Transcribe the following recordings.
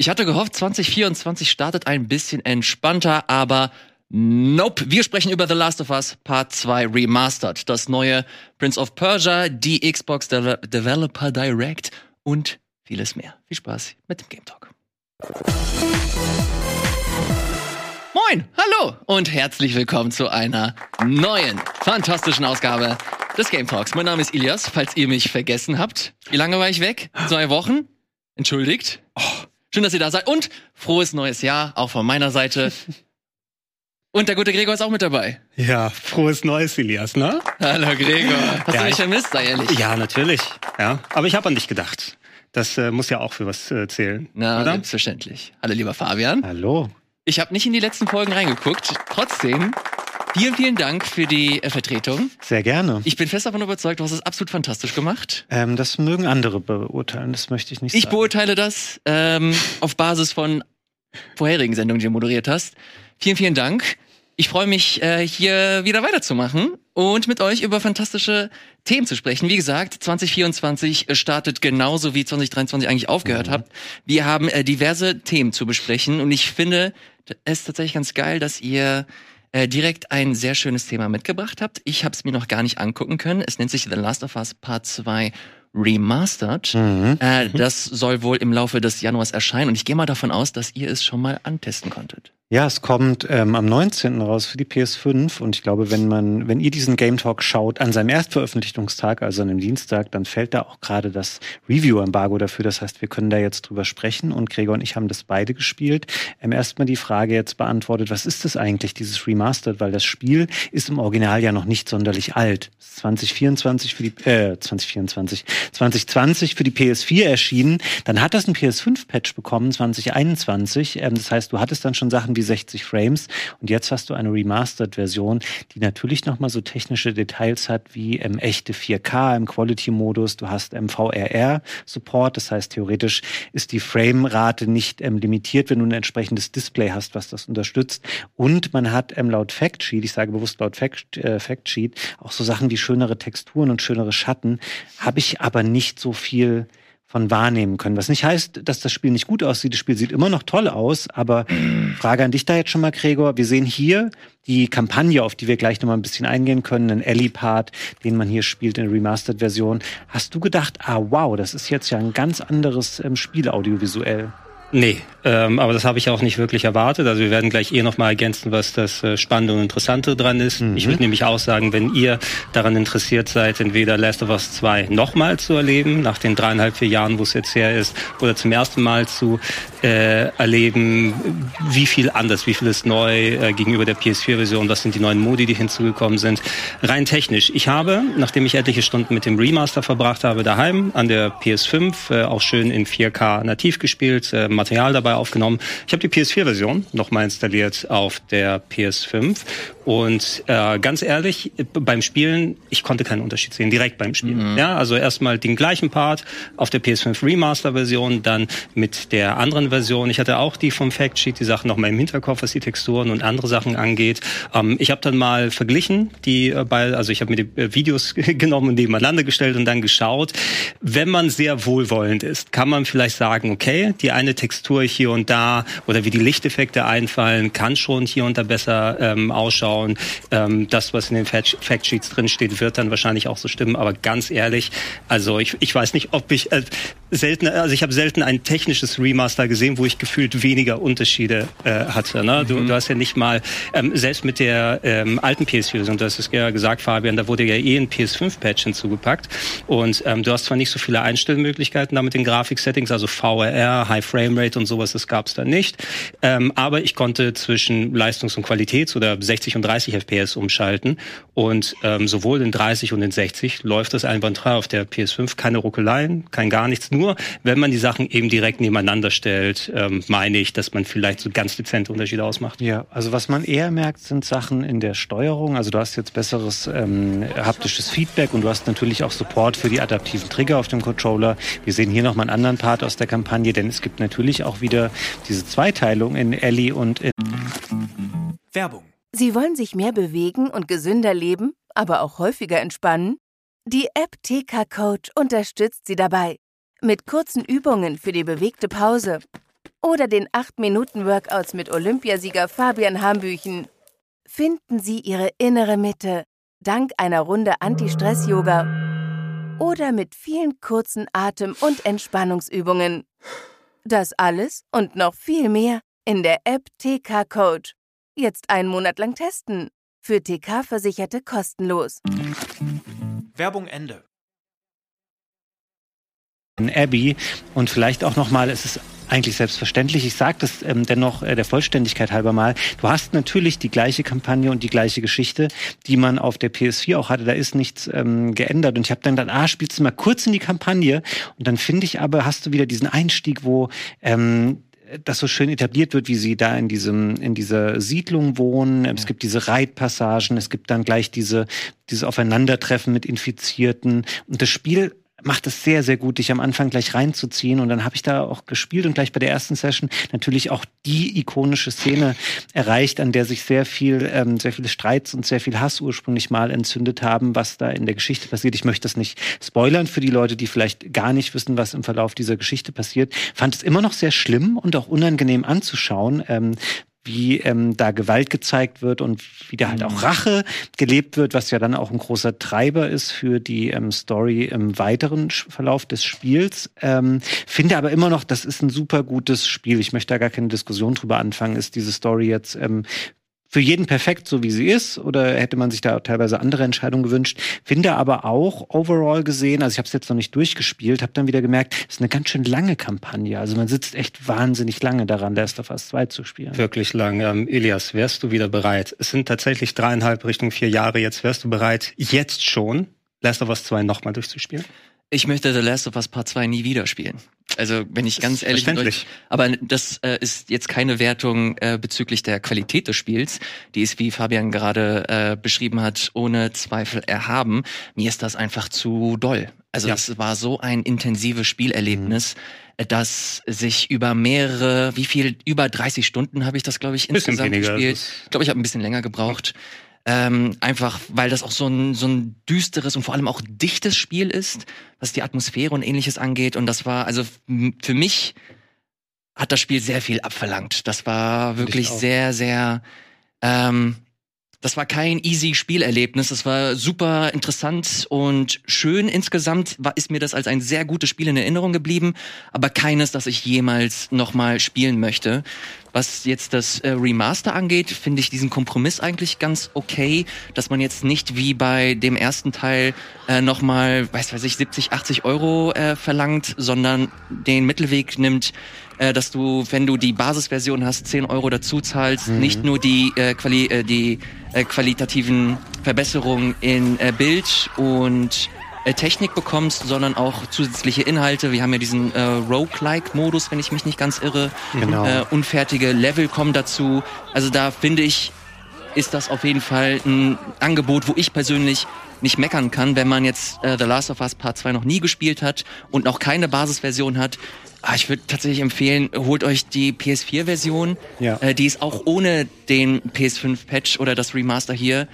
Ich hatte gehofft, 2024 startet ein bisschen entspannter, aber nope. Wir sprechen über The Last of Us Part 2 Remastered, das neue Prince of Persia, die Xbox De Developer Direct und vieles mehr. Viel Spaß mit dem Game Talk. Moin, hallo und herzlich willkommen zu einer neuen, fantastischen Ausgabe des Game Talks. Mein Name ist Ilias, falls ihr mich vergessen habt. Wie lange war ich weg? Zwei Wochen? Entschuldigt. Oh, schön, dass ihr da seid und frohes neues Jahr, auch von meiner Seite. Und der gute Gregor ist auch mit dabei. Ja, frohes Neues, Ilias, ne? Hallo Gregor. Hast Ja, du mich ich- vermisst, sei ehrlich? Ja, natürlich. Ja, aber ich habe an dich gedacht. Das äh, muss ja auch für was äh, zählen, Na, oder? selbstverständlich. Hallo lieber Fabian. Hallo. Ich habe nicht in die letzten Folgen reingeguckt. Trotzdem, vielen, vielen Dank für die äh, Vertretung. Sehr gerne. Ich bin fest davon überzeugt, du hast es absolut fantastisch gemacht. ähm, das mögen andere beurteilen. Das möchte ich nicht Ich sagen. beurteile das ähm, auf Basis von vorherigen Sendungen, die du moderiert hast. Vielen, vielen Dank. Ich freue mich, äh, hier wieder weiterzumachen und mit euch über fantastische Themen zu sprechen. Wie gesagt, 2024 startet genauso wie 2023 eigentlich aufgehört Mhm. habt. Wir haben äh, diverse Themen zu besprechen und ich finde es tatsächlich ganz geil, dass ihr äh, direkt ein sehr schönes Thema mitgebracht habt. Ich habe es mir noch gar nicht angucken können. Es nennt sich The Last of Us Part 2 Remastered. Mhm. Äh, das soll wohl im Laufe des Januars erscheinen und ich gehe mal davon aus, dass ihr es schon mal antesten konntet. Ja, es kommt ähm, am 19. raus für die PS5 und ich glaube, wenn man, wenn ihr diesen Game Talk schaut an seinem Erstveröffentlichungstag, also an einem Dienstag, dann fällt da auch gerade das Review-Embargo dafür. Das heißt, wir können da jetzt drüber sprechen und Gregor und ich haben das beide gespielt. Ähm, Erstmal die Frage jetzt beantwortet, was ist das eigentlich, dieses Remastered? Weil das Spiel ist im Original ja noch nicht sonderlich alt. Es ist 2024 für die, äh, 2024, 2020 für die PS4 erschienen. Dann hat das ein PS5-Patch bekommen, 2021. Ähm, das heißt, du hattest dann schon Sachen wie 60 Frames und jetzt hast du eine Remastered-Version, die natürlich nochmal so technische Details hat wie ähm, echte 4K im Quality-Modus. Du hast ähm, VRR-Support, das heißt, theoretisch ist die Framerate nicht ähm, limitiert, wenn du ein entsprechendes Display hast, was das unterstützt. Und man hat ähm, laut Factsheet, ich sage bewusst laut Fact, äh, Factsheet, auch so Sachen wie schönere Texturen und schönere Schatten, habe ich aber nicht so viel von wahrnehmen können. Was nicht heißt, dass das Spiel nicht gut aussieht. Das Spiel sieht immer noch toll aus, aber Frage an dich da jetzt schon mal, Gregor. Wir sehen hier die Kampagne, auf die wir gleich noch mal ein bisschen eingehen können, einen Ellie-Part, den man hier spielt in der Remastered-Version. Hast du gedacht, ah wow, das ist jetzt ja ein ganz anderes ähm, Spiel audiovisuell? Nee, ähm, aber das habe ich auch nicht wirklich erwartet. Also wir werden gleich eh nochmal ergänzen, was das äh, Spannende und Interessante dran ist. Ich würde nämlich auch sagen, wenn ihr daran interessiert seid, entweder Last of Us 2 nochmal zu erleben, nach den dreieinhalb, vier Jahren, wo es jetzt her ist, oder zum ersten Mal zu äh, erleben, wie viel anders, wie viel ist neu äh, gegenüber der PS4-Version, was sind die neuen Modi, die hinzugekommen sind. Rein technisch. Ich habe, nachdem ich etliche Stunden mit dem Remaster verbracht habe, daheim an der PS5, äh, auch schön in 4K nativ gespielt, äh, Material dabei aufgenommen. Ich habe die PS4-Version nochmal installiert auf der PS5 und äh, ganz ehrlich, beim Spielen, ich konnte keinen Unterschied sehen, direkt beim Spielen. Ja, also erstmal den gleichen Part auf der PS5 Remaster-Version, dann mit der anderen Version. Ich hatte auch die vom Factsheet, die Sachen nochmal im Hinterkopf, was die Texturen und andere Sachen angeht. Ähm, ich habe dann mal verglichen, die äh, bei, also ich habe mir die äh, Videos genommen und nebeneinander gestellt und dann geschaut. Wenn man sehr wohlwollend ist, kann man vielleicht sagen, okay, die eine Textur hier und da oder wie die Lichteffekte einfallen, kann schon hier und da besser ähm, ausschauen. Ähm, das, was in den Fact- Factsheets drin steht, wird dann wahrscheinlich auch so stimmen. Aber ganz ehrlich, also ich, ich weiß nicht, ob ich äh, selten, also ich habe selten ein technisches Remaster gesehen, wo ich gefühlt weniger Unterschiede äh, hatte. Ne? Du, du hast ja nicht mal, ähm, selbst mit der ähm, alten PS4-Version, du hast es ja gesagt, Fabian, da wurde ja eh ein PS5-Patch hinzugepackt. Und ähm, du hast zwar nicht so viele Einstellmöglichkeiten da mit den Grafik-Settings, also VRR, High Framerate und sowas, das gab's da nicht. Ähm, aber ich konnte zwischen Leistungs- und Qualitäts- oder 60 und 30 FPS umschalten. Und ähm, sowohl in 30 und in 60 läuft das einwandfrei auf der PS5. Keine Ruckeleien, kein gar nichts. Nur wenn man die Sachen eben direkt nebeneinander stellt, ähm, meine ich, dass man vielleicht so ganz dezente Unterschiede ausmacht. Ja, also was man eher merkt, sind Sachen in der Steuerung. Also du hast jetzt besseres ähm, haptisches Feedback und du hast natürlich auch Support für die adaptiven Trigger auf dem Controller. Wir sehen hier nochmal einen anderen Part aus der Kampagne, denn es gibt natürlich auch wieder diese Zweiteilung in Ellie und in Werbung. Sie wollen sich mehr bewegen und gesünder leben, aber auch häufiger entspannen? Die App TK Coach unterstützt Sie dabei. Mit kurzen Übungen für die bewegte Pause oder den 8-Minuten-Workouts mit Olympiasieger Fabian Hambüchen. Finden Sie Ihre innere Mitte dank einer Runde Anti-Stress-Yoga oder mit vielen kurzen Atem- und Entspannungsübungen. Das alles und noch viel mehr in der App TK Coach. Jetzt einen Monat lang testen. Für TK-Versicherte kostenlos. Werbung Ende. Abby und vielleicht auch nochmal, es ist eigentlich selbstverständlich. Ich sage das ähm, dennoch äh, der Vollständigkeit halber mal. Du hast natürlich die gleiche Kampagne und die gleiche Geschichte, die man auf der PS4 auch hatte. Da ist nichts ähm, geändert. Und ich habe dann gedacht, ah, spielst du mal kurz in die Kampagne. Und dann finde ich aber, hast du wieder diesen Einstieg, wo ähm, das so schön etabliert wird, wie sie da in diesem in dieser Siedlung wohnen. Es gibt diese Reitpassagen, es gibt dann gleich diese dieses Aufeinandertreffen mit Infizierten und das Spiel macht es sehr, sehr gut, dich am Anfang gleich reinzuziehen. Und dann habe ich da auch gespielt und gleich bei der ersten Session natürlich auch die ikonische Szene erreicht, an der sich sehr viel, ähm, sehr viele Streits und sehr viel Hass ursprünglich mal entzündet haben, was da in der Geschichte passiert. Ich möchte das nicht spoilern für die Leute, die vielleicht gar nicht wissen, was im Verlauf dieser Geschichte passiert. Fand es immer noch sehr schlimm und auch unangenehm anzuschauen, ähm, wie ähm, da Gewalt gezeigt wird und wie da halt auch mhm. Rache gelebt wird, was ja dann auch ein großer Treiber ist für die ähm, Story im weiteren Verlauf des Spiels. Ähm, finde aber immer noch, das ist ein super gutes Spiel. Ich möchte da gar keine Diskussion drüber anfangen. Ist diese Story jetzt ähm, für jeden perfekt, so wie sie ist, oder hätte man sich da teilweise andere Entscheidungen gewünscht. Finde aber auch overall gesehen, also ich habe es jetzt noch nicht durchgespielt, habe dann wieder gemerkt, es ist eine ganz schön lange Kampagne. Also man sitzt echt wahnsinnig lange daran, Last of Us 2 zu spielen. Wirklich lang. Ähm, Elias, wärst du wieder bereit? Es sind tatsächlich dreieinhalb Richtung vier Jahre jetzt. Wärst du bereit, jetzt schon Last of Us 2 nochmal durchzuspielen? Ich möchte The Last of Us Part 2 nie wieder spielen. Also wenn ich ganz ehrlich bin. aber das äh, ist jetzt keine Wertung äh, bezüglich der Qualität des Spiels. Die ist, wie Fabian gerade äh, beschrieben hat, ohne Zweifel erhaben. Mir ist das einfach zu doll. Also ja. es war so ein intensives Spielerlebnis, mhm. das sich über mehrere, wie viel, über 30 Stunden habe ich das, glaube ich, insgesamt gespielt. Ich glaube, ich habe ein bisschen länger gebraucht. Ähm, einfach, weil das auch so ein, so ein düsteres und vor allem auch dichtes Spiel ist, was die Atmosphäre und ähnliches angeht. Und das war, also für mich hat das Spiel sehr viel abverlangt. Das war wirklich sehr, sehr, ähm, das war kein easy Spielerlebnis. Das war super interessant und schön. Insgesamt war, ist mir das als ein sehr gutes Spiel in Erinnerung geblieben, aber keines, das ich jemals nochmal spielen möchte. Was jetzt das äh, Remaster angeht, finde ich diesen Kompromiss eigentlich ganz okay, dass man jetzt nicht wie bei dem ersten Teil äh, nochmal, weiß weiß ich, 70, 80 Euro äh, verlangt, sondern den Mittelweg nimmt, äh, dass du, wenn du die Basisversion hast, 10 Euro dazu zahlst, mhm. nicht nur die, äh, Quali äh, die äh, qualitativen Verbesserungen in äh, Bild und äh, Technik bekommst, sondern auch zusätzliche Inhalte. Wir haben ja diesen äh, Roguelike-Modus, wenn ich mich nicht ganz irre. Genau. Äh, unfertige Level kommen dazu. Also da finde ich, ist das auf jeden Fall ein Angebot, wo ich persönlich nicht meckern kann, wenn man jetzt äh, The Last of Us Part 2 noch nie gespielt hat und noch keine Basisversion hat. Ah, ich würde tatsächlich empfehlen, holt euch die PS4-Version. Ja. Äh, die ist auch ohne den PS5-Patch oder das Remaster hier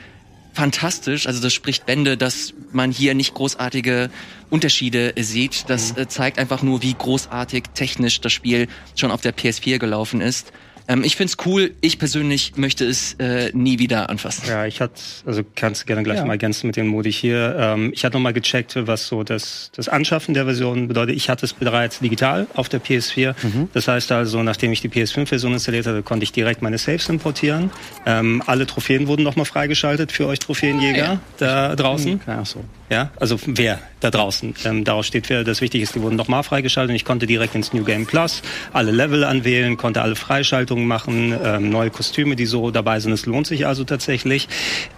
fantastisch. Also das spricht Bände, dass man hier nicht großartige Unterschiede sieht. Das mhm. äh, zeigt einfach nur, wie großartig technisch das Spiel schon auf der PS4 gelaufen ist. Ähm, ich find's cool. Ich persönlich möchte es äh, nie wieder anfassen. Ja, ich hatte, also kannst gerne gleich ja. mal ergänzen mit dem Modi hier. Ähm, ich hatte noch mal gecheckt, was so das, das Anschaffen der Version bedeutet. Ich hatte es bereits digital auf der PS4. Mhm. Das heißt also, nachdem ich die PS5-Version installiert hatte, konnte ich direkt meine Saves importieren. Ähm, alle Trophäen wurden noch mal freigeschaltet für euch Trophäenjäger ja. da draußen. Mhm. Ja, so. Ja, also wer da draußen. Ähm, daraus steht, wer das Wichtige ist, die wurden nochmal freigeschaltet. Und ich konnte direkt ins New Game Plus alle Level anwählen, konnte alle Freischaltungen machen, ähm, neue Kostüme, die so dabei sind. Es lohnt sich also tatsächlich.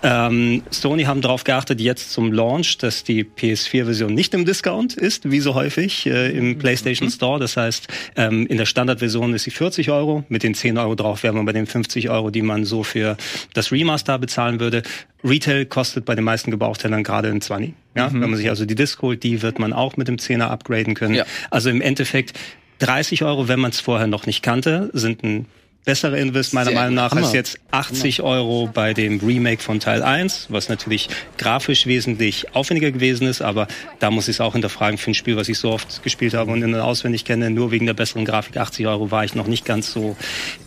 Ähm, Sony haben darauf geachtet, jetzt zum Launch, dass die PS4-Version nicht im Discount ist, wie so häufig äh, im mhm. PlayStation Store. Das heißt, ähm, in der Standardversion ist sie 40 Euro. Mit den 10 Euro drauf wären wir bei den 50 Euro, die man so für das Remaster bezahlen würde. Retail kostet bei den meisten Gebrauchthändlern gerade ein 20. Ja, mhm. wenn man sich also die Disc holt, die wird man auch mit dem 10er upgraden können. Ja. Also im Endeffekt 30 Euro, wenn man es vorher noch nicht kannte, sind ein bessere Invest meiner Sehr Meinung nach Hammer. als jetzt 80 Euro bei dem Remake von Teil 1, was natürlich grafisch wesentlich aufwendiger gewesen ist, aber da muss ich es auch hinterfragen für ein Spiel, was ich so oft gespielt habe und in- und auswendig kenne, nur wegen der besseren Grafik 80 Euro war ich noch nicht ganz so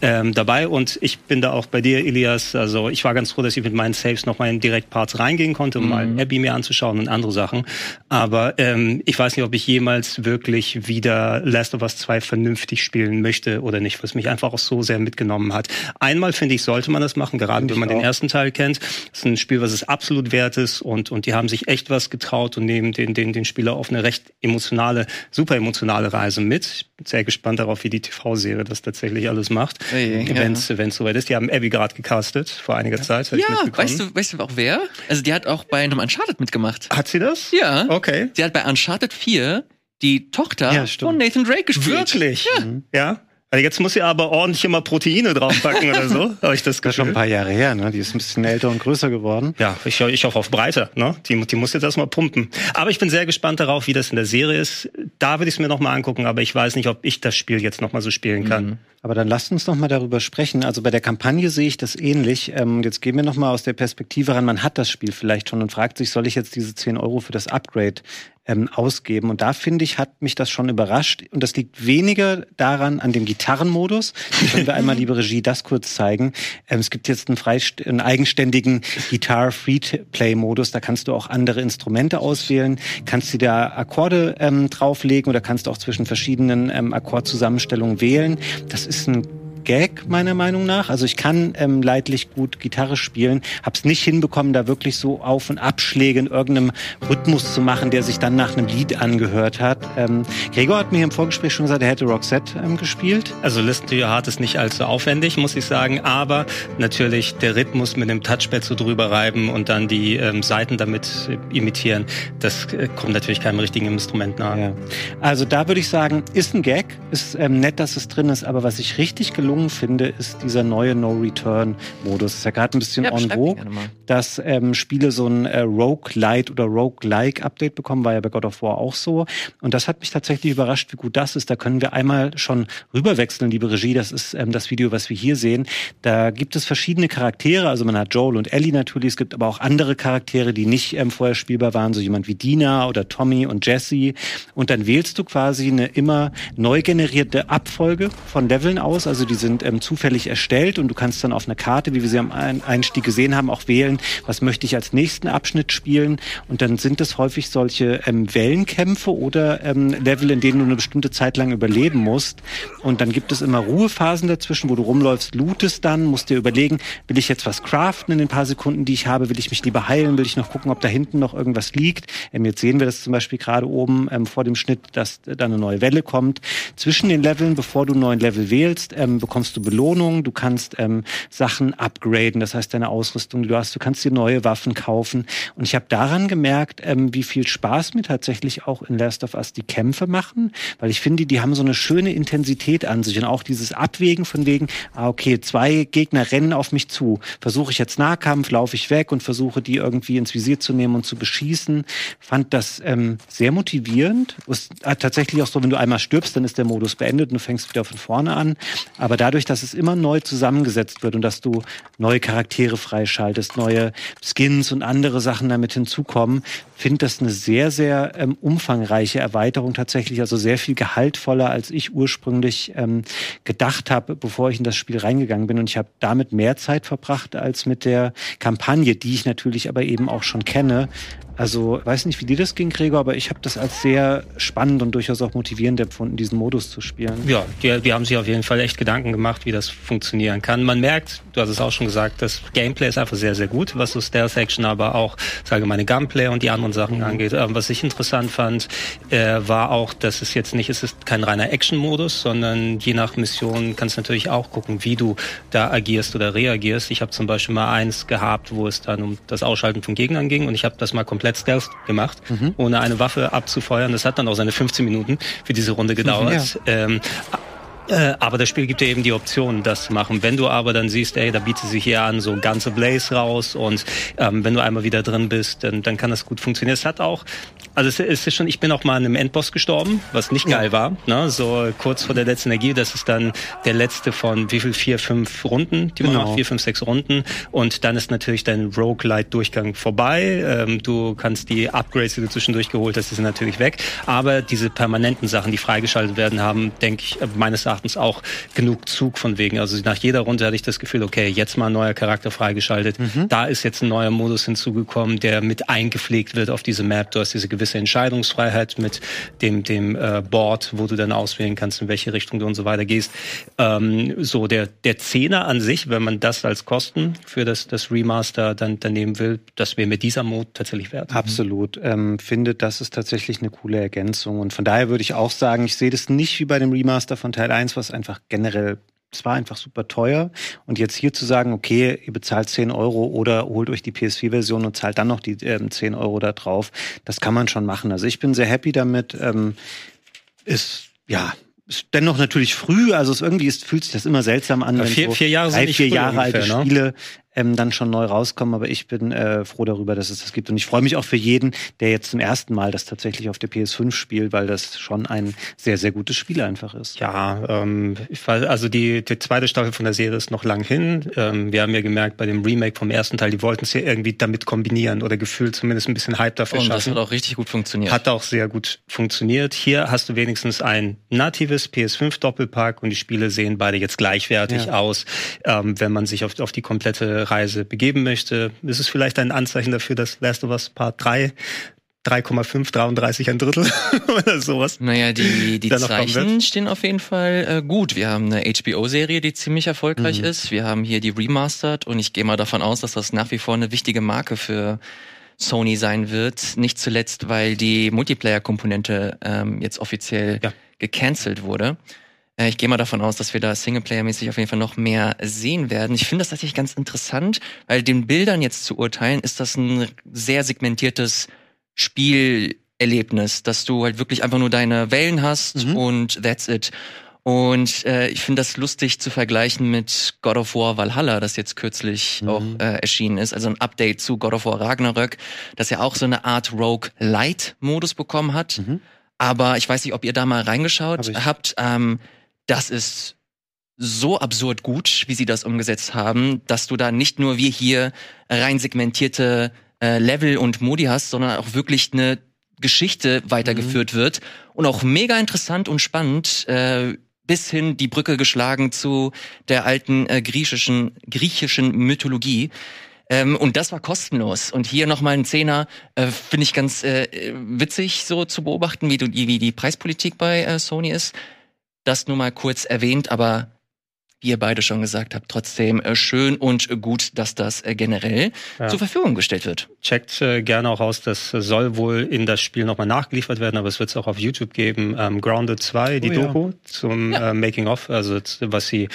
ähm, dabei. Und ich bin da auch bei dir, Elias, also ich war ganz froh, dass ich mit meinen Saves noch mal in Direktparts reingehen konnte, um mal Abby mir anzuschauen und andere Sachen, aber ähm, ich weiß nicht, ob ich jemals wirklich wieder Last of Us 2 vernünftig spielen möchte oder nicht, was mich einfach auch so sehr mitgenommen hat. Einmal finde ich, sollte man das machen, gerade wenn man den ersten Teil kennt. Das ist ein Spiel, was es absolut wert ist und, und die haben sich echt was getraut und nehmen den, den, den Spieler auf eine recht emotionale, super emotionale Reise mit. Ich bin sehr gespannt darauf, wie die TV-Serie das tatsächlich alles macht, Ey, ja. wenn es soweit ist. Die haben Abby gerade gecastet vor einiger Zeit. Ja, weißt du, weißt du auch wer? Also die hat auch bei einem Uncharted mitgemacht. Hat sie das? Ja. Okay. Sie hat bei Uncharted 4 die Tochter Ja, von Nathan Drake gespielt. Wirklich? Ja. Also jetzt muss sie aber ordentlich immer Proteine draufpacken oder so. Habe ich das Das ist schon ein Gefühl. paar Jahre her, ne? Die ist ein bisschen älter und größer geworden. Ja, ich, ich hoffe auf Breite. Ne? Die, die muss jetzt erstmal pumpen. Aber ich bin sehr gespannt darauf, wie das in der Serie ist. Da würde ich es mir nochmal angucken, aber ich weiß nicht, ob ich das Spiel jetzt nochmal so spielen kann. Aber dann lasst uns noch mal darüber sprechen. Also bei der Kampagne sehe ich das ähnlich. Ähm, jetzt gehen wir noch mal aus der Perspektive ran, man hat das Spiel vielleicht schon und fragt sich, soll ich jetzt diese 10 Euro für das Upgrade ähm, ausgeben? Und da finde ich, hat mich das schon überrascht. Und das liegt weniger daran, an dem Gitarrenmodus. Können wir einmal, liebe Regie, das kurz zeigen. Ähm, es gibt jetzt einen, freist einen eigenständigen Guitar-Free-Play-Modus. Da kannst du auch andere Instrumente auswählen, kannst dir da Akkorde ähm, drauflegen oder kannst auch zwischen verschiedenen ähm, Akkordzusammenstellungen wählen. Das ist ein Gag meiner Meinung nach. Also ich kann ähm, leidlich gut Gitarre spielen, hab's nicht hinbekommen, da wirklich so Auf- und Abschläge in irgendeinem Rhythmus zu machen, der sich dann nach einem Lied angehört hat. Ähm, Gregor hat mir im Vorgespräch schon gesagt, er hätte Roxette ähm, gespielt. Also Listen to Your Heart ist nicht allzu aufwendig, muss ich sagen, aber natürlich der Rhythmus mit dem Touchpad so drüber reiben und dann die ähm, Seiten damit äh, imitieren, das äh, kommt natürlich keinem richtigen Instrument nahe. Ja. Also da würde ich sagen, ist ein Gag, ist ähm, nett, dass es drin ist, aber was ich richtig gelungen finde, ist dieser neue No-Return-Modus. Ist ja gerade ein bisschen Ja, beschreib vogue, dass ähm, Spiele so ein äh, Roguelite oder Roguelike-Update bekommen, war ja bei God of War auch so. Und das hat mich tatsächlich überrascht, wie gut das ist. Da können wir einmal schon rüberwechseln, liebe Regie. Das ist ähm, das Video, was wir hier sehen. Da gibt es verschiedene Charaktere. Also man hat Joel und Ellie natürlich. Es gibt aber auch andere Charaktere, die nicht ähm, vorher spielbar waren. So jemand wie Dina oder Tommy und Jesse. Und dann wählst du quasi eine immer neu generierte Abfolge von Leveln aus. Also die sind ähm, zufällig erstellt und du kannst dann auf einer Karte, wie wir sie am Ein- Einstieg gesehen haben, auch wählen, was möchte ich als nächsten Abschnitt spielen. Und dann sind es häufig solche ähm, Wellenkämpfe oder ähm, Level, in denen du eine bestimmte Zeit lang überleben musst. Und dann gibt es immer Ruhephasen dazwischen, wo du rumläufst, lootest dann, musst dir überlegen, will ich jetzt was craften in den paar Sekunden, die ich habe, will ich mich lieber heilen, will ich noch gucken, ob da hinten noch irgendwas liegt. Ähm, jetzt sehen wir das zum Beispiel gerade oben ähm, vor dem Schnitt, dass da eine neue Welle kommt. Zwischen den Leveln, bevor du einen neuen Level wählst, ähm, bekommst du Belohnungen, du kannst ähm, Sachen upgraden, das heißt deine Ausrüstung, die du hast, du kannst dir neue Waffen kaufen. Und ich habe daran gemerkt, ähm, wie viel Spaß mir tatsächlich auch in Last of Us die Kämpfe machen, weil ich finde, die haben so eine schöne Intensität an sich und auch dieses Abwägen von wegen, ah, okay, zwei Gegner rennen auf mich zu. Versuche ich jetzt Nahkampf, laufe ich weg und versuche die irgendwie ins Visier zu nehmen und zu beschießen. Fand das ähm, sehr motivierend. Ist äh, tatsächlich auch so, wenn du einmal stirbst, dann ist der Modus beendet und du fängst wieder von vorne an. Aber dadurch, dass es immer neu zusammengesetzt wird und dass du neue Charaktere freischaltest, neue Skins und andere Sachen damit hinzukommen, finde das eine sehr, sehr ähm, umfangreiche Erweiterung tatsächlich, also sehr viel gehaltvoller, als ich ursprünglich ähm, gedacht habe, bevor ich in das Spiel reingegangen bin. Und ich habe damit mehr Zeit verbracht als mit der Kampagne, die ich natürlich aber eben auch schon kenne. Also weiß nicht, wie dir das ging, Gregor, aber ich habe das als sehr spannend und durchaus auch motivierend empfunden, diesen Modus zu spielen. Ja, die, die haben sich auf jeden Fall echt Gedanken gemacht, wie das funktionieren kann. Man merkt, du hast es auch schon gesagt, das Gameplay ist einfach sehr, sehr gut, was so Stealth Action, aber auch, sage meine Gunplay und die anderen Sachen angeht. Ähm, was ich interessant fand, äh, war auch, dass es jetzt nicht, es ist kein reiner Action-Modus, sondern je nach Mission kannst du natürlich auch gucken, wie du da agierst oder reagierst. Ich habe zum Beispiel mal eins gehabt, wo es dann um das Ausschalten von Gegnern ging und ich habe das mal komplett Stealth gemacht, ohne eine Waffe abzufeuern. Das hat dann auch seine 15 Minuten für diese Runde gedauert. Ähm, Äh, aber das Spiel gibt dir eben die Option, das zu machen. Wenn du aber dann siehst, ey, da bietet sich hier an, so ganze Blaze raus und ähm, wenn du einmal wieder drin bist, dann, dann kann das gut funktionieren. Es hat auch, also es, es ist schon, ich bin auch mal an einem Endboss gestorben, was nicht geil war. Ne? So kurz vor der letzten Energie, das ist dann der letzte von wie viel, vier, fünf Runden, die man Genau. macht, vier, fünf, sechs Runden. Und dann ist natürlich dein Roguelite-Durchgang vorbei. Ähm, du kannst die Upgrades, die du zwischendurch geholt hast, die sind natürlich weg. Aber diese permanenten Sachen, die freigeschaltet werden, haben, denke ich, äh, meines Erachtens auch genug Zug von wegen. Also nach jeder Runde hatte ich das Gefühl, okay, jetzt mal ein neuer Charakter freigeschaltet. Da ist jetzt ein neuer Modus hinzugekommen, der mit eingepflegt wird auf diese Map. Du hast diese gewisse Entscheidungsfreiheit mit dem, dem äh, Board, wo du dann auswählen kannst, in welche Richtung du und so weiter gehst. Ähm, so der, der Zehner an sich, wenn man das als Kosten für das, das Remaster dann, dann nehmen will, das wäre mir dieser Mode tatsächlich wert. Absolut. Ähm, finde, das ist tatsächlich eine coole Ergänzung. Und von daher würde ich auch sagen, ich sehe das nicht wie bei dem Remaster von Teil 1, was einfach generell, es war einfach super teuer. Und jetzt hier zu sagen, okay, ihr bezahlt 10 Euro oder holt euch die PS4-Version und zahlt dann noch die ähm, 10 Euro da drauf, das kann man schon machen. Also ich bin sehr happy damit. Ähm, ist, ja, ist dennoch natürlich früh, also es irgendwie ist, fühlt sich das immer seltsam an, Ja, wenn vier- so vier Jahre drei, vier Jahre alte ungefähr, ne? Spiele ähm, dann schon neu rauskommen, aber ich bin äh, froh darüber, dass es das gibt. Und ich freue mich auch für jeden, der jetzt zum ersten Mal das tatsächlich auf der PS5 spielt, weil das schon ein sehr, sehr gutes Spiel einfach ist. Ja, ähm, ich weiß, also die, die zweite Staffel von der Serie ist noch lang hin. Ähm, wir haben ja gemerkt bei dem Remake vom ersten Teil, die wollten es ja irgendwie damit kombinieren oder gefühlt zumindest ein bisschen Hype dafür Und das schaffen. hat auch richtig gut funktioniert. Hat auch sehr gut funktioniert. Hier hast du wenigstens ein natives PS5-Doppelpack und die Spiele sehen beide jetzt gleichwertig Ja. aus. Ähm, wenn man sich auf, auf die komplette Reise begeben möchte, ist es vielleicht ein Anzeichen dafür, dass Last of Us Part 3 3,5, 33 ein Drittel oder sowas. Naja, die, die Zeichen stehen auf jeden Fall äh, gut. Wir haben eine HBO-Serie, die ziemlich erfolgreich Mhm. ist. Wir haben hier die Remastered und ich gehe mal davon aus, dass das nach wie vor eine wichtige Marke für Sony sein wird. Nicht zuletzt, weil die Multiplayer-Komponente ähm, jetzt offiziell Ja. gecancelt wurde. Äh, Ich gehe mal davon aus, dass wir da Singleplayer-mäßig auf jeden Fall noch mehr sehen werden. Ich finde das tatsächlich ganz interessant, weil den Bildern jetzt zu urteilen, ist das ein sehr segmentiertes Spielerlebnis, dass du halt wirklich einfach nur deine Wellen hast Mhm. und that's it. Und äh, ich finde das lustig zu vergleichen mit God of War Valhalla, das jetzt kürzlich Mhm. auch äh, erschienen ist. Also ein Update zu God of War Ragnarök, das ja auch so eine Art Rogue-Light-Modus bekommen hat. Mhm. Aber ich weiß nicht, ob ihr da mal reingeschaut Hab habt. Ähm, das ist so absurd gut, wie sie das umgesetzt haben, dass du da nicht nur wie hier rein segmentierte äh, Level und Modi hast, sondern auch wirklich eine Geschichte weitergeführt wird und auch mega interessant und spannend äh, bis hin die Brücke geschlagen zu der alten äh, griechischen griechischen Mythologie. Ähm, und das war kostenlos. Und hier nochmal ein Zehner, äh, finde ich ganz äh, witzig so zu beobachten, wie, du, wie die Preispolitik bei äh, Sony ist. Das nur mal kurz erwähnt, aber wie ihr beide schon gesagt habt, trotzdem äh, schön und gut, dass das äh, generell Ja. zur Verfügung gestellt wird. Checkt äh, gerne auch aus, das soll wohl in das Spiel nochmal nachgeliefert werden, aber es wird es auch auf YouTube geben. Ähm, Grounded 2, die Oh ja. Doku zum äh, Making of, also was sie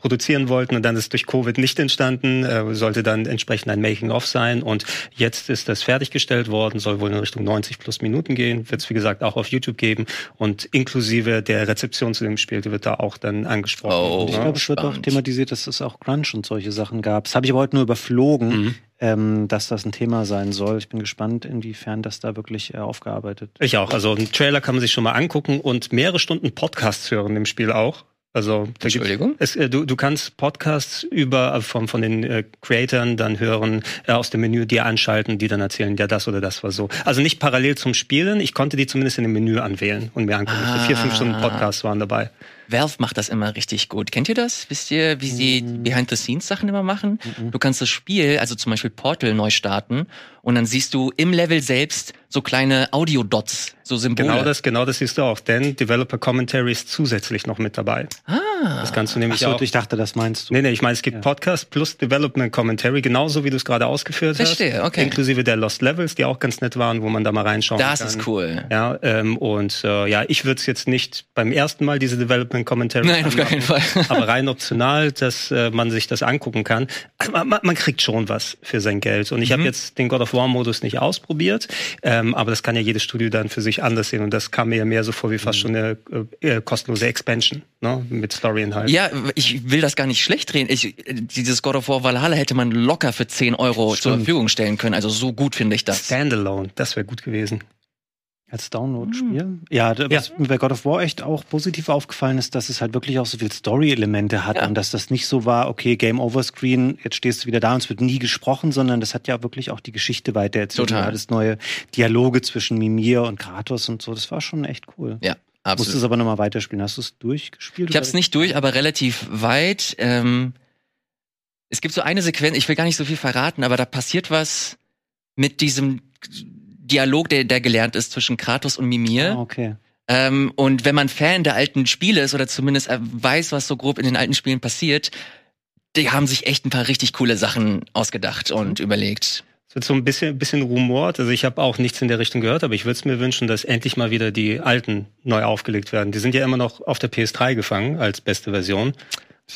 produzieren wollten und dann ist durch Covid nicht entstanden, äh, sollte dann entsprechend ein Making-of sein und jetzt ist das fertiggestellt worden, soll wohl in Richtung 90 plus Minuten gehen, wird es wie gesagt auch auf YouTube geben und inklusive der Rezeption zu dem Spiel, die wird da auch dann angesprochen. Oh. Ich ne? glaube, es wird auch thematisiert, dass es auch Crunch und solche Sachen gab. Das habe ich aber heute nur überflogen, Mhm. ähm, dass das ein Thema sein soll. Ich bin gespannt, inwiefern das da wirklich äh, aufgearbeitet Ich auch. Also einen Trailer kann man sich schon mal angucken und mehrere Stunden Podcasts hören im Spiel auch. Also Entschuldigung? Es, äh, du, du kannst Podcasts über äh, von, von den äh, Creatoren dann hören, äh, aus dem Menü dir anschalten, die dann erzählen, ja das oder das war so. Also nicht parallel zum Spielen, ich konnte die zumindest in dem Menü anwählen und mir angucken. So vier, fünf Stunden Ah. Podcasts waren dabei. Valve macht das immer richtig gut. Kennt ihr das? Wisst ihr, wie sie Behind-the-Scenes-Sachen immer machen? Du kannst das Spiel, also zum Beispiel Portal, neu starten und dann siehst du im Level selbst so kleine Audio-Dots, so Symbole. Genau das, genau das siehst du auch, denn Developer Commentary ist zusätzlich noch mit dabei. Ah, Das kannst du nämlich Achso, auch. ich dachte, das meinst du. Nee, nee, ich meine, es gibt Podcast plus Development Commentary, genauso wie du es gerade ausgeführt Verstehe, hast. okay. Inklusive der Lost Levels, die auch ganz nett waren, wo man da mal reinschauen Das kann. ist cool. Ja, ähm, und äh, ja, ich würde es jetzt nicht beim ersten Mal diese Development Commentary Nein, auf gar keinen Fall. aber rein optional, dass äh, man sich das angucken kann. Man, man kriegt schon was für sein Geld. Und ich Mhm. habe jetzt den God of War Modus nicht ausprobiert, ähm, aber das kann ja jedes Studio dann für sich anders sehen. Und das kam mir ja mehr so vor wie fast Mhm. schon eine äh, äh, kostenlose Expansion ne? mit Story-Inhalt. Ja, ich will das gar nicht schlecht reden. Ich, dieses God of War Valhalla hätte man locker für 10 Euro zur Stimmt. Verfügung stellen können. Also so gut finde ich das. Standalone, das wäre gut gewesen. Als Download-Spiel? Ja, da- was mir bei God of War echt auch positiv aufgefallen ist, dass es halt wirklich auch so viel Story-Elemente hat Ja. und dass das nicht so war, okay, Game Over Screen, jetzt stehst du wieder da und es wird nie gesprochen, sondern das hat ja wirklich auch die Geschichte weitererzählt. Total. Und Alles neue Dialoge zwischen Mimir und Kratos und so. Das war schon echt cool. Ja, Musst es absolut. aber nochmal weiterspielen. Hast du es durchgespielt? Ich habe es oder? nicht durch, aber relativ weit. Ähm, es gibt so eine Sequenz, ich will gar nicht so viel verraten, aber da passiert was mit diesem Dialog, der, der gelernt ist zwischen Kratos und Mimir. Ah, okay. Ähm, und wenn man Fan der alten Spiele ist oder zumindest äh, weiß, was so grob in den alten Spielen passiert, die haben sich echt ein paar richtig coole Sachen ausgedacht und überlegt. Es wird so ein bisschen, bisschen rumort. Also ich habe auch nichts in der Richtung gehört, aber ich würde es mir wünschen, dass endlich mal wieder die alten neu aufgelegt werden. Die sind ja immer noch auf der PS3 gefangen als beste Version.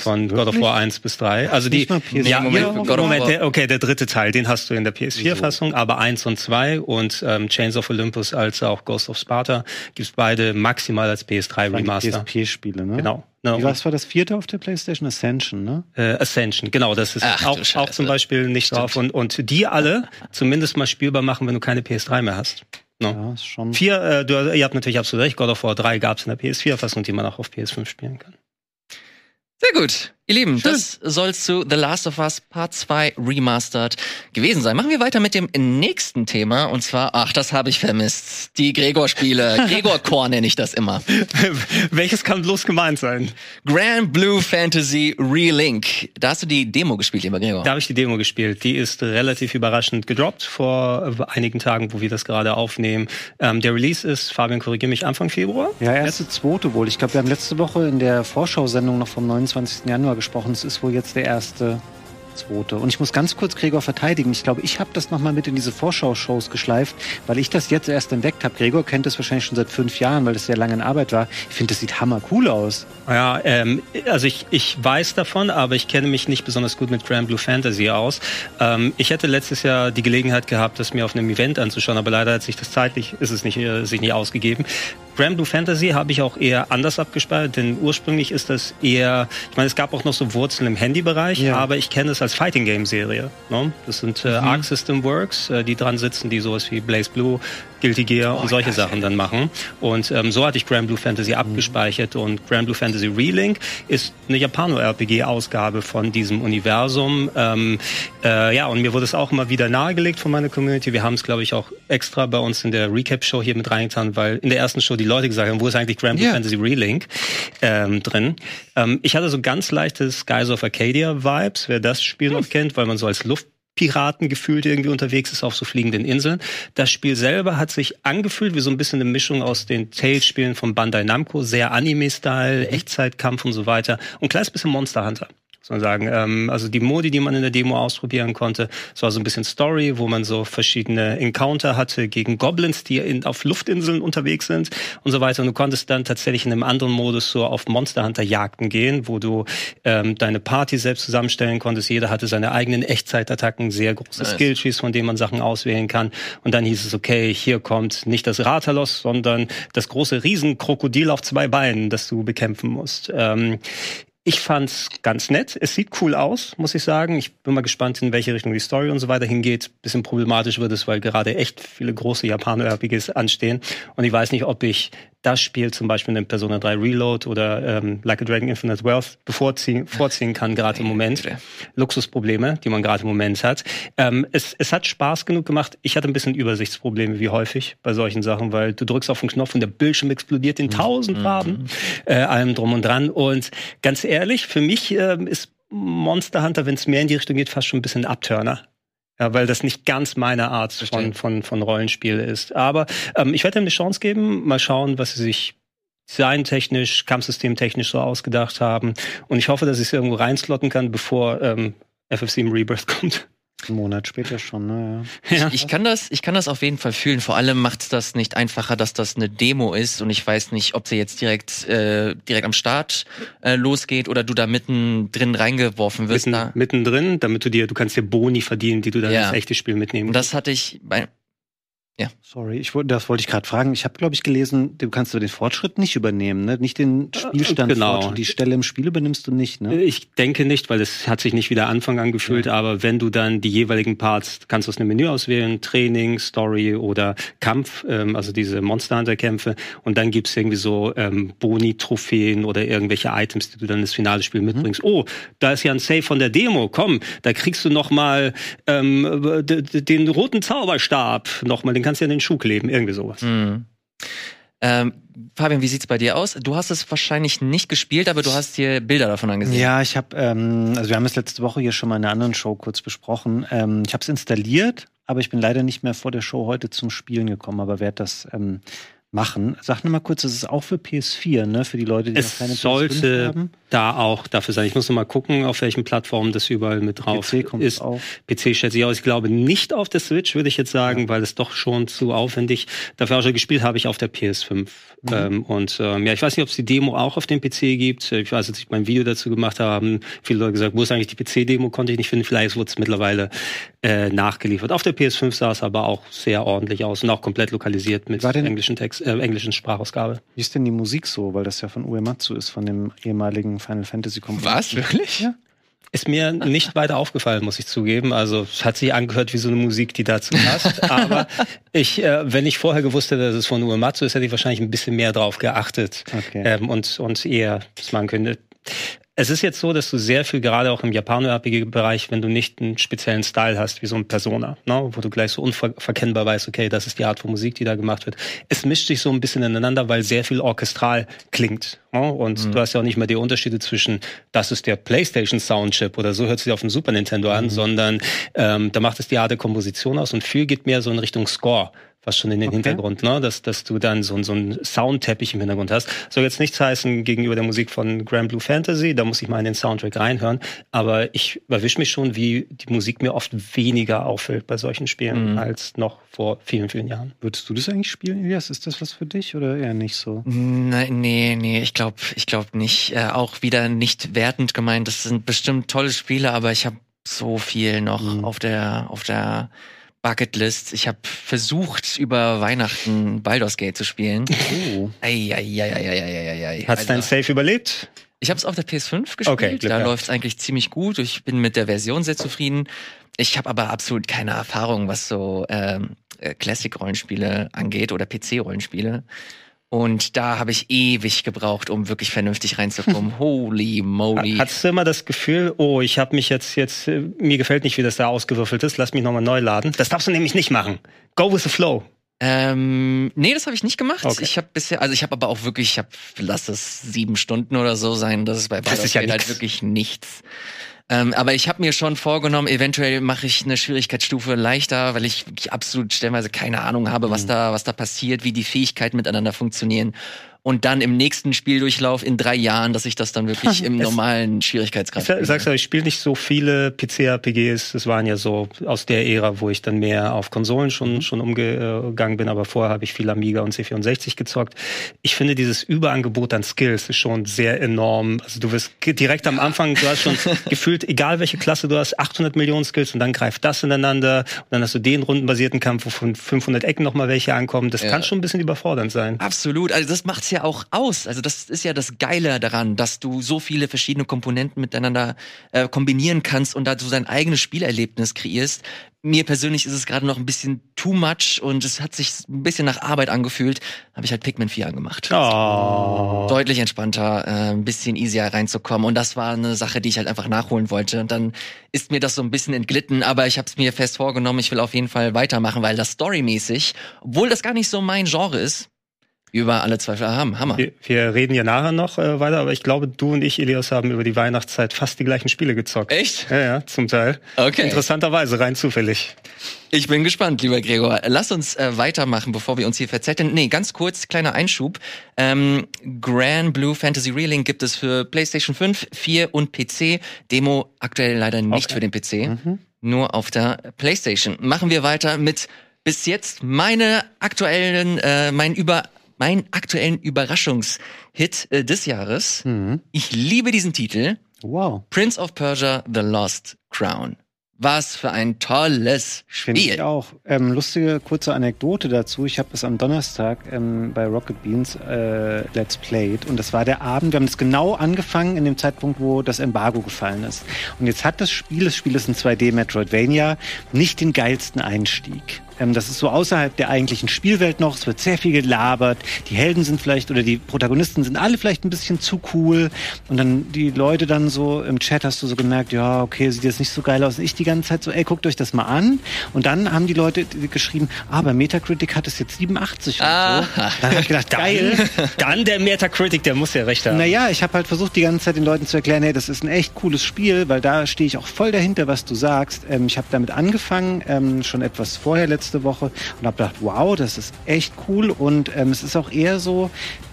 Von God of War 1 bis 3. Also die, Nicht mal PS4? ja, Moment, ja, Moment, der, okay, der dritte Teil, den hast du in der PS4-Fassung, aber 1 und 2 und ähm, Chains of Olympus als auch Ghost of Sparta gibt's beide maximal als PS3 Das waren die Remaster. PSP-Spiele, ne? Genau. Ne, Wie, was war das vierte auf der PlayStation? Ascension, ne? äh, Ascension, genau, das ist Ach, auch, auch zum Beispiel nicht Stimmt. drauf. Und, und die alle zumindest mal spielbar machen, wenn du keine PS3 mehr hast. No. Ja, ist schon. Vier, äh, du, ihr habt natürlich absolut recht, God of War 3 gab's in der PS4-Fassung, die man auch auf PS5 spielen kann. Sehr gut. Ihr Lieben, das soll zu The Last of Us Part 2 Remastered gewesen sein. Machen wir weiter mit dem nächsten Thema und zwar, ach, das habe ich vermisst. Die Gregor-Spiele. Gregor-Core nenne ich das immer. Welches kann bloß gemeint sein? Grand Blue Fantasy Relink. Da hast du die Demo gespielt, lieber Gregor. Da habe ich die Demo gespielt. Die ist relativ überraschend gedroppt vor einigen Tagen, wo wir das gerade aufnehmen. Ähm, der Release ist, Fabian, korrigiere mich, Anfang Februar. Ja, erste, zweite wohl. Ich glaube, wir haben letzte Woche in der Vorschau-Sendung noch vom 29. Januar gesprochen. Es ist wohl jetzt der erste, zweite. Und ich muss ganz kurz Gregor verteidigen. Ich glaube, ich habe das nochmal mit in diese Vorschau-Shows geschleift, weil ich das jetzt erst entdeckt habe. Gregor kennt das wahrscheinlich schon seit fünf Jahren, weil das sehr lange in Arbeit war. Ich finde, das sieht hammer cool aus. Ja, ähm, also ich, ich weiß davon, aber ich kenne mich nicht besonders gut mit Grand Blue Fantasy aus. Ähm, ich hätte letztes Jahr die Gelegenheit gehabt, das mir auf einem Event anzuschauen, aber leider hat sich das zeitlich, ist es nicht, äh, sich nicht ausgegeben. Grand Blue Fantasy habe ich auch eher anders abgespeichert, denn ursprünglich ist das eher, ich meine, es gab auch noch so Wurzeln im Handybereich, Ja. aber ich kenne es als Fighting Game Serie. Ne? Das sind äh, Mhm. Arc System Works, äh, die dran sitzen, die sowas wie Blaze Blue, Guilty Gear und solche Sachen dann machen. Und ähm, so hatte ich Grand Blue Fantasy abgespeichert und Grand Blue Fantasy Relink ist eine Japano-RPG-Ausgabe von diesem Universum. Ähm, äh, ja, und mir wurde es auch immer wieder nahegelegt von meiner Community. Wir haben es, glaube ich, auch extra bei uns in der Recap-Show hier mit reingetan, weil in der ersten Show die Leute gesagt haben, wo ist eigentlich Grand Blue Ja. Fantasy Relink ähm, drin. Ähm, ich hatte so ganz leichte Skies of Arcadia-Vibes, wer das Spiel noch kennt, weil man so als Luft Piraten gefühlt irgendwie unterwegs ist auf so fliegenden Inseln. Das Spiel selber hat sich angefühlt wie so ein bisschen eine Mischung aus den Tales-Spielen von Bandai Namco, sehr Anime-Style, Echtzeitkampf und so weiter und ein kleines bisschen Monster Hunter. Muss man sagen. Ähm, also die Modi, die man in der Demo ausprobieren konnte, es war so ein bisschen Story, wo man so verschiedene Encounter hatte gegen Goblins, die in, auf Luftinseln unterwegs sind und so weiter. Und du konntest dann tatsächlich in einem anderen Modus so auf Monster Hunter Jagden gehen, wo du ähm, deine Party selbst zusammenstellen konntest. Jeder hatte seine eigenen Echtzeitattacken, sehr große Nice. Skilltrees, von denen man Sachen auswählen kann. Und dann hieß es, okay, hier kommt nicht das Ratalos, sondern das große Riesenkrokodil auf zwei Beinen, das du bekämpfen musst. Ähm, ich fand's ganz nett. Es sieht cool aus, muss ich sagen. Ich bin mal gespannt, in welche Richtung die Story und so weiter hingeht. Bisschen problematisch wird es, weil gerade echt viele große Japaner-RPGs anstehen. Und ich weiß nicht, ob ich das Spiel zum Beispiel in Persona 3 Reload oder ähm, Like a Dragon Infinite Wealth bevorziehen, vorziehen kann, gerade im Moment. Luxusprobleme, die man gerade im Moment hat. Ähm, es, es hat Spaß genug gemacht. Ich hatte ein bisschen Übersichtsprobleme, wie häufig bei solchen Sachen, weil du drückst auf den Knopf und der Bildschirm explodiert in tausend Farben, äh, allem drum und dran. Und ganz ehrlich, für mich ähm, ist Monster Hunter, wenn es mehr in die Richtung geht, fast schon ein bisschen ein Abturner. Ja, weil das nicht ganz meine Art von, von, von Rollenspiel ist. Aber ähm, ich werde ihm eine Chance geben, mal schauen, was sie sich designtechnisch, kampfsystemtechnisch so ausgedacht haben. Und ich hoffe, dass ich es irgendwo reinslotten kann, bevor ähm, FF7 Rebirth kommt. Einen Monat später schon, ne? Ja. Ich, ich, kann das, ich kann das auf jeden Fall fühlen. Vor allem macht das nicht einfacher, dass das eine Demo ist und ich weiß nicht, ob sie jetzt direkt äh, direkt am Start äh, losgeht oder du da mitten drin reingeworfen wirst. Mitten, mittendrin, damit du dir, du kannst dir Boni verdienen, die du dann ja. ins echte Spiel mitnehmen. Und das hatte ich bei ja. Sorry, ich, das wollte ich gerade fragen. Ich habe, glaube ich, gelesen, du kannst du den Fortschritt nicht übernehmen, ne? Nicht den Spielstand. Genau. Fortschritt. Die Stelle im Spiel übernimmst du nicht, ne? Ich denke nicht, weil es hat sich nicht wieder Anfang angefühlt, ja. aber wenn du dann die jeweiligen Parts, kannst du aus einem Menü auswählen, Training, Story oder Kampf, ähm, also diese Monster Hunter Kämpfe und dann gibt's irgendwie so ähm, Boni-Trophäen oder irgendwelche Items, die du dann ins finale Spiel mhm. mitbringst. Mhm. Oh, da ist ja ein Save von der Demo, komm, da kriegst du noch mal ähm, den roten Zauberstab, noch mal den kannst du ja in den Schuh kleben, irgendwie sowas. Mhm. Ähm, Fabian, wie sieht's bei dir aus? Du hast es wahrscheinlich nicht gespielt, aber du hast dir Bilder davon angesehen. Ja, ich habe, ähm, also wir haben es letzte Woche hier schon mal in einer anderen Show kurz besprochen. Ähm, ich habe es installiert, aber ich bin leider nicht mehr vor der Show heute zum Spielen gekommen, aber werde das ähm, machen. Sag nur mal kurz, das ist auch für PS4, ne? Für die Leute, die es noch keine sollte PS5 haben. Da auch dafür sein. Ich muss noch mal gucken, auf welchen Plattformen das überall mit drauf PC kommt ist. Auch. PC schätze ich aus. Ich glaube nicht auf der Switch, würde ich jetzt sagen, ja. weil es doch schon zu aufwendig. Dafür auch schon gespielt habe ich auf der PS5. Mhm. Ähm, und ähm, ja, ich weiß nicht, ob es die Demo auch auf dem PC gibt. Ich weiß, als ich mein Video dazu gemacht habe, haben viele Leute gesagt, wo ist eigentlich die PC-Demo? Konnte ich nicht finden. Vielleicht wurde es mittlerweile äh, nachgeliefert. Auf der PS5 sah es aber auch sehr ordentlich aus und auch komplett lokalisiert mit englischen Text äh, englischen Sprachausgabe. Wie ist denn die Musik so? Weil das ja von Uematsu ist, von dem ehemaligen Final Fantasy Komponisten. Was? Wirklich? Ja. Ist mir nicht weiter aufgefallen, muss ich zugeben. Also es hat sich angehört wie so eine Musik, die dazu passt. Aber ich, äh, wenn ich vorher gewusst hätte, dass es von Uematsu ist, hätte ich wahrscheinlich ein bisschen mehr drauf geachtet okay. ähm, und, und eher das machen können. Es ist jetzt so, dass du sehr viel, gerade auch im Japano-RPG-Bereich, wenn du nicht einen speziellen Style hast, wie so ein Persona, ne, wo du gleich so unverkennbar weißt, okay, das ist die Art von Musik, die da gemacht wird. Es mischt sich so ein bisschen ineinander, weil sehr viel orchestral klingt. Ne? Und mhm. du hast ja auch nicht mehr die Unterschiede zwischen, das ist der PlayStation Soundchip oder so hört sich auf dem Super Nintendo an, mhm. sondern ähm, da macht es die Art der Komposition aus und viel geht mehr so in Richtung Score was schon in den okay. Hintergrund, ne? dass, dass du dann so, so einen Soundteppich im Hintergrund hast. Soll jetzt nichts heißen gegenüber der Musik von Grand Blue Fantasy, da muss ich mal in den Soundtrack reinhören, aber ich erwische mich schon, wie die Musik mir oft weniger auffällt bei solchen Spielen mhm. als noch vor vielen, vielen Jahren. Würdest du das eigentlich spielen, Elias? Ist das was für dich oder eher nicht so? Nein, nee, nee, ich glaube ich glaub nicht. Äh, auch wieder nicht wertend gemeint. Das sind bestimmt tolle Spiele, aber ich habe so viel noch mhm. auf der, auf der Bucketlist. Ich habe versucht, über Weihnachten Baldur's Gate zu spielen. Oh. Hat's dein Safe überlebt? Ich habe es auf der PS5 gespielt. Okay, da läuft es eigentlich ziemlich gut. Ich bin mit der Version sehr zufrieden. Ich habe aber absolut keine Erfahrung, was so ähm, äh, Classic-Rollenspiele angeht oder PC-Rollenspiele. Und da habe ich ewig gebraucht, um wirklich vernünftig reinzukommen. Holy moly. Hattest du immer das Gefühl, oh, ich habe mich jetzt, jetzt, äh, mir gefällt nicht, wie das da ausgewürfelt ist, lass mich nochmal neu laden. Das darfst du nämlich nicht machen. Go with the flow. Ähm, nee, das habe ich nicht gemacht. Okay. Ich habe bisher, also ich habe aber auch wirklich, ich habe, lass es sieben Stunden oder so sein. Das ist bei Baldur's ja halt wirklich nichts. Ähm, aber ich habe mir schon vorgenommen, eventuell mache ich eine Schwierigkeitsstufe leichter, weil ich absolut stellenweise keine Ahnung habe, was mhm. da, was da passiert, wie die Fähigkeiten miteinander funktionieren und dann im nächsten Spieldurchlauf in drei Jahren, dass ich das dann wirklich im normalen Schwierigkeitsgrad Ich sag's ja, ich spiele nicht so viele PC-RPGs. Das waren ja so aus der Ära, wo ich dann mehr auf Konsolen schon, mhm. schon umgegangen bin, aber vorher habe ich viel Amiga und C64 gezockt. Ich finde dieses Überangebot an Skills ist schon sehr enorm. Also du wirst direkt am Anfang, du hast schon gefühlt, egal welche Klasse du hast, 800 Millionen Skills und dann greift das ineinander und dann hast du den rundenbasierten Kampf, wo von 500 Ecken nochmal welche ankommen. Das ja. kann schon ein bisschen überfordernd sein. Absolut. Also das macht's ja auch aus. Also das ist ja das Geile daran, dass du so viele verschiedene Komponenten miteinander äh, kombinieren kannst und dazu dein eigenes Spielerlebnis kreierst. Mir persönlich ist es gerade noch ein bisschen too much und es hat sich ein bisschen nach Arbeit angefühlt. Habe ich halt Pikmin 4 angemacht. Oh. Deutlich entspannter, äh, ein bisschen easier reinzukommen. Und das war eine Sache, die ich halt einfach nachholen wollte. Und dann ist mir das so ein bisschen entglitten, aber ich habe es mir fest vorgenommen, ich will auf jeden Fall weitermachen, weil das storymäßig, obwohl das gar nicht so mein Genre ist, über alle Zweifel haben. Hammer. Wir, wir reden ja nachher noch äh, weiter, aber ich glaube, du und ich, Elias, haben über die Weihnachtszeit fast die gleichen Spiele gezockt. Echt? Ja, ja, zum Teil. Okay. Interessanterweise, rein zufällig. Ich bin gespannt, lieber Gregor. Lass uns äh, weitermachen, bevor wir uns hier verzetteln. Nee, ganz kurz, kleiner Einschub. Ähm, Grand Blue Fantasy Reeling gibt es für PlayStation 5, 4 und PC. Demo aktuell leider nicht Okay. für den PC, nur auf der PlayStation. Machen wir weiter mit bis jetzt meine aktuellen, äh, mein über mein aktuellen Überraschungshit äh, des Jahres. Ich liebe diesen Titel. Wow. Prince of Persia: The Lost Crown. Was für ein tolles Finde ich Spiel. auch. Ähm, lustige kurze Anekdote dazu. Ich habe es am Donnerstag ähm, bei Rocket Beans äh, Let's Played und das war der Abend. Wir haben es genau angefangen in dem Zeitpunkt, wo das Embargo gefallen ist. Und jetzt hat das Spiel, das Spiel ist ein 2D Metroidvania, nicht den geilsten Einstieg. Ähm, das ist so außerhalb der eigentlichen Spielwelt noch. Es wird sehr viel gelabert. Die Helden sind vielleicht oder die Protagonisten sind alle vielleicht ein bisschen zu cool. Und dann die Leute dann so im Chat hast du so gemerkt, ja, okay, sieht jetzt nicht so geil aus. Und ich die ganze Zeit so, ey, guckt euch das mal an. Und dann haben die Leute geschrieben, ah, bei Metacritic hat es jetzt 87 und Ah. so. Dann hab ich gedacht, geil. Dann der Metacritic, der muss ja recht haben. Naja, ich habe halt versucht, die ganze Zeit den Leuten zu erklären, hey, das ist ein echt cooles Spiel, weil da stehe ich auch voll dahinter, was du sagst. Ähm, ich habe damit angefangen, ähm, schon etwas vorher letzte Woche und habe gedacht, wow, das ist echt cool und ähm, es ist auch eher so,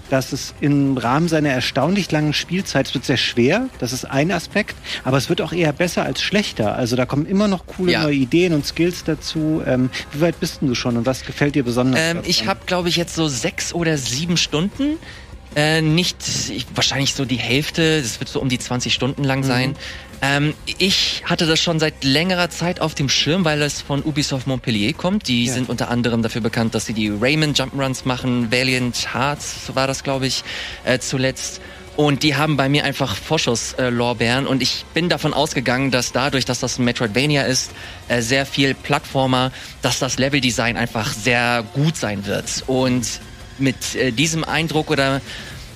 dass es im Rahmen seiner erstaunlich langen Spielzeit, es wird sehr schwer, das ist ein Aspekt, aber es wird auch eher besser als schlechter. Also da kommen immer noch coole Ja. neue Ideen und Skills dazu. Ähm, wie weit bist du schon und was gefällt dir besonders? Ähm, ich habe, glaube ich, jetzt so sechs oder sieben Stunden. Äh, nicht, ich, wahrscheinlich so die Hälfte, das wird so um die 20 Stunden lang sein. Ähm, ich hatte das schon seit längerer Zeit auf dem Schirm, weil es von Ubisoft Montpellier kommt. Die Ja. sind unter anderem dafür bekannt, dass sie die Rayman Jump'n'Runs machen. Valiant Hearts war das, glaube ich, äh, zuletzt. Und die haben bei mir einfach Vorschusslorbeeren und ich bin davon ausgegangen, dass dadurch, dass das ein Metroidvania ist, äh, sehr viel Plattformer, dass das Leveldesign einfach sehr gut sein wird. Und mit äh, diesem Eindruck oder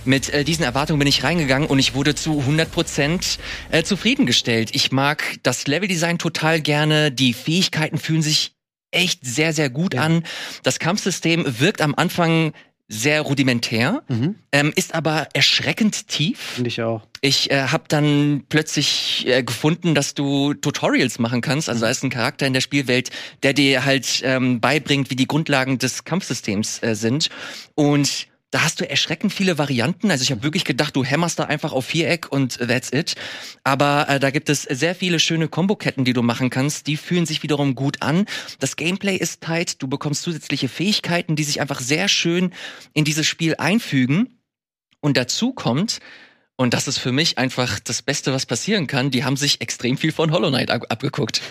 mit äh, diesen Erwartungen bin ich reingegangen und ich wurde zu 100% äh, zufriedengestellt. Ich mag das Leveldesign total gerne, die Fähigkeiten fühlen sich echt sehr, sehr gut an. Das Kampfsystem wirkt am Anfang sehr rudimentär, Mhm. ähm, ist aber erschreckend tief. Finde ich auch. Ich äh, habe dann plötzlich äh, gefunden, dass du Tutorials machen kannst. Also da ist ein Charakter in der Spielwelt, der dir halt ähm, beibringt, wie die Grundlagen des Kampfsystems äh, sind. Und da hast du erschreckend viele Varianten. Also ich habe wirklich gedacht, du hämmerst da einfach auf Viereck und that's it. Aber äh, da gibt es sehr viele schöne Komboketten, die du machen kannst. Die fühlen sich wiederum gut an. Das Gameplay ist tight. Du bekommst zusätzliche Fähigkeiten, die sich einfach sehr schön in dieses Spiel einfügen. Und dazu kommt, und das ist für mich einfach das Beste, was passieren kann, die haben sich extrem viel von Hollow Knight ab abgeguckt.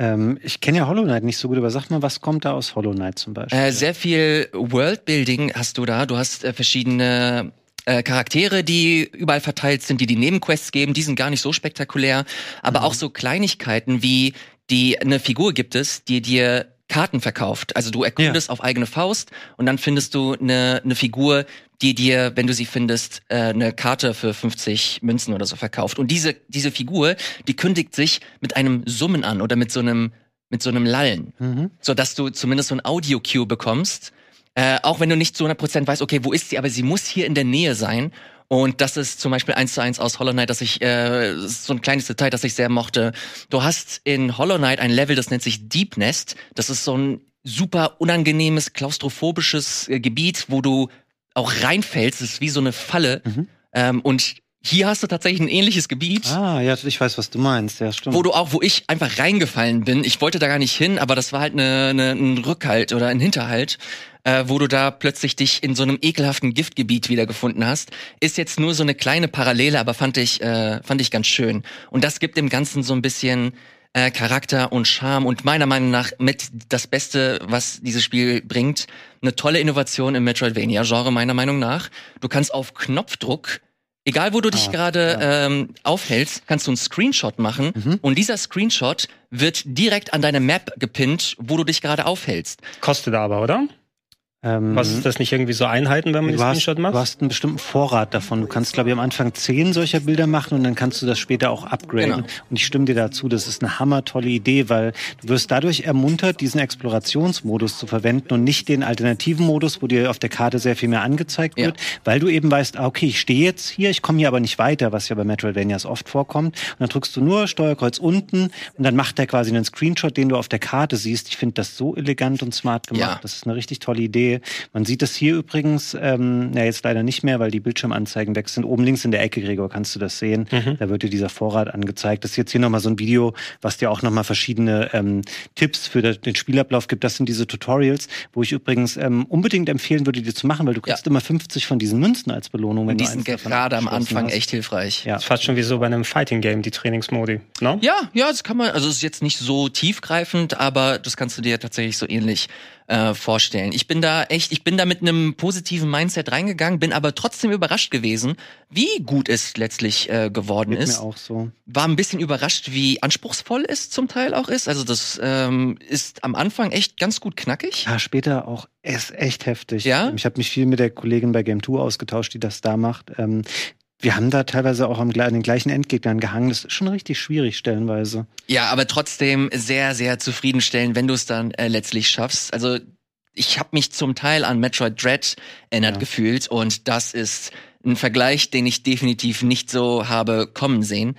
Ähm, ich kenne ja Hollow Knight nicht so gut, aber sag mal, was kommt da aus Hollow Knight zum Beispiel? Äh, sehr viel Worldbuilding hast du da. Du hast äh, verschiedene äh, Charaktere, die überall verteilt sind, die die Nebenquests geben. Die sind gar nicht so spektakulär. Aber auch so Kleinigkeiten wie die eine Figur gibt es, die dir Karten verkauft. Also du erkundest auf eigene Faust und dann findest du eine, eine Figur, die dir, wenn du sie findest, äh, eine Karte für 50 Münzen oder so verkauft. Und diese, diese Figur, die kündigt sich mit einem Summen an oder mit so einem, mit so einem Lallen Mhm. so dass du zumindest so ein Audio-Cue bekommst. Äh, auch wenn du nicht zu 100% weißt, okay, wo ist sie, aber sie muss hier in der Nähe sein. Und das ist zum Beispiel eins zu eins aus Hollow Knight, dass ich, äh, das ist so ein kleines Detail, das ich sehr mochte. Du hast in Hollow Knight ein Level, das nennt sich Deep Nest. Das ist so ein super unangenehmes, klaustrophobisches äh, Gebiet, wo du auch reinfällst. Es ist wie so eine Falle. Ähm, und hier hast du tatsächlich ein ähnliches Gebiet Ah, ja, ich weiß, was du meinst. Ja, stimmt. wo du auch, wo ich einfach reingefallen bin. Ich wollte da gar nicht hin, aber das war halt eine, eine, ein Rückhalt oder ein Hinterhalt, äh, wo du da plötzlich dich in so einem ekelhaften Giftgebiet wiedergefunden hast. Ist jetzt nur so eine kleine Parallele, aber fand ich, äh, fand ich ganz schön. Und das gibt dem Ganzen so ein bisschen äh, Charakter und Charme und meiner Meinung nach mit das Beste, was dieses Spiel bringt. Eine tolle Innovation im Metroidvania-Genre, meiner Meinung nach. Du kannst auf Knopfdruck Egal, wo du dich Ah, gerade ähm, aufhältst, kannst du einen Screenshot machen Mhm. und dieser Screenshot wird direkt an deine Map gepinnt, wo du dich gerade aufhältst. Kostet aber, oder? Ähm, Was ist das nicht irgendwie so Einheiten, wenn man den Screenshot macht? Du hast einen bestimmten Vorrat davon. Du kannst, glaube ich, am Anfang zehn solcher Bilder machen und dann kannst du das später auch upgraden. Genau. Und ich stimme dir dazu, das ist eine hammertolle Idee, weil du wirst dadurch ermuntert, diesen Explorationsmodus zu verwenden und nicht den alternativen Modus, wo dir auf der Karte sehr viel mehr angezeigt wird, ja. weil du eben weißt, ah, okay, ich stehe jetzt hier, ich komme hier aber nicht weiter, was ja bei Metroidvanias oft vorkommt. Und dann drückst du nur Steuerkreuz unten und dann macht er quasi einen Screenshot, den du auf der Karte siehst. Ich finde das so elegant und smart gemacht. Ja. Das ist eine richtig tolle Idee. Man sieht das hier übrigens, ähm, ja jetzt leider nicht mehr, weil die Bildschirmanzeigen weg sind. Oben links in der Ecke, Gregor, kannst du das sehen. Mhm. Da wird dir dieser Vorrat angezeigt. Das ist jetzt hier nochmal so ein Video, was dir auch nochmal verschiedene ähm, Tipps für den Spielablauf gibt. Das sind diese Tutorials, wo ich übrigens ähm, unbedingt empfehlen würde, dir zu machen, weil du kriegst ja. immer 50 von diesen Münzen als Belohnung. Wenn Und die sind gerade am Anfang hast. echt hilfreich. Ja. Das ist fast schon wie so bei einem Fighting Game, die Trainingsmodi. No? Ja, ja, das kann man, also es ist jetzt nicht so tiefgreifend, aber das kannst du dir tatsächlich so ähnlich äh, vorstellen. Ich bin da echt, ich bin da mit einem positiven Mindset reingegangen, bin aber trotzdem überrascht gewesen, wie gut es letztlich äh, geworden Geht ist. Mir auch so. War ein bisschen überrascht, wie anspruchsvoll es zum Teil auch ist. Also das ähm, ist am Anfang echt ganz gut knackig. Ja, später auch ist echt heftig. Ja? Ich habe mich viel mit der Kollegin bei Game 2 ausgetauscht, die das da macht. Ähm, wir haben da teilweise auch am, an den gleichen Endgegnern gehangen. Das ist schon richtig schwierig stellenweise. Ja, aber trotzdem sehr, sehr zufriedenstellend, wenn du es dann äh, letztlich schaffst. Also ich habe mich zum Teil an Metroid Dread erinnert ja. gefühlt und das ist ein Vergleich, den ich definitiv nicht so habe kommen sehen.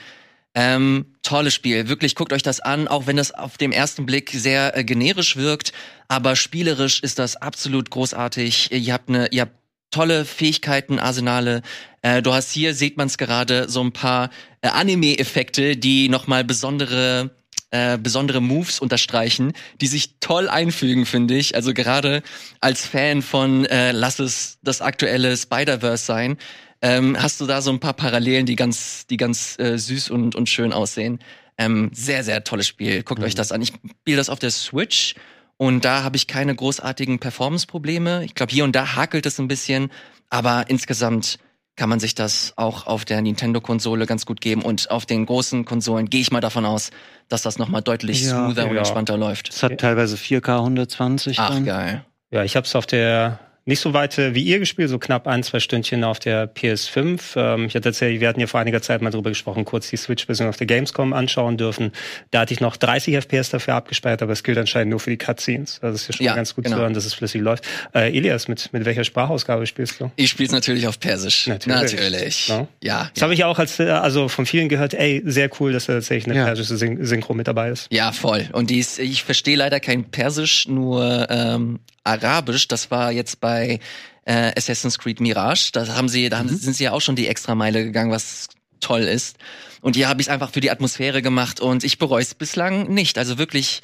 Ähm, tolles Spiel, wirklich guckt euch das an, auch wenn das auf dem ersten Blick sehr äh, generisch wirkt, aber spielerisch ist das absolut großartig. Ihr habt eine, ihr habt tolle Fähigkeiten, Arsenale. Äh, du hast hier, sieht man es gerade, so ein paar äh, Anime-Effekte, die nochmal besondere äh, besondere Moves unterstreichen, die sich toll einfügen, finde ich. Also gerade als Fan von äh, Lass es das aktuelle Spider-Verse sein, ähm, hast du da so ein paar Parallelen, die ganz, die ganz äh, süß und, und schön aussehen. Ähm, sehr, sehr tolles Spiel. Guckt mhm. euch das an. Ich spiele das auf der Switch und da habe ich keine großartigen Performance-Probleme. Ich glaube, hier und da hakelt es ein bisschen, aber insgesamt kann man sich das auch auf der Nintendo-Konsole ganz gut geben. Und auf den großen Konsolen gehe ich mal davon aus, dass das nochmal deutlich ja, smoother ja. und entspannter läuft. Es hat teilweise 4K 120. Ach, dann. geil. Ja, ich habe es auf der nicht so weit äh, wie ihr gespielt, so knapp ein, zwei Stündchen auf der PS5. Ähm, ich hatte erzählt, wir hatten ja vor einiger Zeit mal drüber gesprochen, kurz die Switch-Version auf der Gamescom anschauen dürfen. Da hatte ich noch 30 FPS dafür abgespeichert, aber es gilt anscheinend nur für die Cutscenes. Also das ist ja schon ja, mal ganz gut genau. zu hören, dass es flüssig läuft. Äh, Elias, mit, mit welcher Sprachausgabe spielst du? Ich spiele es natürlich auf Persisch. Natürlich. natürlich. No? Ja. Das ja. habe ich auch als, äh, also von vielen gehört, ey, sehr cool, dass da tatsächlich eine ja. persische Syn Synchro mit dabei ist. Ja, voll. Und die ist, ich verstehe leider kein Persisch, nur ähm, Arabisch. Das war jetzt bei äh, Assassin's Creed Mirage. Da haben sie, da haben, mhm. sind sie ja auch schon die extra Meile gegangen, was toll ist. Und hier habe ich es einfach für die Atmosphäre gemacht und ich bereue es bislang nicht. Also wirklich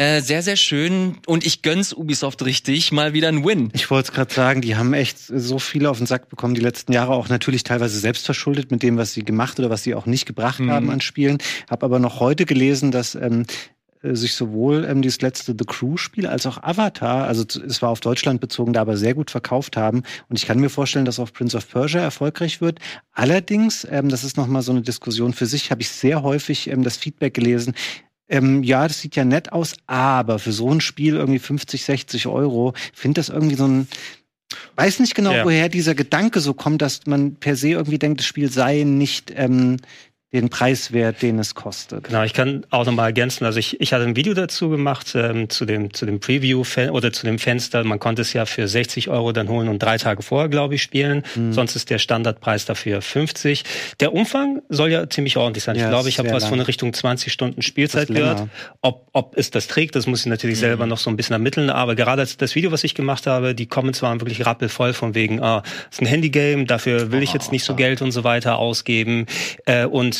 äh, sehr, sehr schön und ich gönn's Ubisoft richtig, mal wieder ein Win. Ich wollte es gerade sagen, die haben echt so viele auf den Sack bekommen die letzten Jahre, auch natürlich teilweise selbst verschuldet mit dem, was sie gemacht oder was sie auch nicht gebracht mhm. haben an Spielen. Hab aber noch heute gelesen, dass ähm, äh, sich sowohl ähm, dieses letzte The Crew-Spiel als auch Avatar, also es war auf Deutschland bezogen, da aber sehr gut verkauft haben. Und ich kann mir vorstellen, dass auch Prince of Persia erfolgreich wird. Allerdings, ähm, das ist nochmal so eine Diskussion für sich, habe ich sehr häufig ähm, das Feedback gelesen. Ähm, ja, das sieht ja nett aus, aber für so ein Spiel irgendwie 50, 60 Euro, finde das irgendwie so ein, weiß nicht genau, ja. woher dieser Gedanke so kommt, dass man per se irgendwie denkt, das Spiel sei nicht ähm, den Preiswert, den es kostet. Genau, ich kann auch nochmal ergänzen. Also ich, ich hatte ein Video dazu gemacht ähm, zu dem zu dem Preview oder zu dem Fenster. Man konnte es ja für 60 Euro dann holen und drei Tage vorher, glaube ich, spielen. Mhm. Sonst ist der Standardpreis dafür 50. Der Umfang soll ja ziemlich ordentlich sein. Ja, ich glaube, ich habe was lang. von Richtung 20 Stunden Spielzeit gehört. Ob, ob es das trägt, das muss ich natürlich mhm. selber noch so ein bisschen ermitteln. Aber gerade das Video, was ich gemacht habe, die Comments waren wirklich rappelvoll von wegen, ah, es ist ein Handygame, dafür will ich jetzt nicht so Geld und so weiter ausgeben. Äh, und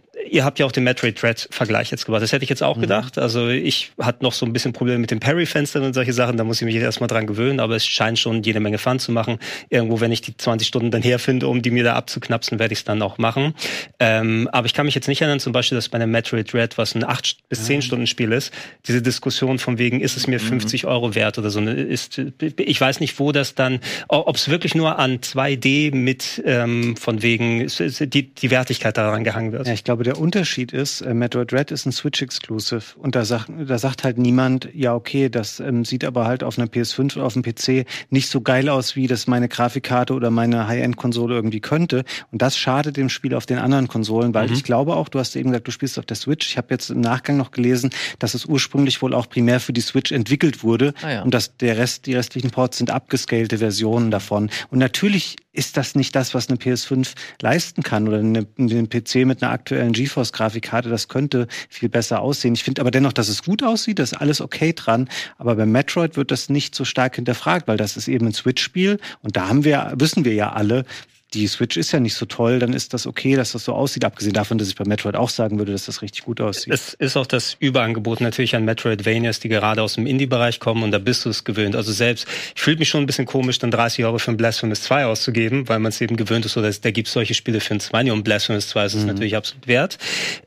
ihr habt ja auch den Metroid Dread Vergleich jetzt gemacht. Das hätte ich jetzt auch mhm. gedacht. Also ich hatte noch so ein bisschen Probleme mit den Parry-Fenstern und solche Sachen. Da muss ich mich jetzt erstmal dran gewöhnen. Aber es scheint schon jede Menge Fun zu machen. Irgendwo, wenn ich die 20 Stunden dann herfinde, um die mir da abzuknapsen, werde ich es dann auch machen. Ähm, aber ich kann mich jetzt nicht erinnern, zum Beispiel, dass bei einem Metroid Dread, was ein 8 bis 10 mhm. Stunden Spiel ist, diese Diskussion von wegen, ist es mir 50 mhm. Euro wert oder so. Ne, ist, ich weiß nicht, wo das dann, ob es wirklich nur an 2D mit ähm, von wegen die, die Wertigkeit daran gehangen wird. Ja, ich glaube, der Unterschied ist, äh, Metroid Red ist ein Switch-Exclusive und da sagt, da sagt halt niemand, ja okay, das ähm, sieht aber halt auf einer PS5 oder auf dem PC nicht so geil aus, wie das meine Grafikkarte oder meine High-End-Konsole irgendwie könnte. Und das schadet dem Spiel auf den anderen Konsolen, weil mhm. ich glaube auch, du hast eben gesagt, du spielst auf der Switch. Ich habe jetzt im Nachgang noch gelesen, dass es ursprünglich wohl auch primär für die Switch entwickelt wurde ah, ja. und dass der Rest, die restlichen Ports sind abgescalte Versionen davon. Und natürlich ist das nicht das, was eine PS5 leisten kann oder eine, ein PC mit einer aktuellen GeForce-Grafikkarte. Das könnte viel besser aussehen. Ich finde aber dennoch, dass es gut aussieht, da ist alles okay dran. Aber bei Metroid wird das nicht so stark hinterfragt, weil das ist eben ein Switch-Spiel und da haben wir, wissen wir ja alle, die Switch ist ja nicht so toll, dann ist das okay, dass das so aussieht, abgesehen davon, dass ich bei Metroid auch sagen würde, dass das richtig gut aussieht. Es ist auch das Überangebot natürlich an Metroidvanias, die gerade aus dem Indie-Bereich kommen und da bist du es gewöhnt. Also selbst, ich fühle mich schon ein bisschen komisch, dann 30 Euro für ein Blasphemous 2 auszugeben, weil man es eben gewöhnt ist, oder da gibt es solche Spiele für ein 2 und Blasphemous 2 ist es mhm. natürlich absolut wert.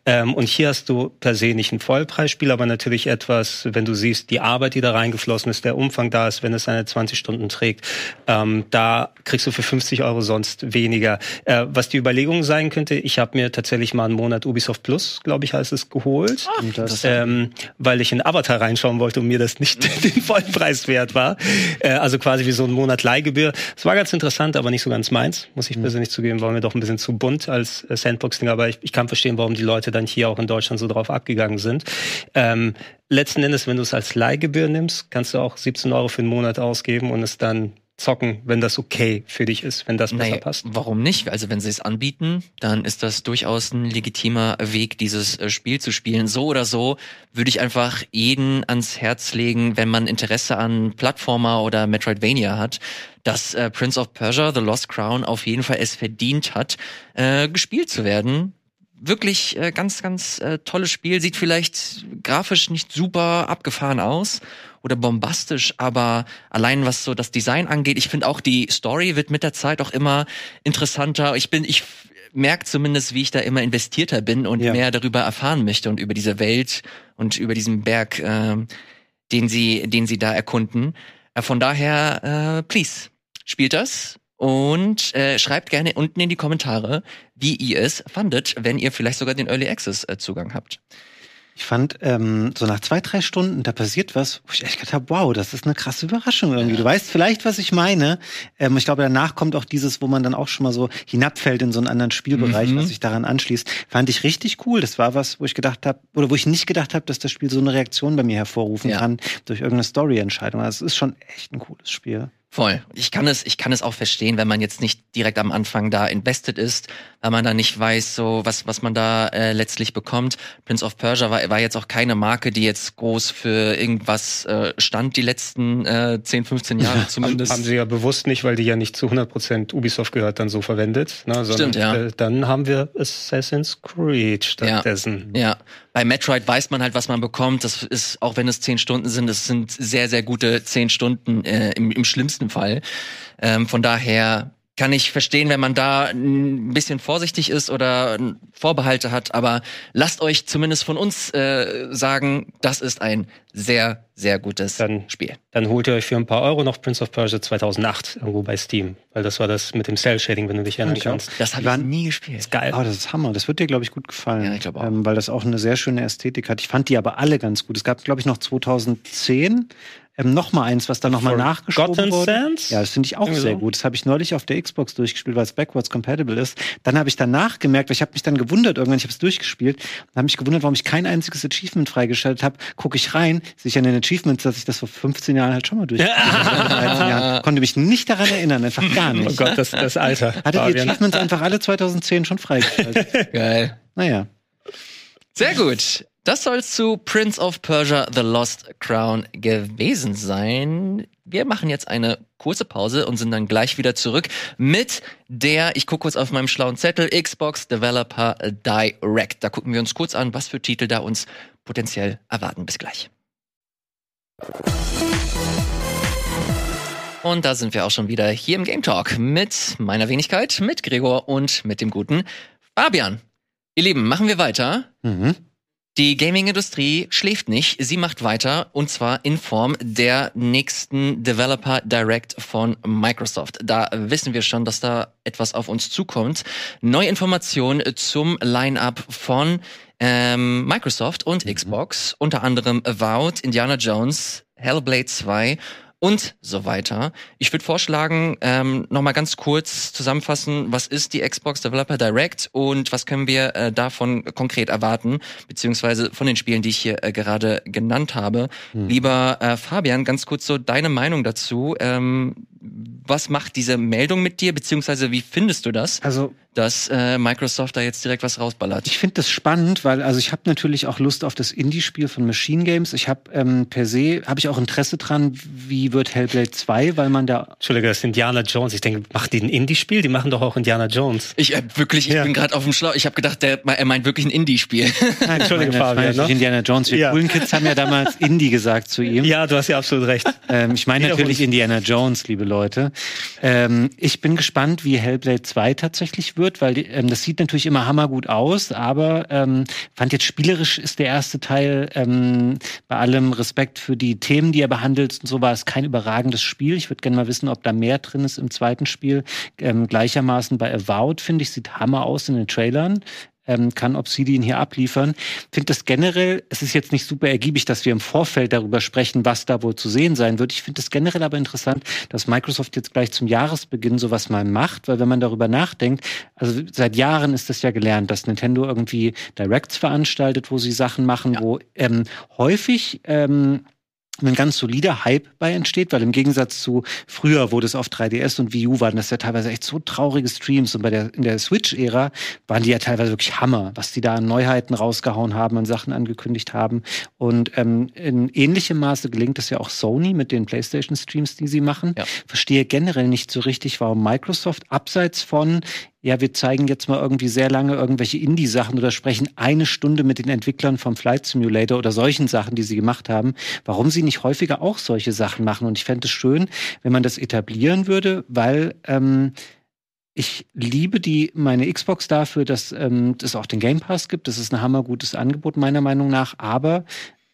Ähm, und hier hast du per se nicht ein Vollpreisspiel, aber natürlich etwas, wenn du siehst, die Arbeit, die da reingeflossen ist, der Umfang da ist, wenn es seine 20 Stunden trägt, ähm, da kriegst du für 50 Euro sonst weniger. Äh, was die Überlegung sein könnte, ich habe mir tatsächlich mal einen Monat Ubisoft Plus, glaube ich, heißt es, geholt. Ach, das, ähm, weil ich in Avatar reinschauen wollte und mir das nicht den Vollpreis wert war. Äh, also quasi wie so ein Monat Leihgebühr. Es war ganz interessant, aber nicht so ganz meins, muss ich mhm. persönlich zugeben. War mir doch ein bisschen zu bunt als äh, Sandbox-Ding. Aber ich, ich kann verstehen, warum die Leute dann hier auch in Deutschland so drauf abgegangen sind. Ähm, letzten Endes, wenn du es als Leihgebühr nimmst, kannst du auch 17 Euro für einen Monat ausgeben und es dann zocken, wenn das okay für dich ist, wenn das besser naja, passt. Warum nicht? Also wenn sie es anbieten, dann ist das durchaus ein legitimer Weg, dieses äh, Spiel zu spielen. So oder so würde ich einfach jeden ans Herz legen, wenn man Interesse an Plattformer oder Metroidvania hat, dass äh, Prince of Persia, The Lost Crown auf jeden Fall es verdient hat, äh, gespielt zu werden wirklich äh, ganz, ganz äh, tolles Spiel. Sieht vielleicht grafisch nicht super abgefahren aus oder bombastisch, aber allein was so das Design angeht, ich finde auch die Story wird mit der Zeit auch immer interessanter. Ich bin, ich merke zumindest, wie ich da immer investierter bin und ja. mehr darüber erfahren möchte und über diese Welt und über diesen Berg, äh, den sie, den sie da erkunden. Äh, von daher, äh, please, spielt das und äh, schreibt gerne unten in die Kommentare, wie ihr es fandet, wenn ihr vielleicht sogar den Early Access äh, Zugang habt. Ich fand, ähm, so nach zwei, drei Stunden, da passiert was, wo ich echt gedacht habe, wow, das ist eine krasse Überraschung irgendwie. Ja. Du weißt vielleicht, was ich meine. Ähm, ich glaube, danach kommt auch dieses, wo man dann auch schon mal so hinabfällt in so einen anderen Spielbereich, mhm. was sich daran anschließt. Fand ich richtig cool. Das war was, wo ich gedacht habe, oder wo ich nicht gedacht habe, dass das Spiel so eine Reaktion bei mir hervorrufen ja. kann durch irgendeine Story-Entscheidung. Also es ist schon echt ein cooles Spiel. Voll. Ich kann es, ich kann es auch verstehen, wenn man jetzt nicht direkt am Anfang da invested ist, weil man da nicht weiß, so was, was man da äh, letztlich bekommt. Prince of Persia war, war jetzt auch keine Marke, die jetzt groß für irgendwas äh, stand die letzten äh, 10, 15 Jahre zumindest. haben sie ja bewusst nicht, weil die ja nicht zu 100% Ubisoft gehört, dann so verwendet. Ne, sondern, Stimmt, ja. Äh, dann haben wir Assassin's Creed stattdessen. Ja, ja. Bei Metroid weiß man halt, was man bekommt. Das ist, auch wenn es zehn Stunden sind, das sind sehr, sehr gute zehn Stunden äh, im, im schlimmsten Fall. Ähm, von daher kann ich verstehen, wenn man da ein bisschen vorsichtig ist oder Vorbehalte hat, aber lasst euch zumindest von uns äh, sagen, das ist ein sehr, sehr gutes dann, Spiel. Dann holt ihr euch für ein paar Euro noch Prince of Persia 2008 irgendwo bei Steam, weil das war das mit dem Cell-Shading, wenn du dich erinnern kannst. Das habe ich nie gespielt. Das ist geil. Oh, das ist Hammer. Das wird dir, glaube ich, gut gefallen. Ja, ich glaube auch. Ähm, weil das auch eine sehr schöne Ästhetik hat. Ich fand die aber alle ganz gut. Es gab, glaube ich, noch 2010 ähm, noch mal eins, was da noch mal nachgeschoben wurde. Sense? Ja, das finde ich auch Irgendwie sehr so. gut. Das habe ich neulich auf der Xbox durchgespielt, weil es backwards compatible ist. Dann habe ich danach gemerkt, weil ich habe mich dann gewundert, irgendwann, ich habe es durchgespielt, dann habe mich gewundert, warum ich kein einziges Achievement freigeschaltet habe. Gucke ich rein, sehe ich an den Achievements, dass ich das vor 15 Jahren halt schon mal durchgespielt Konnte mich nicht daran erinnern, einfach gar nicht. Oh Gott, das, das Alter. Hatte die Achievements einfach alle 2010 schon freigeschaltet. Geil. Naja. Sehr gut. Das soll zu Prince of Persia The Lost Crown gewesen sein. Wir machen jetzt eine kurze Pause und sind dann gleich wieder zurück mit der, ich gucke kurz auf meinem schlauen Zettel, Xbox Developer Direct. Da gucken wir uns kurz an, was für Titel da uns potenziell erwarten. Bis gleich. Und da sind wir auch schon wieder hier im Game Talk mit meiner Wenigkeit, mit Gregor und mit dem guten Fabian. Ihr Lieben, machen wir weiter. Mhm Die Gaming-Industrie schläft nicht, sie macht weiter und zwar in Form der nächsten Developer Direct von Microsoft. Da wissen wir schon, dass da etwas auf uns zukommt. Neue Informationen zum Line-up von ähm, Microsoft und mhm. Xbox, unter anderem Avowed, Indiana Jones, Hellblade 2 und so weiter. Ich würde vorschlagen, ähm, nochmal ganz kurz zusammenfassen, was ist die Xbox Developer Direct und was können wir äh, davon konkret erwarten, beziehungsweise von den Spielen, die ich hier äh, gerade genannt habe. Hm. Lieber äh, Fabian, ganz kurz so deine Meinung dazu. Ähm, was macht diese Meldung mit dir, beziehungsweise wie findest du das? Also dass äh, Microsoft da jetzt direkt was rausballert. Ich finde das spannend, weil also ich habe natürlich auch Lust auf das Indie-Spiel von Machine Games. Ich habe ähm, per se habe ich auch Interesse dran, wie wird Hellblade 2, weil man da Entschuldige, das ist Indiana Jones. Ich denke, macht die ein Indie-Spiel? Die machen doch auch Indiana Jones. Ich äh, wirklich, ich ja. bin gerade auf dem Schlauch. Ich habe gedacht, der er meint wirklich ein Indie-Spiel. Entschuldige, Fabian. Ne? Indiana Jones. Wir ja. coolen Kids haben ja damals Indie gesagt zu ihm. Ja, du hast ja absolut recht. Ähm, ich meine natürlich Indiana Jones, liebe Leute. Ähm, ich bin gespannt, wie Hellblade 2 tatsächlich wird, weil ähm, das sieht natürlich immer hammergut aus, aber ähm, fand jetzt spielerisch ist der erste Teil ähm, bei allem Respekt für die Themen, die er behandelt und so war es kein überragendes Spiel. Ich würde gerne mal wissen, ob da mehr drin ist im zweiten Spiel. Ähm, gleichermaßen bei Avowed, finde ich, sieht Hammer aus in den Trailern ähm, kann Obsidian hier abliefern. Finde das generell, es ist jetzt nicht super ergiebig, dass wir im Vorfeld darüber sprechen, was da wohl zu sehen sein wird. Ich finde es generell aber interessant, dass Microsoft jetzt gleich zum Jahresbeginn sowas mal macht, weil wenn man darüber nachdenkt, also seit Jahren ist das ja gelernt, dass Nintendo irgendwie Directs veranstaltet, wo sie Sachen machen, ja. wo ähm, häufig ähm, ein ganz solider Hype bei entsteht, weil im Gegensatz zu früher, wo das auf 3DS und Wii U waren, das ja teilweise echt so traurige Streams und bei der in der Switch-Ära waren die ja teilweise wirklich Hammer, was die da an Neuheiten rausgehauen haben und Sachen angekündigt haben. Und ähm, in ähnlichem Maße gelingt es ja auch Sony mit den PlayStation-Streams, die sie machen. Ja. Verstehe generell nicht so richtig, warum Microsoft abseits von ja, wir zeigen jetzt mal irgendwie sehr lange irgendwelche Indie-Sachen oder sprechen eine Stunde mit den Entwicklern vom Flight Simulator oder solchen Sachen, die sie gemacht haben, warum sie nicht häufiger auch solche Sachen machen. Und ich fände es schön, wenn man das etablieren würde, weil ähm, ich liebe die meine Xbox dafür, dass ähm, es auch den Game Pass gibt. Das ist ein hammergutes Angebot meiner Meinung nach. Aber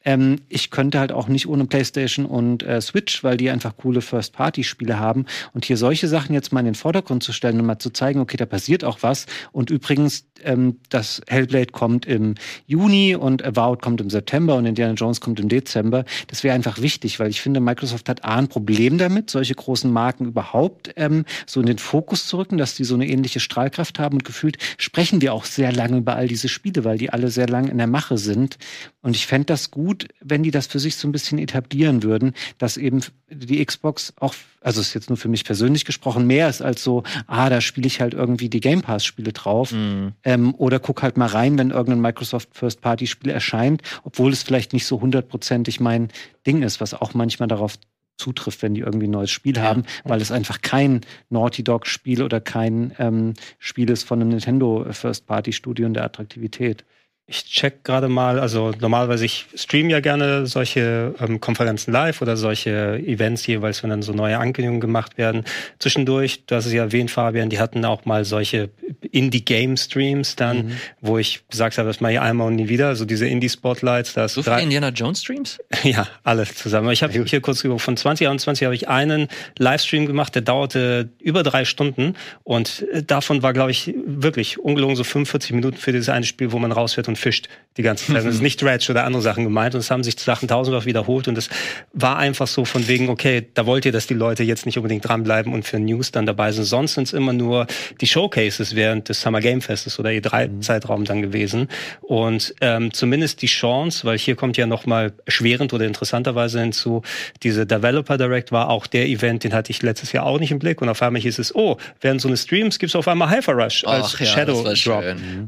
ähm, ich könnte halt auch nicht ohne PlayStation und äh, Switch, weil die einfach coole First-Party-Spiele haben. Und hier solche Sachen jetzt mal in den Vordergrund zu stellen und mal zu zeigen, okay, da passiert auch was. Und übrigens, ähm, das Hellblade kommt im Juni und Avowed kommt im September und Indiana Jones kommt im Dezember. Das wäre einfach wichtig, weil ich finde, Microsoft hat A ein Problem damit, solche großen Marken überhaupt ähm, so in den Fokus zu rücken, dass die so eine ähnliche Strahlkraft haben. Und gefühlt sprechen wir auch sehr lange über all diese Spiele, weil die alle sehr lang in der Mache sind. Und ich fände das gut, gut, wenn die das für sich so ein bisschen etablieren würden, dass eben die Xbox auch, also ist jetzt nur für mich persönlich gesprochen, mehr ist als so, ah, da spiele ich halt irgendwie die Game Pass-Spiele drauf. Mhm. Ähm, oder guck halt mal rein, wenn irgendein Microsoft First-Party-Spiel erscheint, obwohl es vielleicht nicht so hundertprozentig mein Ding ist, was auch manchmal darauf zutrifft, wenn die irgendwie ein neues Spiel ja. haben, weil es einfach kein Naughty Dog Spiel oder kein ähm, Spiel ist von einem Nintendo First Party Studio in der Attraktivität. Ich check gerade mal, also normalerweise ich stream ja gerne solche ähm, Konferenzen live oder solche Events jeweils, wenn dann so neue Ankündigungen gemacht werden. Zwischendurch, du hast es ja erwähnt, Fabian, die hatten auch mal solche Indie-Game-Streams dann, mhm. wo ich gesagt habe, das mache ich einmal und nie wieder, so diese Indie-Spotlights. So viele Indiana Jones-Streams? ja, alle zusammen. Ich habe hier kurz geguckt, von 2021 habe ich einen Livestream gemacht, der dauerte über drei Stunden und äh, davon war, glaube ich, wirklich ungelogen so 45 Minuten für dieses eine Spiel, wo man rausfährt und fischt die ganze Zeit. Das ist nicht Dredge oder andere Sachen gemeint und es haben sich Sachen tausendfach wiederholt und es war einfach so von wegen, okay, da wollt ihr, dass die Leute jetzt nicht unbedingt dranbleiben und für News dann dabei sind. Sonst sind es immer nur die Showcases während des Summer Game Festes oder E3-Zeitraum mhm. dann gewesen. Und ähm, zumindest die Chance, weil hier kommt ja nochmal schwerend oder interessanterweise hinzu, diese Developer Direct war auch der Event, den hatte ich letztes Jahr auch nicht im Blick und auf einmal hieß es, oh, während so eine Streams gibt es auf einmal Hyper Rush als Ach, ja, Shadow Drop.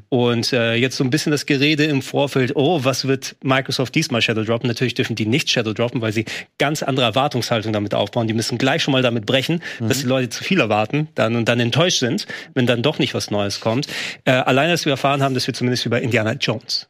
Und äh, jetzt so ein bisschen das Gerede im Vorfeld, oh, was wird Microsoft diesmal Shadow droppen? Natürlich dürfen die nicht Shadow droppen, weil sie ganz andere Erwartungshaltung damit aufbauen. Die müssen gleich schon mal damit brechen, mhm. dass die Leute zu viel erwarten dann und dann enttäuscht sind, wenn dann doch nicht was Neues kommt. Äh, allein, dass wir erfahren haben, dass wir zumindest über Indiana Jones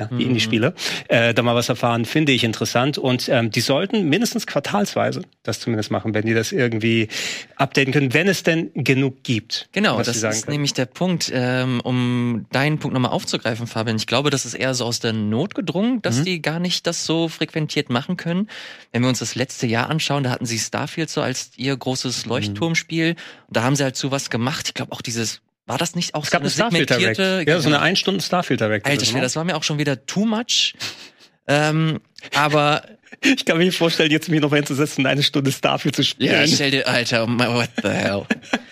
ja, die mhm. Indie-Spiele, äh, da mal was erfahren, finde ich interessant. Und ähm, die sollten mindestens quartalsweise das zumindest machen, wenn die das irgendwie updaten können, wenn es denn genug gibt. Genau, das ist können. nämlich der Punkt, ähm, um deinen Punkt nochmal aufzugreifen, Fabian. Ich glaube, das ist eher so aus der Not gedrungen, dass mhm. die gar nicht das so frequentiert machen können. Wenn wir uns das letzte Jahr anschauen, da hatten sie Starfield so als ihr großes mhm. Leuchtturmspiel. Und da haben sie halt so was gemacht. Ich glaube auch dieses war das nicht auch es gab so eine segmentierte? Ja, so eine ein Stunden Starfield Direct. Alter Schwede, das war mir auch schon wieder too much. ähm, aber ich kann mir vorstellen, jetzt mich noch hinzusetzen, eine Stunde Starfield zu spielen. Ja, stell dir, Alter, what the hell.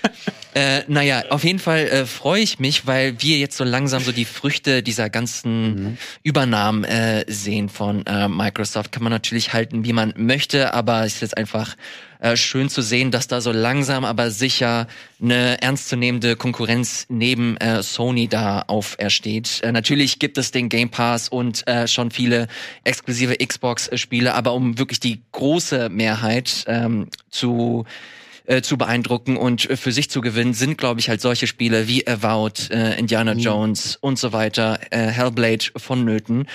äh, naja, auf jeden Fall äh, freue ich mich, weil wir jetzt so langsam so die Früchte dieser ganzen mhm. Übernahmen äh, sehen von äh, Microsoft. Kann man natürlich halten, wie man möchte, aber es ist jetzt einfach äh, schön zu sehen, dass da so langsam aber sicher eine ernstzunehmende Konkurrenz neben äh, Sony da aufersteht. Äh, natürlich gibt es den Game Pass und äh, schon viele exklusive Xbox-Spiele, aber um wirklich die große Mehrheit ähm, zu äh, zu beeindrucken und für sich zu gewinnen, sind, glaube ich, halt solche Spiele wie Avowed, äh, Indiana mhm. Jones und so weiter, äh, Hellblade vonnöten.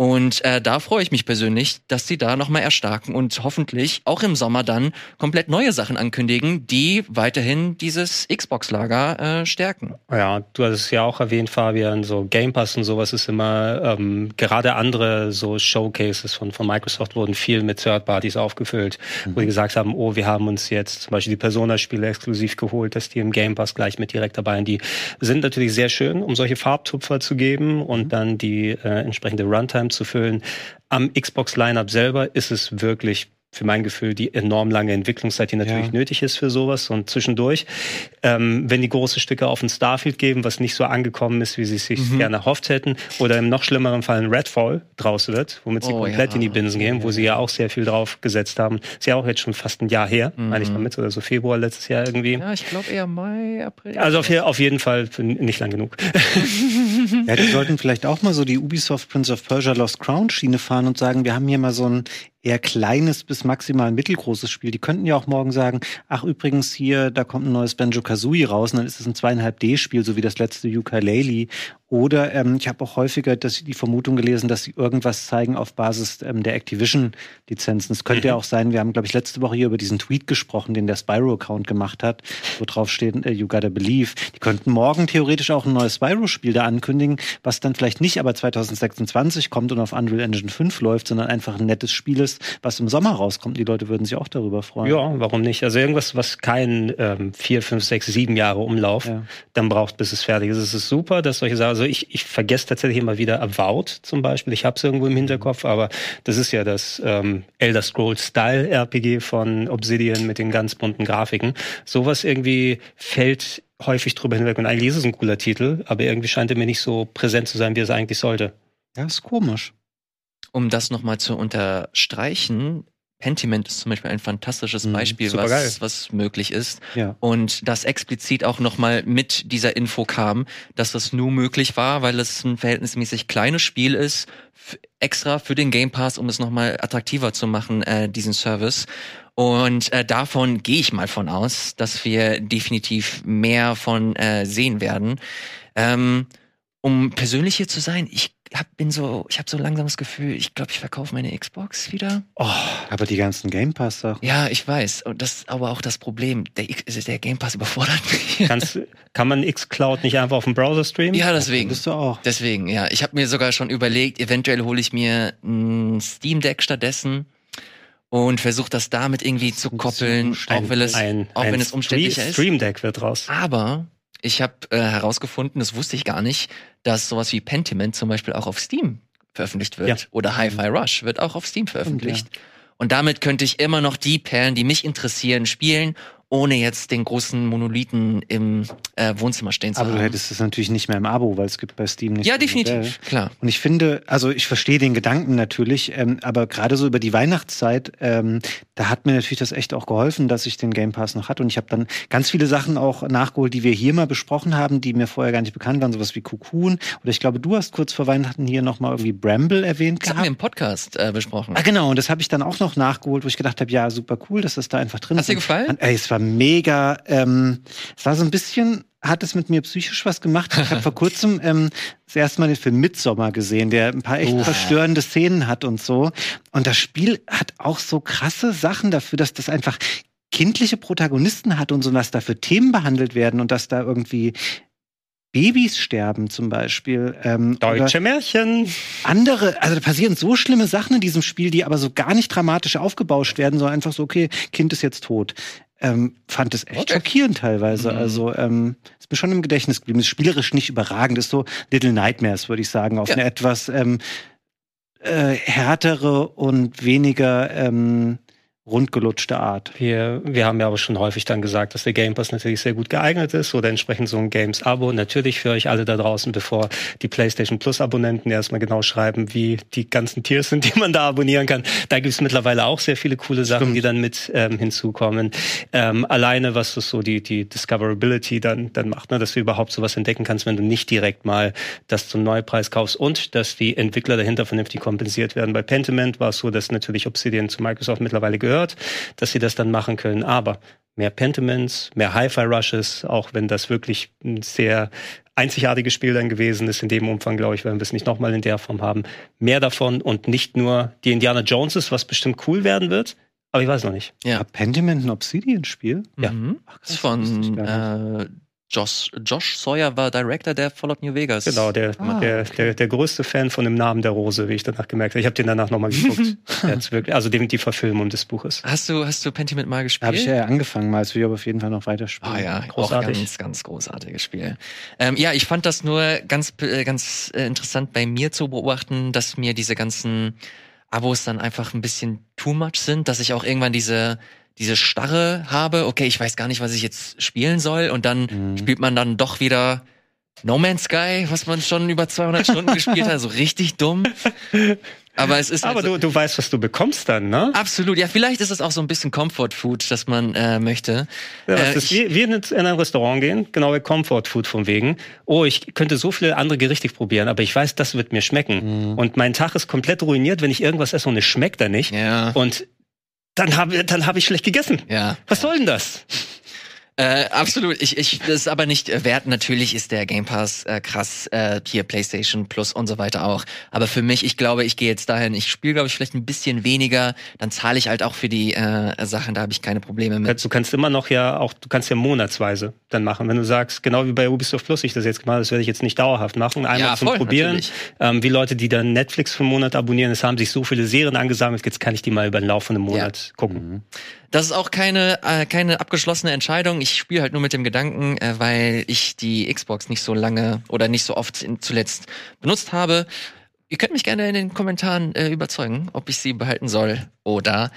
Und äh, da freue ich mich persönlich, dass sie da nochmal erstarken und hoffentlich auch im Sommer dann komplett neue Sachen ankündigen, die weiterhin dieses Xbox-Lager äh, stärken. Ja, du hast es ja auch erwähnt, Fabian, so Game Pass und sowas ist immer, ähm, gerade andere so Showcases von, von Microsoft wurden viel mit Third Parties aufgefüllt, mhm. wo die gesagt haben, oh, wir haben uns jetzt zum Beispiel die Persona-Spiele exklusiv geholt, dass die im Game Pass gleich mit direkt dabei sind. Die sind natürlich sehr schön, um solche Farbtupfer zu geben und mhm. dann die äh, entsprechende Runtime zu füllen. Am Xbox Lineup selber ist es wirklich für mein Gefühl die enorm lange Entwicklungszeit, die natürlich ja. nötig ist für sowas. Und zwischendurch, ähm, wenn die große Stücke auf ein Starfield geben, was nicht so angekommen ist, wie sie es sich mhm. gerne erhofft hätten, oder im noch schlimmeren Fall ein Redfall draus wird, womit sie oh, komplett ja. in die Binsen gehen, wo sie ja auch sehr viel drauf gesetzt haben. Ist ja auch jetzt schon fast ein Jahr her, mhm. meine ich damit, oder so Februar letztes Jahr irgendwie. Ja, ich glaube eher Mai, April. Also auf, auf jeden Fall nicht lang genug. ja, die sollten vielleicht auch mal so die Ubisoft Prince of Persia Lost Crown Schiene fahren und sagen, wir haben hier mal so ein eher kleines bis maximal mittelgroßes Spiel. Die könnten ja auch morgen sagen, ach übrigens hier, da kommt ein neues Banjo-Kazooie raus und dann ist es ein zweieinhalb D-Spiel, so wie das letzte Ukulele oder ähm, ich habe auch häufiger dass die Vermutung gelesen, dass sie irgendwas zeigen auf Basis ähm, der Activision-Lizenzen. Es könnte mhm. ja auch sein, wir haben, glaube ich, letzte Woche hier über diesen Tweet gesprochen, den der Spyro-Account gemacht hat, wo drauf steht, äh, you gotta believe. Die könnten morgen theoretisch auch ein neues Spyro-Spiel da ankündigen, was dann vielleicht nicht aber 2026 kommt und auf Unreal Engine 5 läuft, sondern einfach ein nettes Spiel ist, was im Sommer rauskommt. Die Leute würden sich auch darüber freuen. Ja, warum nicht? Also irgendwas, was kein ähm, vier, fünf, sechs, sieben Jahre Umlauf ja. dann braucht, bis es fertig ist. Es ist super, dass solche Sachen also ich, ich vergesse tatsächlich immer wieder Avowed zum Beispiel. Ich habe es irgendwo im Hinterkopf, aber das ist ja das ähm, Elder Scrolls Style RPG von Obsidian mit den ganz bunten Grafiken. Sowas irgendwie fällt häufig drüber hinweg und eigentlich ist es ein cooler Titel, aber irgendwie scheint er mir nicht so präsent zu sein, wie es eigentlich sollte. Ja, ist komisch. Um das nochmal zu unterstreichen, Pentiment ist zum Beispiel ein fantastisches mhm, Beispiel, was, was möglich ist. Ja. Und das explizit auch nochmal mit dieser Info kam, dass das nur möglich war, weil es ein verhältnismäßig kleines Spiel ist, extra für den Game Pass, um es nochmal attraktiver zu machen, äh, diesen Service. Und äh, davon gehe ich mal von aus, dass wir definitiv mehr von äh, sehen werden. Ähm, um persönlich hier zu sein, ich hab, bin so, ich habe so langsam das Gefühl, ich glaube, ich verkaufe meine Xbox wieder. Oh, aber die ganzen Game Pass doch. Ja, ich weiß. Und das ist aber auch das Problem. Der, der Game Pass überfordert mich. Kannst, kann man Xcloud nicht einfach auf dem Browser streamen? Ja, deswegen. Bist du auch. Deswegen, ja. Ich habe mir sogar schon überlegt, eventuell hole ich mir ein Steam Deck stattdessen und versuche das damit irgendwie zu koppeln, auch, wenn es, ein, auch ein wenn es umständlicher ist. Stream Deck wird raus. Aber ich habe äh, herausgefunden, das wusste ich gar nicht, dass sowas wie Pentiment zum Beispiel auch auf Steam veröffentlicht wird. Ja. Oder Hi-Fi Rush wird auch auf Steam veröffentlicht. Und, ja. und damit könnte ich immer noch die Perlen, die mich interessieren, spielen ohne jetzt den großen Monolithen im äh, Wohnzimmer stehen zu Aber haben. Aber du hättest es natürlich nicht mehr im Abo, weil es gibt bei Steam nicht. Ja, definitiv, Modell. klar. Und ich finde, also ich verstehe den Gedanken natürlich, ähm, aber gerade so über die Weihnachtszeit, ähm, da hat mir natürlich das echt auch geholfen, dass ich den Game Pass noch hatte. Und ich habe dann ganz viele Sachen auch nachgeholt, die wir hier mal besprochen haben, die mir vorher gar nicht bekannt waren, sowas wie Cocoon. Oder ich glaube, du hast kurz vor Weihnachten hier nochmal irgendwie Bramble erwähnt das gehabt. Haben wir im Podcast äh, besprochen. Ah, genau. Und das habe ich dann auch noch nachgeholt, wo ich gedacht habe, ja, super cool, dass das da einfach drin ist. Hast dir gefallen? Und, ey, es war mega, ähm, es war so ein bisschen hat es mit mir psychisch was gemacht. Ich habe vor kurzem ähm, das erste Mal den Film Midsommar gesehen, der ein paar echt Oh. verstörende Szenen hat und so. Und das Spiel hat auch so krasse Sachen dafür, dass das einfach kindliche Protagonisten hat und so, was da für Themen behandelt werden und dass da irgendwie Babys sterben zum Beispiel. Ähm, Deutsche Märchen. andere, also da passieren so schlimme Sachen in diesem Spiel, die aber so gar nicht dramatisch aufgebauscht werden, sondern einfach so, okay, Kind ist jetzt tot. Ähm, fand es echt Okay. schockierend teilweise. Mhm. Also ähm, ist mir schon im Gedächtnis geblieben. Ist spielerisch nicht überragend. Ist so Little Nightmares, würde ich sagen, auf Ja. eine etwas ähm, äh, härtere und weniger ähm, rundgelutschte Art. Wir, wir haben ja aber schon häufig dann gesagt, dass der Game Pass natürlich sehr gut geeignet ist oder entsprechend so ein Games-Abo. Natürlich für euch alle da draußen, bevor die PlayStation Plus-Abonnenten erstmal genau schreiben, wie die ganzen Tiers sind, die man da abonnieren kann. Da gibt es mittlerweile auch sehr viele coole Sachen, die dann mit ähm, hinzukommen. Ähm, alleine, was das so die, die Discoverability dann, dann macht, ne, dass du überhaupt sowas entdecken kannst, wenn du nicht direkt mal das zum Neupreis kaufst und dass die Entwickler dahinter vernünftig kompensiert werden. Bei Pentiment war es so, dass natürlich Obsidian zu Microsoft mittlerweile gehört, dass sie das dann machen können. Aber mehr Pentiments, mehr Hi-Fi-Rushes, auch wenn das wirklich ein sehr einzigartiges Spiel dann gewesen ist. In dem Umfang, glaube ich, werden wir es nicht nochmal in der Form haben. Mehr davon und nicht nur die Indiana Joneses, was bestimmt cool werden wird. Aber ich weiß noch nicht. Ja. War Pentiment ein Obsidian-Spiel? Ja. Mhm. Ach, Das ist von äh, Josh, Josh Sawyer war Director der Fallout New Vegas. Genau, der, Ah, der, okay. der, der größte Fan von dem Namen der Rose, wie ich danach gemerkt habe. Ich habe den danach nochmal geguckt. Wirklich, also dem, die Verfilmung des Buches. Hast du, hast du Pentiment mal gespielt? Habe ich ja angefangen mal, es will ich aber auf jeden Fall noch weiterspielen. Ah ja, Großartig. auch ganz, ganz großartiges Spiel. Ähm, ja, ich fand das nur ganz, äh, ganz äh, interessant bei mir zu beobachten, dass mir diese ganzen Abos dann einfach ein bisschen too much sind, dass ich auch irgendwann diese diese Starre habe, okay, ich weiß gar nicht, was ich jetzt spielen soll und dann Mhm. spielt man dann doch wieder No Man's Sky, was man schon über 200 Stunden gespielt hat, so richtig dumm. Aber es ist Aber so, du, du weißt, was du bekommst dann, ne? absolut, ja, vielleicht ist es auch so ein bisschen Comfort Food, das man äh, möchte. Ja, Äh, ist wie, wie in in ein Restaurant gehen, genau wie Comfort Food von wegen. Oh, ich könnte so viele andere Gerichte probieren, aber ich weiß, das wird mir schmecken. Und mein Tag ist komplett ruiniert, wenn ich irgendwas esse und es schmeckt dann nicht. Ja, Und dann habe dann hab ich schlecht gegessen. ja. Was soll denn das? Äh, absolut. Ich, ich, das ist aber nicht äh, wert. Natürlich ist der Game Pass äh, krass, äh, hier PlayStation Plus und so weiter auch. Aber für mich, ich glaube, ich gehe jetzt dahin. Ich spiele, glaube ich, vielleicht ein bisschen weniger. Dann zahle ich halt auch für die äh, Sachen. Da habe ich keine Probleme mit. Du kannst immer noch ja auch, du kannst ja monatsweise dann machen. Wenn du sagst, genau wie bei Ubisoft Plus ich das jetzt gemacht habe, das werde ich jetzt nicht dauerhaft machen. Einmal Ja, zum voll, Probieren. Ähm, wie Leute, die dann Netflix für einen Monat abonnieren, es haben sich so viele Serien angesammelt, jetzt kann ich die mal über den Lauf von einem Monat gucken. Das ist auch keine äh, keine abgeschlossene Entscheidung. Ich spiele halt nur mit dem Gedanken, äh, weil ich die Xbox nicht so lange oder nicht so oft in, zuletzt benutzt habe. Ihr könnt mich gerne in den Kommentaren äh, überzeugen, ob ich sie behalten soll oder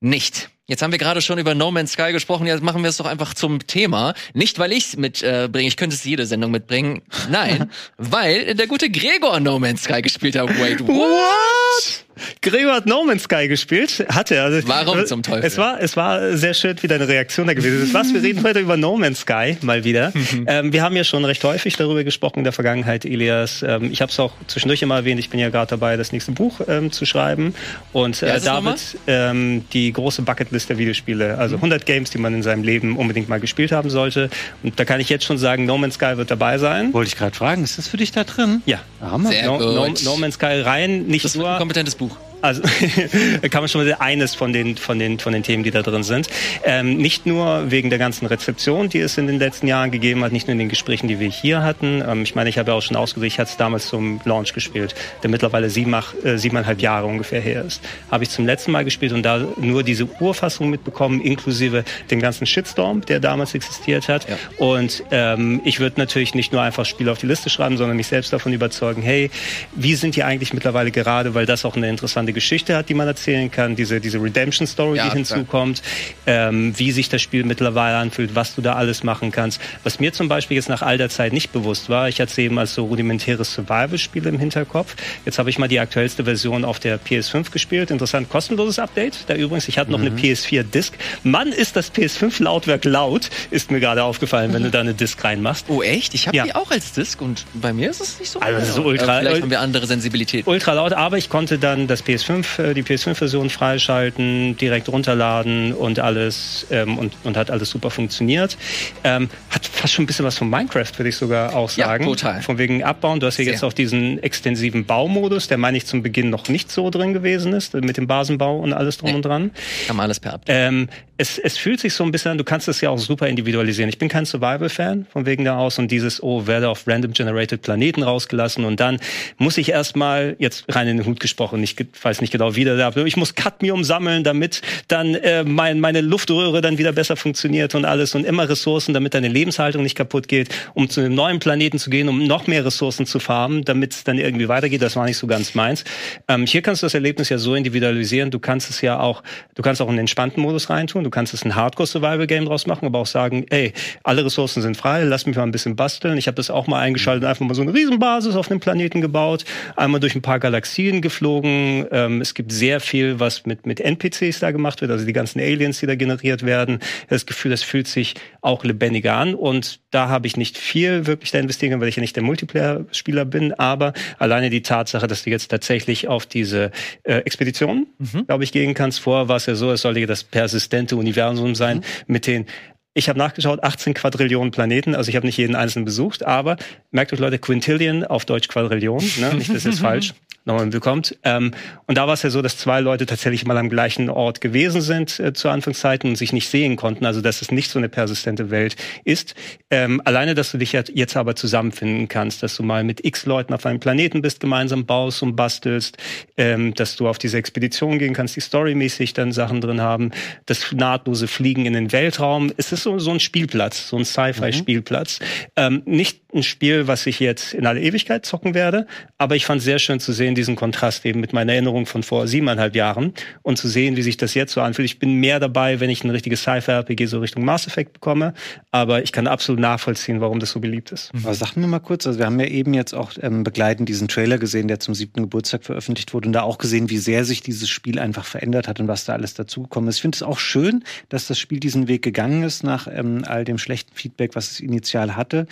nicht. Jetzt haben wir gerade schon über No Man's Sky gesprochen, jetzt machen wir es doch einfach zum Thema. Nicht, weil ich es mitbringe, äh, ich könnte es jede Sendung mitbringen. Nein, weil der gute Gregor No Man's Sky gespielt hat. Wait, What? Gregor hat No Man's Sky gespielt. Hat er. Also, Warum zum Teufel? Es war, es war sehr schön, wie deine Reaktion da gewesen ist. Was? Wir reden heute über No Man's Sky mal wieder. Mhm. ähm, wir haben ja schon recht häufig darüber gesprochen in der Vergangenheit, Elias. Ähm, ich habe es auch zwischendurch immer erwähnt. Ich bin ja gerade dabei, das nächste Buch ähm, zu schreiben. Und Ja, äh, nochmal? David ähm, die große Bucketlist der Videospiele. Also Mhm. 100 Games, die man in seinem Leben unbedingt mal gespielt haben sollte. Und da kann ich jetzt schon sagen, No Man's Sky wird dabei sein. Wollte ich gerade fragen, ist das für dich da drin? Ja. Hammer. Sehr No, no, gut. no Man's Sky rein, nicht Das nur ein kompetentes Buch. Buch also kann man schon mal eines von den von den von den Themen, die da drin sind. Ähm, nicht nur wegen der ganzen Rezeption, die es in den letzten Jahren gegeben hat, nicht nur in den Gesprächen, die wir hier hatten. Ähm, ich meine, ich habe ja auch schon ausgedrückt, ich hatte es damals zum Launch gespielt, der mittlerweile sieben, äh, siebeneinhalb Jahre ungefähr her ist. Habe ich zum letzten Mal gespielt und da nur diese Urfassung mitbekommen, inklusive dem ganzen Shitstorm, der damals existiert hat. Ja. Und ähm, ich würde natürlich nicht nur einfach Spiele auf die Liste schreiben, sondern mich selbst davon überzeugen, hey, wie sind die eigentlich mittlerweile gerade, weil das auch eine interessante Geschichte hat, die man erzählen kann, diese, diese Redemption-Story, Ja, die hinzukommt, ähm, wie sich das Spiel mittlerweile anfühlt, was du da alles machen kannst. Was mir zum Beispiel jetzt nach all der Zeit nicht bewusst war, ich hatte es eben als so rudimentäres Survival-Spiel im Hinterkopf. Jetzt habe ich mal die aktuellste Version auf der PS5 gespielt. Interessant, kostenloses Update. Da übrigens, ich hatte noch eine PS4-Disc. Mann, ist das PS5-Lautwerk laut, ist mir gerade aufgefallen, wenn du da eine Disc reinmachst. Oh echt? Ich habe Ja. die auch als Disc und bei mir ist es nicht so. Also, so ultra- Aber Vielleicht haben wir andere Sensibilität. ultra laut, aber ich konnte dann das PS5, äh, die PS5-Version freischalten, direkt runterladen und alles ähm, und, und hat alles super funktioniert. Ähm, hat fast schon ein bisschen was von Minecraft, würde ich sogar auch sagen. Ja, total. Von wegen Abbauen. Du hast hier Sehr. jetzt auch diesen extensiven Baumodus, der meine ich zum Beginn noch nicht so drin gewesen ist, mit dem Basenbau und alles drum Nee. und dran. Kann man alles per Update. Ähm, es, es fühlt sich so ein bisschen an, du kannst es ja auch super individualisieren. Ich bin kein Survival-Fan von wegen da aus und dieses, oh, werde auf random generated Planeten rausgelassen und dann muss ich erstmal, jetzt rein in den Hut gesprochen, ich weiß nicht genau wie der da, aber ich muss Cadmium sammeln, damit dann äh, mein, meine Luftröhre dann wieder besser funktioniert und alles und immer Ressourcen, damit deine Lebenshaltung nicht kaputt geht, um zu einem neuen Planeten zu gehen, um noch mehr Ressourcen zu farmen, damit es dann irgendwie weitergeht. Das war nicht so ganz meins. Ähm, hier kannst du das Erlebnis ja so individualisieren. Du kannst es ja auch, du kannst auch einen entspannten Modus reintun. Du kannst es ein Hardcore-Survival-Game draus machen, aber auch sagen, ey, alle Ressourcen sind frei, lass mich mal ein bisschen basteln. Ich habe das auch mal eingeschaltet, einfach mal so eine Riesenbasis auf einem Planeten gebaut, einmal durch ein paar Galaxien geflogen. Ähm, es gibt sehr viel, was mit, mit NPCs da gemacht wird, also die ganzen Aliens, die da generiert werden. Das Gefühl, das fühlt sich auch lebendiger an und da habe ich nicht viel wirklich da investiert, weil ich ja nicht der Multiplayer-Spieler bin, aber alleine die Tatsache, dass du jetzt tatsächlich auf diese äh, Expedition, glaube ich, gehen kannst. Vorher war es ja so, es sollte das persistente Universum sein mit den ich habe nachgeschaut, 18 Quadrillionen Planeten, also ich habe nicht jeden einzelnen besucht, aber merkt euch Leute, Quintillion, auf Deutsch Quadrillion, ne? nicht, das ist falsch, nochmal bekommt. Ähm, und da war es ja so, dass zwei Leute tatsächlich mal am gleichen Ort gewesen sind äh, zu Anfangszeiten und sich nicht sehen konnten, also dass es nicht so eine persistente Welt ist. Ähm, alleine, dass du dich jetzt jetzt aber zusammenfinden kannst, dass du mal mit x Leuten auf einem Planeten bist, gemeinsam baust und bastelst, ähm, dass du auf diese Expedition gehen kannst, die storymäßig dann Sachen drin haben, das nahtlose Fliegen in den Weltraum. Es ist so, so ein Spielplatz, so ein Sci-Fi-Spielplatz. Ähm, nicht ein Spiel, was ich jetzt in alle Ewigkeit zocken werde, aber ich fand sehr schön zu sehen, diesen Kontrast eben mit meiner Erinnerung von vor siebeneinhalb Jahren und zu sehen, wie sich das jetzt so anfühlt. Ich bin mehr dabei, wenn ich ein richtiges Sci-Fi-RPG so Richtung Mass Effect bekomme, aber ich kann absolut nachvollziehen, warum das so beliebt ist. Aber sagen wir mal kurz, also wir haben ja eben jetzt auch ähm, begleitend diesen Trailer gesehen, der zum siebten Geburtstag veröffentlicht wurde und da auch gesehen, wie sehr sich dieses Spiel einfach verändert hat und was da alles dazugekommen ist. Ich finde es auch schön, dass das Spiel diesen Weg gegangen ist nach ähm, all dem schlechten Feedback, was es initial hatte.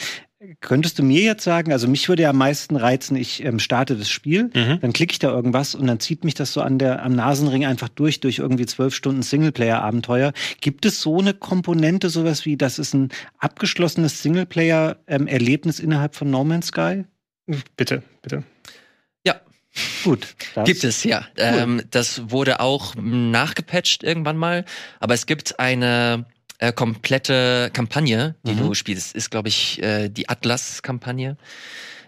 Könntest du mir jetzt sagen, also mich würde ja am meisten reizen, ich ähm, starte das Spiel, Mhm. dann klicke ich da irgendwas und dann zieht mich das so an der, am Nasenring einfach durch, durch irgendwie zwölf Stunden Singleplayer-Abenteuer. Gibt es so eine Komponente, sowas wie, das ist ein abgeschlossenes Singleplayer-Erlebnis innerhalb von No Man's Sky? Bitte, bitte. Ja, Gut. Das Gibt es, ja. Ähm, das wurde auch nachgepatcht irgendwann mal. Aber es gibt eine äh, komplette Kampagne, die Mhm. du spielst. Ist, glaube ich, äh, die Atlas-Kampagne.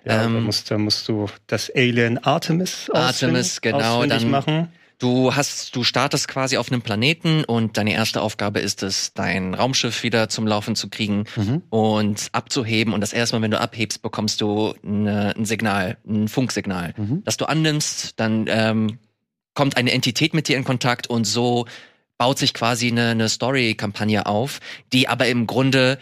Ja, Ähm, da, musst, da musst du das Alien Artemis Artemis, genau, dann- machen. Du hast, du startest quasi auf einem Planeten und deine erste Aufgabe ist es, dein Raumschiff wieder zum Laufen zu kriegen Mhm. und abzuheben. Und das erste Mal, wenn du abhebst, bekommst du eine, ein Signal, ein Funksignal, Mhm. das du annimmst. Dann ähm, kommt eine Entität mit dir in Kontakt und so baut sich quasi eine, eine Story-Kampagne auf, die aber im Grunde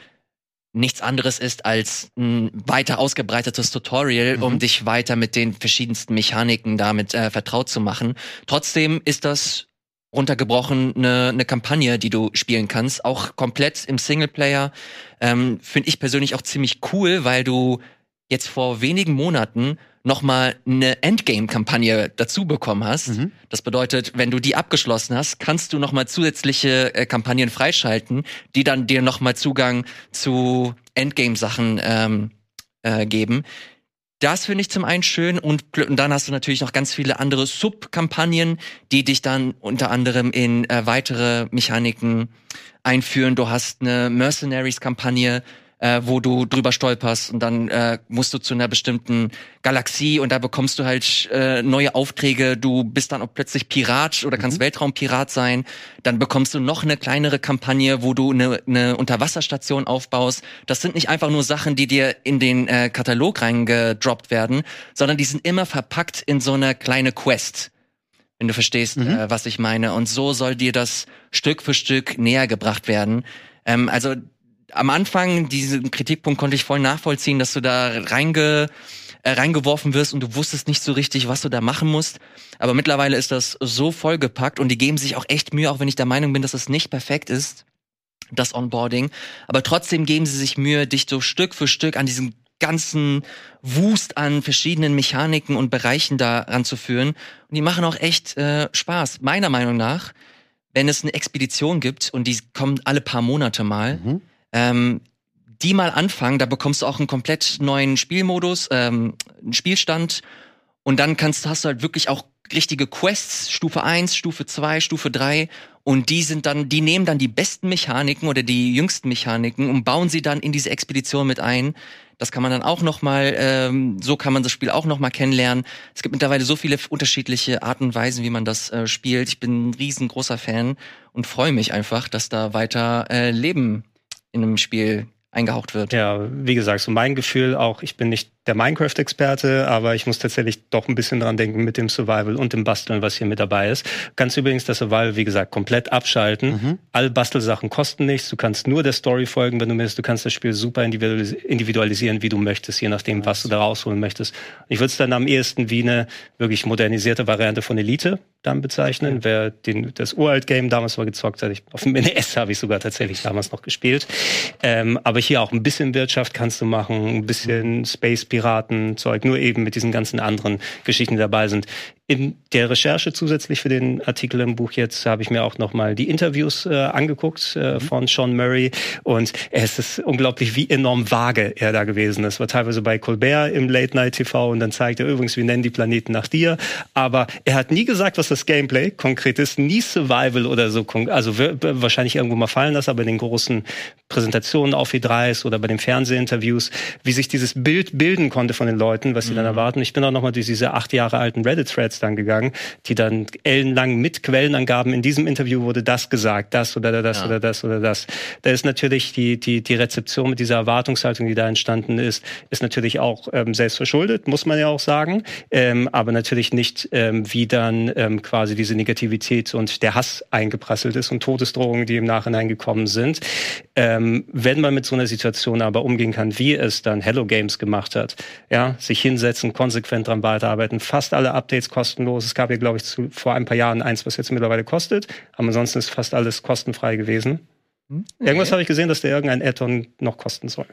nichts anderes ist als ein weiter ausgebreitetes Tutorial, Mhm. um dich weiter mit den verschiedensten Mechaniken damit äh, vertraut zu machen. Trotzdem ist das runtergebrochen eine, eine Kampagne, die du spielen kannst, auch komplett im Singleplayer. Ähm, Finde ich persönlich auch ziemlich cool, weil du jetzt vor wenigen Monaten noch mal eine Endgame-Kampagne dazu bekommen hast. Mhm. Das bedeutet, wenn du die abgeschlossen hast, kannst du noch mal zusätzliche äh, Kampagnen freischalten, die dann dir noch mal Zugang zu Endgame-Sachen ähm, äh, geben. Das finde ich zum einen schön und, und dann hast du natürlich noch ganz viele andere Sub-Kampagnen, die dich dann unter anderem in äh, weitere Mechaniken einführen. Du hast eine Mercenaries-Kampagne, äh, wo du drüber stolperst und dann äh, musst du zu einer bestimmten Galaxie und da bekommst du halt äh, neue Aufträge. Du bist dann auch plötzlich Pirat oder kannst Weltraumpirat sein. Dann bekommst du noch eine kleinere Kampagne, wo du eine, eine Unterwasserstation aufbaust. Das sind nicht einfach nur Sachen, die dir in den äh, Katalog reingedroppt werden, sondern die sind immer verpackt in so eine kleine Quest wenn du verstehst, Mhm. äh, was ich meine. Und so soll dir das Stück für Stück näher gebracht werden. Ähm, also am Anfang, diesen Kritikpunkt konnte ich voll nachvollziehen, dass du da reinge, äh, reingeworfen wirst und du wusstest nicht so richtig, was du da machen musst. Aber mittlerweile ist das so vollgepackt und die geben sich auch echt Mühe, auch wenn ich der Meinung bin, dass es nicht perfekt ist, das Onboarding. Aber trotzdem geben sie sich Mühe, dich so Stück für Stück an diesen ganzen Wust an verschiedenen Mechaniken und Bereichen da ranzuführen. Und die machen auch echt äh, Spaß. Meiner Meinung nach, wenn es eine Expedition gibt und die kommen alle paar Monate mal, Mhm. Ähm, die mal anfangen, da bekommst du auch einen komplett neuen Spielmodus, ähm, einen Spielstand und dann kannst, hast du halt wirklich auch richtige Quests, Stufe 1, Stufe 2, Stufe 3 und die sind dann, die nehmen dann die besten Mechaniken oder die jüngsten Mechaniken und bauen sie dann in diese Expedition mit ein. Das kann man dann auch noch mal, ähm, so kann man das Spiel auch noch mal kennenlernen. Es gibt mittlerweile so viele unterschiedliche Arten und Weisen, wie man das äh, spielt. Ich bin ein riesengroßer Fan und freue mich einfach, dass da weiter äh, Leben in einem Spiel eingehaucht wird. Ja, wie gesagt, so mein Gefühl auch, ich bin nicht der Minecraft-Experte, aber ich muss tatsächlich doch ein bisschen dran denken mit dem Survival und dem Basteln, was hier mit dabei ist. Du kannst übrigens das Survival, wie gesagt, komplett abschalten. Mhm. Alle Bastelsachen kosten nichts. Du kannst nur der Story folgen, wenn du willst. Du kannst das Spiel super individualis individualisieren, wie du möchtest, je nachdem, was du da rausholen möchtest. Ich würde es dann am ehesten wie eine wirklich modernisierte Variante von Elite dann bezeichnen. Wer den, das Uralt-Game damals mal gezockt hat, ich, auf dem NES habe ich sogar tatsächlich damals noch gespielt. Ähm, aber hier auch ein bisschen Wirtschaft kannst du machen, ein bisschen Space-Piraten-Zeug, nur eben mit diesen ganzen anderen Geschichten, dabei sind. In der Recherche zusätzlich für den Artikel im Buch jetzt habe ich mir auch nochmal die Interviews äh, angeguckt äh, von Sean Murray. Und es ist unglaublich, wie enorm vage er da gewesen ist. War teilweise bei Colbert im Late Night TV und dann zeigt er übrigens, wir nennen die Planeten nach dir, aber er hat nie gesagt, was das Gameplay konkret ist, nie Survival oder so, also wahrscheinlich irgendwo mal fallen lassen, aber in den großen Präsentationen auf E3s oder bei den Fernsehinterviews, wie sich dieses Bild bilden konnte von den Leuten, was sie dann erwarten. Ich bin auch nochmal durch diese acht Jahre alten Reddit-Threads dann gegangen, die dann ellenlang mit Quellenangaben in diesem Interview wurde das gesagt, das oder das Ja. oder das oder das. Da ist natürlich die, die, die Rezeption mit dieser Erwartungshaltung, die da entstanden ist, ist natürlich auch ähm, selbst verschuldet, muss man ja auch sagen, ähm, aber natürlich nicht, ähm, wie dann ähm, quasi diese Negativität und der Hass eingeprasselt ist und Todesdrohungen, die im Nachhinein gekommen sind. Ähm, wenn man mit so einer Situation aber umgehen kann, wie es dann Hello Games gemacht hat, ja, sich hinsetzen, konsequent dran weiterarbeiten, fast alle Updates kostenlos. Es gab ja, glaube ich, zu, vor ein paar Jahren eins, was jetzt mittlerweile kostet, aber ansonsten ist fast alles kostenfrei gewesen. Irgendwas habe ich gesehen, dass der irgendein Add-on noch kosten soll.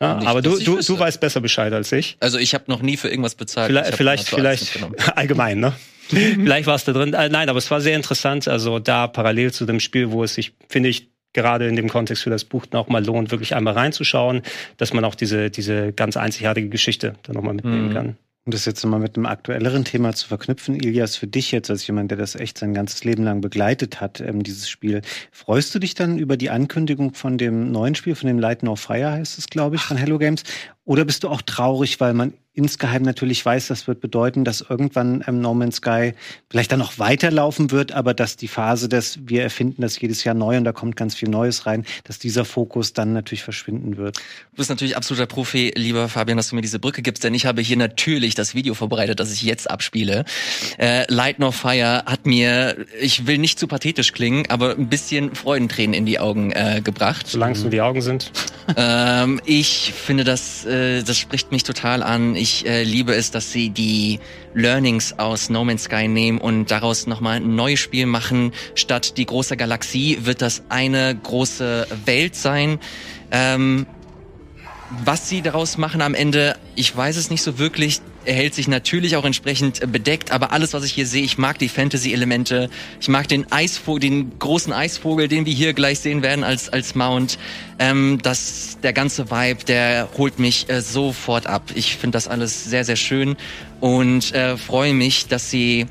Ja, Nicht, aber du, du, du weißt besser Bescheid als ich. Also ich habe noch nie für irgendwas bezahlt. Vielleicht, vielleicht, vielleicht allgemein, ne? vielleicht war es da drin. Äh, nein, aber es war sehr interessant. Also da parallel zu dem Spiel, wo es sich, finde ich, gerade in dem Kontext für das Buch auch mal lohnt, wirklich einmal reinzuschauen, dass man auch diese, diese ganz einzigartige Geschichte dann nochmal mitnehmen Mhm. kann. Um das jetzt mal mit einem aktuelleren Thema zu verknüpfen, Ilias, für dich jetzt als jemand, der das echt sein ganzes Leben lang begleitet hat, ähm, dieses Spiel, freust du dich dann über die Ankündigung von dem neuen Spiel, von dem Light No Fire heißt es, glaube ich, von Hello Games? Oder bist du auch traurig, weil man insgeheim natürlich weiß, das wird bedeuten, dass irgendwann ähm, No Man's Sky vielleicht dann noch weiterlaufen wird, aber dass die Phase des, wir erfinden das jedes Jahr neu und da kommt ganz viel Neues rein, dass dieser Fokus dann natürlich verschwinden wird. Du bist natürlich absoluter Profi, lieber Fabian, dass du mir diese Brücke gibst, denn ich habe hier natürlich das Video vorbereitet, das ich jetzt abspiele. Äh, Light No Fire hat mir, ich will nicht zu pathetisch klingen, aber ein bisschen Freudentränen in die Augen äh, gebracht. Solange es nur die Augen sind. ähm, ich finde, das, äh, das spricht mich total an. Ich äh, liebe es, dass sie die Learnings aus No Man's Sky nehmen und daraus nochmal ein neues Spiel machen. Statt die große Galaxie wird das eine große Welt sein. Ähm, was sie daraus machen am Ende, ich weiß es nicht so wirklich. Er hält sich natürlich auch entsprechend äh, bedeckt, aber alles, was ich hier sehe, ich mag die Fantasy-Elemente. Ich mag den Eisvogel, den großen Eisvogel, den wir hier gleich sehen werden als, als Mount. Ähm, das, der ganze Vibe, der holt mich äh, sofort ab. Ich finde das alles sehr, sehr schön und äh, freue mich, dass sie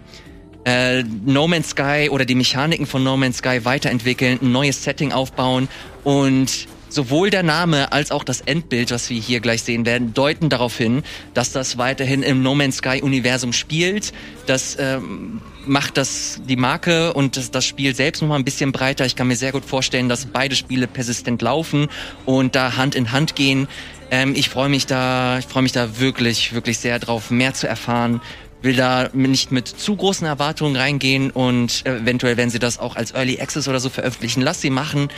äh, No Man's Sky oder die Mechaniken von No Man's Sky weiterentwickeln, ein neues Setting aufbauen und sowohl der Name als auch das Endbild, was wir hier gleich sehen werden, deuten darauf hin, dass das weiterhin im No Man's Sky Universum spielt. Das ähm, macht das die Marke und das, das Spiel selbst noch mal ein bisschen breiter. Ich kann mir sehr gut vorstellen, dass beide Spiele persistent laufen und da Hand in Hand gehen. Ähm, ich freue mich da, ich freue mich da wirklich, wirklich sehr drauf, mehr zu erfahren will da nicht mit zu großen Erwartungen reingehen und eventuell werden sie das auch als Early Access oder so veröffentlichen. Lass sie machen.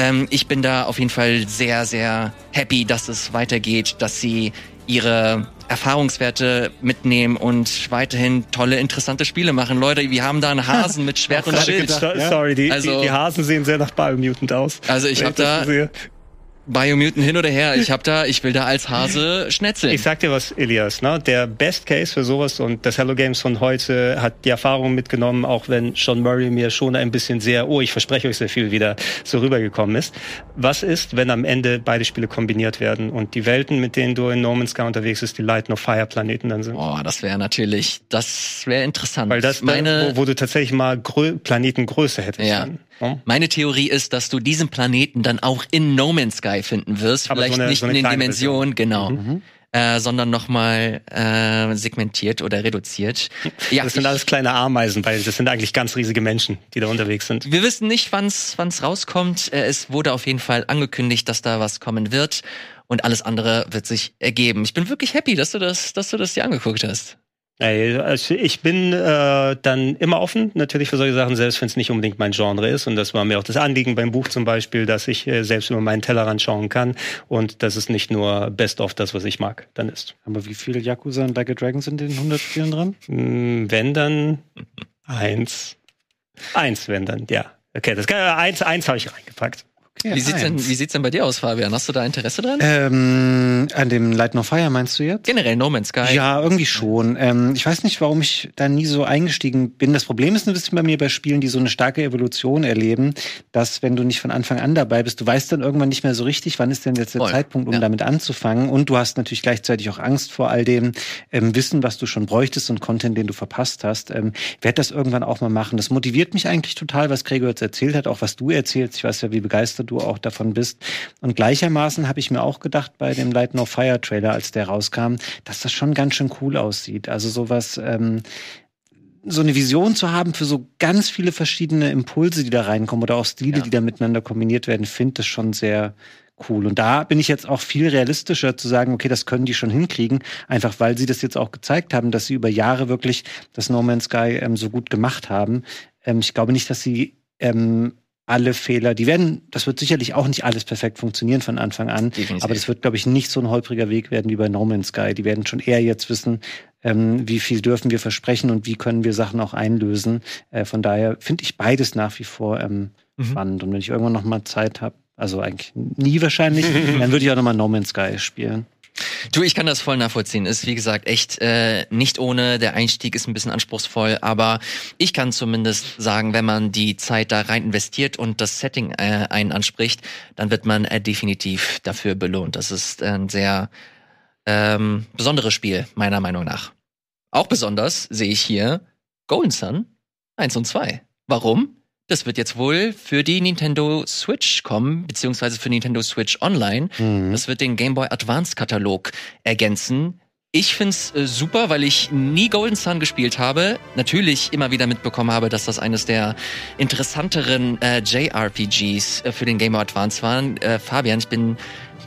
Ähm, ich bin da auf jeden Fall sehr, sehr happy, dass es weitergeht, dass sie ihre Erfahrungswerte mitnehmen und weiterhin tolle, interessante Spiele machen. Leute, wir haben da einen Hasen mit Schwert und Schild. ja. Sorry, die, Also- die, die Hasen sehen sehr nach Biomutant aus. Also ich Wenn hab da-. Biomutant hin oder her. Ich hab da, ich will da als Hase schnetzeln. Ich sag dir was, Elias, ne? Der Best Case für sowas und das Hello Games von heute hat die Erfahrung mitgenommen, auch wenn Sean Murray mir schon ein bisschen sehr, oh, ich verspreche euch sehr viel wieder so rübergekommen ist. Was ist, wenn am Ende beide Spiele kombiniert werden und die Welten, mit denen du in No Man's Sky unterwegs bist, die Light No Fire Planeten dann sind? Boah, das wäre natürlich, das wäre interessant. Weil das, meine, wo, wo du tatsächlich mal Grö Planetengröße hättest. Ja. Dann, ne? Meine Theorie ist, dass du diesen Planeten dann auch in No Man's Sky finden wirst. Aber Vielleicht so eine- nicht so in den Dimensionen, genau. Mhm. Äh, sondern nochmal äh, segmentiert oder reduziert. Ja, Das sind ich- alles kleine Ameisen, weil das sind eigentlich ganz riesige Menschen, die da unterwegs sind. Wir wissen nicht, wann's wann's rauskommt. Äh, Es wurde auf jeden Fall angekündigt, dass da was kommen wird und alles andere wird sich ergeben. Ich bin wirklich happy, dass du das, dass du das dir angeguckt hast. Also ich bin äh, dann immer offen, natürlich für solche Sachen, selbst wenn es nicht unbedingt mein Genre ist. Und das war mir auch das Anliegen beim Buch zum Beispiel, dass ich äh, selbst über meinen Tellerrand schauen kann und dass es nicht nur best of das, was ich mag, dann ist. Aber wie viele Yakuza und Like a Dragon sind in den 100 Spielen dran? Hm, Wenn dann eins. Eins, wenn dann, ja. Okay, das kann, eins, eins habe ich reingepackt. Okay, wie sieht's denn, wie sieht's denn bei dir aus, Fabian? Hast du da Interesse dran? Ähm, an dem Light No Fire meinst du jetzt? Generell No Man's Sky. Ja, irgendwie schon. Ähm, ich weiß nicht, warum ich da nie so eingestiegen bin. Das Problem ist ein bisschen bei mir bei Spielen, die so eine starke Evolution erleben, dass wenn du nicht von Anfang an dabei bist, du weißt dann irgendwann nicht mehr so richtig, wann ist denn jetzt der Voll, Zeitpunkt, um ja. damit anzufangen. Und du hast natürlich gleichzeitig auch Angst vor all dem ähm, Wissen, was du schon bräuchtest und Content, den du verpasst hast. Ähm, werde das irgendwann auch mal machen. Das motiviert mich eigentlich total, was Gregor jetzt erzählt hat, auch was du erzählst. Ich weiß ja, wie begeistert du auch davon bist. Und gleichermaßen habe ich mir auch gedacht bei dem Light No Fire Trailer, als der rauskam, dass das schon ganz schön cool aussieht. Also sowas, ähm, so eine Vision zu haben für so ganz viele verschiedene Impulse, die da reinkommen oder auch Stile, Ja. die da miteinander kombiniert werden, finde das schon sehr cool. Und da bin ich jetzt auch viel realistischer zu sagen, okay, das können die schon hinkriegen, einfach weil sie das jetzt auch gezeigt haben, dass sie über Jahre wirklich das No Man's Sky ähm, so gut gemacht haben. Ähm, ich glaube nicht, dass sie ähm, alle Fehler, die werden, das wird sicherlich auch nicht alles perfekt funktionieren von Anfang an, Definitiv. aber das wird, glaube ich, nicht so ein holpriger Weg werden wie bei No Man's Sky. Die werden schon eher jetzt wissen, ähm, wie viel dürfen wir versprechen und wie können wir Sachen auch einlösen. Äh, von daher finde ich beides nach wie vor ähm, Mhm. spannend. Und wenn ich irgendwann noch mal Zeit habe, also eigentlich nie wahrscheinlich, dann würde ich auch noch mal No Man's Sky spielen. Du, ich kann das voll nachvollziehen. Ist wie gesagt echt äh, nicht ohne. Der Einstieg ist ein bisschen anspruchsvoll, aber ich kann zumindest sagen, wenn man die Zeit da rein investiert und das Setting äh, einen anspricht, dann wird man äh, definitiv dafür belohnt. Das ist ein sehr ähm, besonderes Spiel meiner Meinung nach. Auch besonders sehe ich hier Golden Sun 1 und 2. Warum? Das wird jetzt wohl für die Nintendo Switch kommen, beziehungsweise für Nintendo Switch Online. Mhm. Das wird den Game Boy Advance Katalog ergänzen. Ich find's äh, super, weil ich nie Golden Sun gespielt habe. Natürlich immer wieder mitbekommen habe, dass das eines der interessanteren äh, JRPGs äh, für den Game Boy Advance waren. Äh, Fabian, ich bin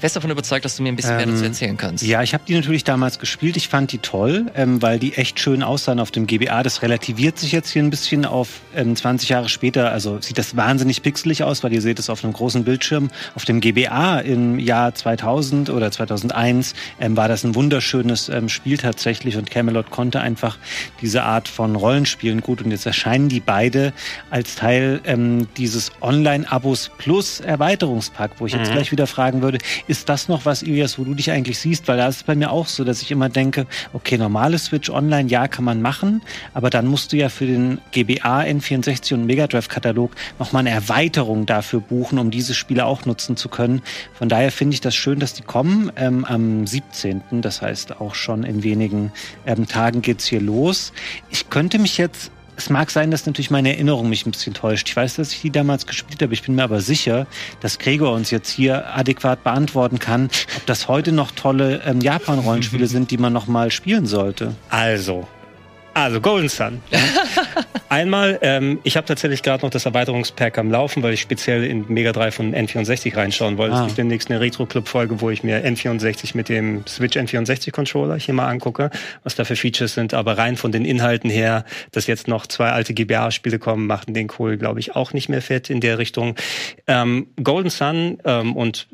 fest davon überzeugt, dass du mir ein bisschen mehr Ähm, dazu erzählen kannst. Ja, ich habe die natürlich damals gespielt. Ich fand die toll, ähm, weil die echt schön aussahen auf dem GBA. Das relativiert sich jetzt hier ein bisschen auf ähm, 20 Jahre später. Also sieht das wahnsinnig pixelig aus, weil ihr seht es auf einem großen Bildschirm. Auf dem GBA im Jahr 2000 oder 2001 ähm, war das ein wunderschönes ähm, Spiel tatsächlich und Camelot konnte einfach diese Art von Rollenspielen gut. Und jetzt erscheinen die beide als Teil ähm, dieses Online-Abos plus Erweiterungspack, wo ich jetzt gleich wieder fragen würde, ist das noch was, Ilias, wo du dich eigentlich siehst? Weil da ist es bei mir auch so, dass ich immer denke, okay, normale Switch Online, ja, kann man machen, aber dann musst du ja für den GBA, N64 und Mega Drive Katalog nochmal eine Erweiterung dafür buchen, um diese Spiele auch nutzen zu können. Von daher finde ich das schön, dass die kommen. Ähm, am 17., das heißt auch schon in wenigen ähm, Tagen geht's hier los. Ich könnte mich jetzt es mag sein, dass natürlich meine Erinnerung mich ein bisschen täuscht. Ich weiß, dass ich die damals gespielt habe. Ich bin mir aber sicher, dass Gregor uns jetzt hier adäquat beantworten kann, ob das heute noch tolle ähm, Japan-Rollenspiele sind, die man noch mal spielen sollte. Also, also Golden Sun. Einmal, ähm, ich habe tatsächlich gerade noch das Erweiterungspack am Laufen, weil ich speziell in Mega Drive und N64 reinschauen wollte. Ah. Es gibt demnächst eine Retro-Club-Folge, wo ich mir N64 mit dem Switch N64-Controller hier mal angucke, was da für Features sind. Aber rein von den Inhalten her, dass jetzt noch zwei alte GBA-Spiele kommen, machten den Kohl, glaube ich, auch nicht mehr fett in der Richtung. Ähm, Golden Sun ähm, und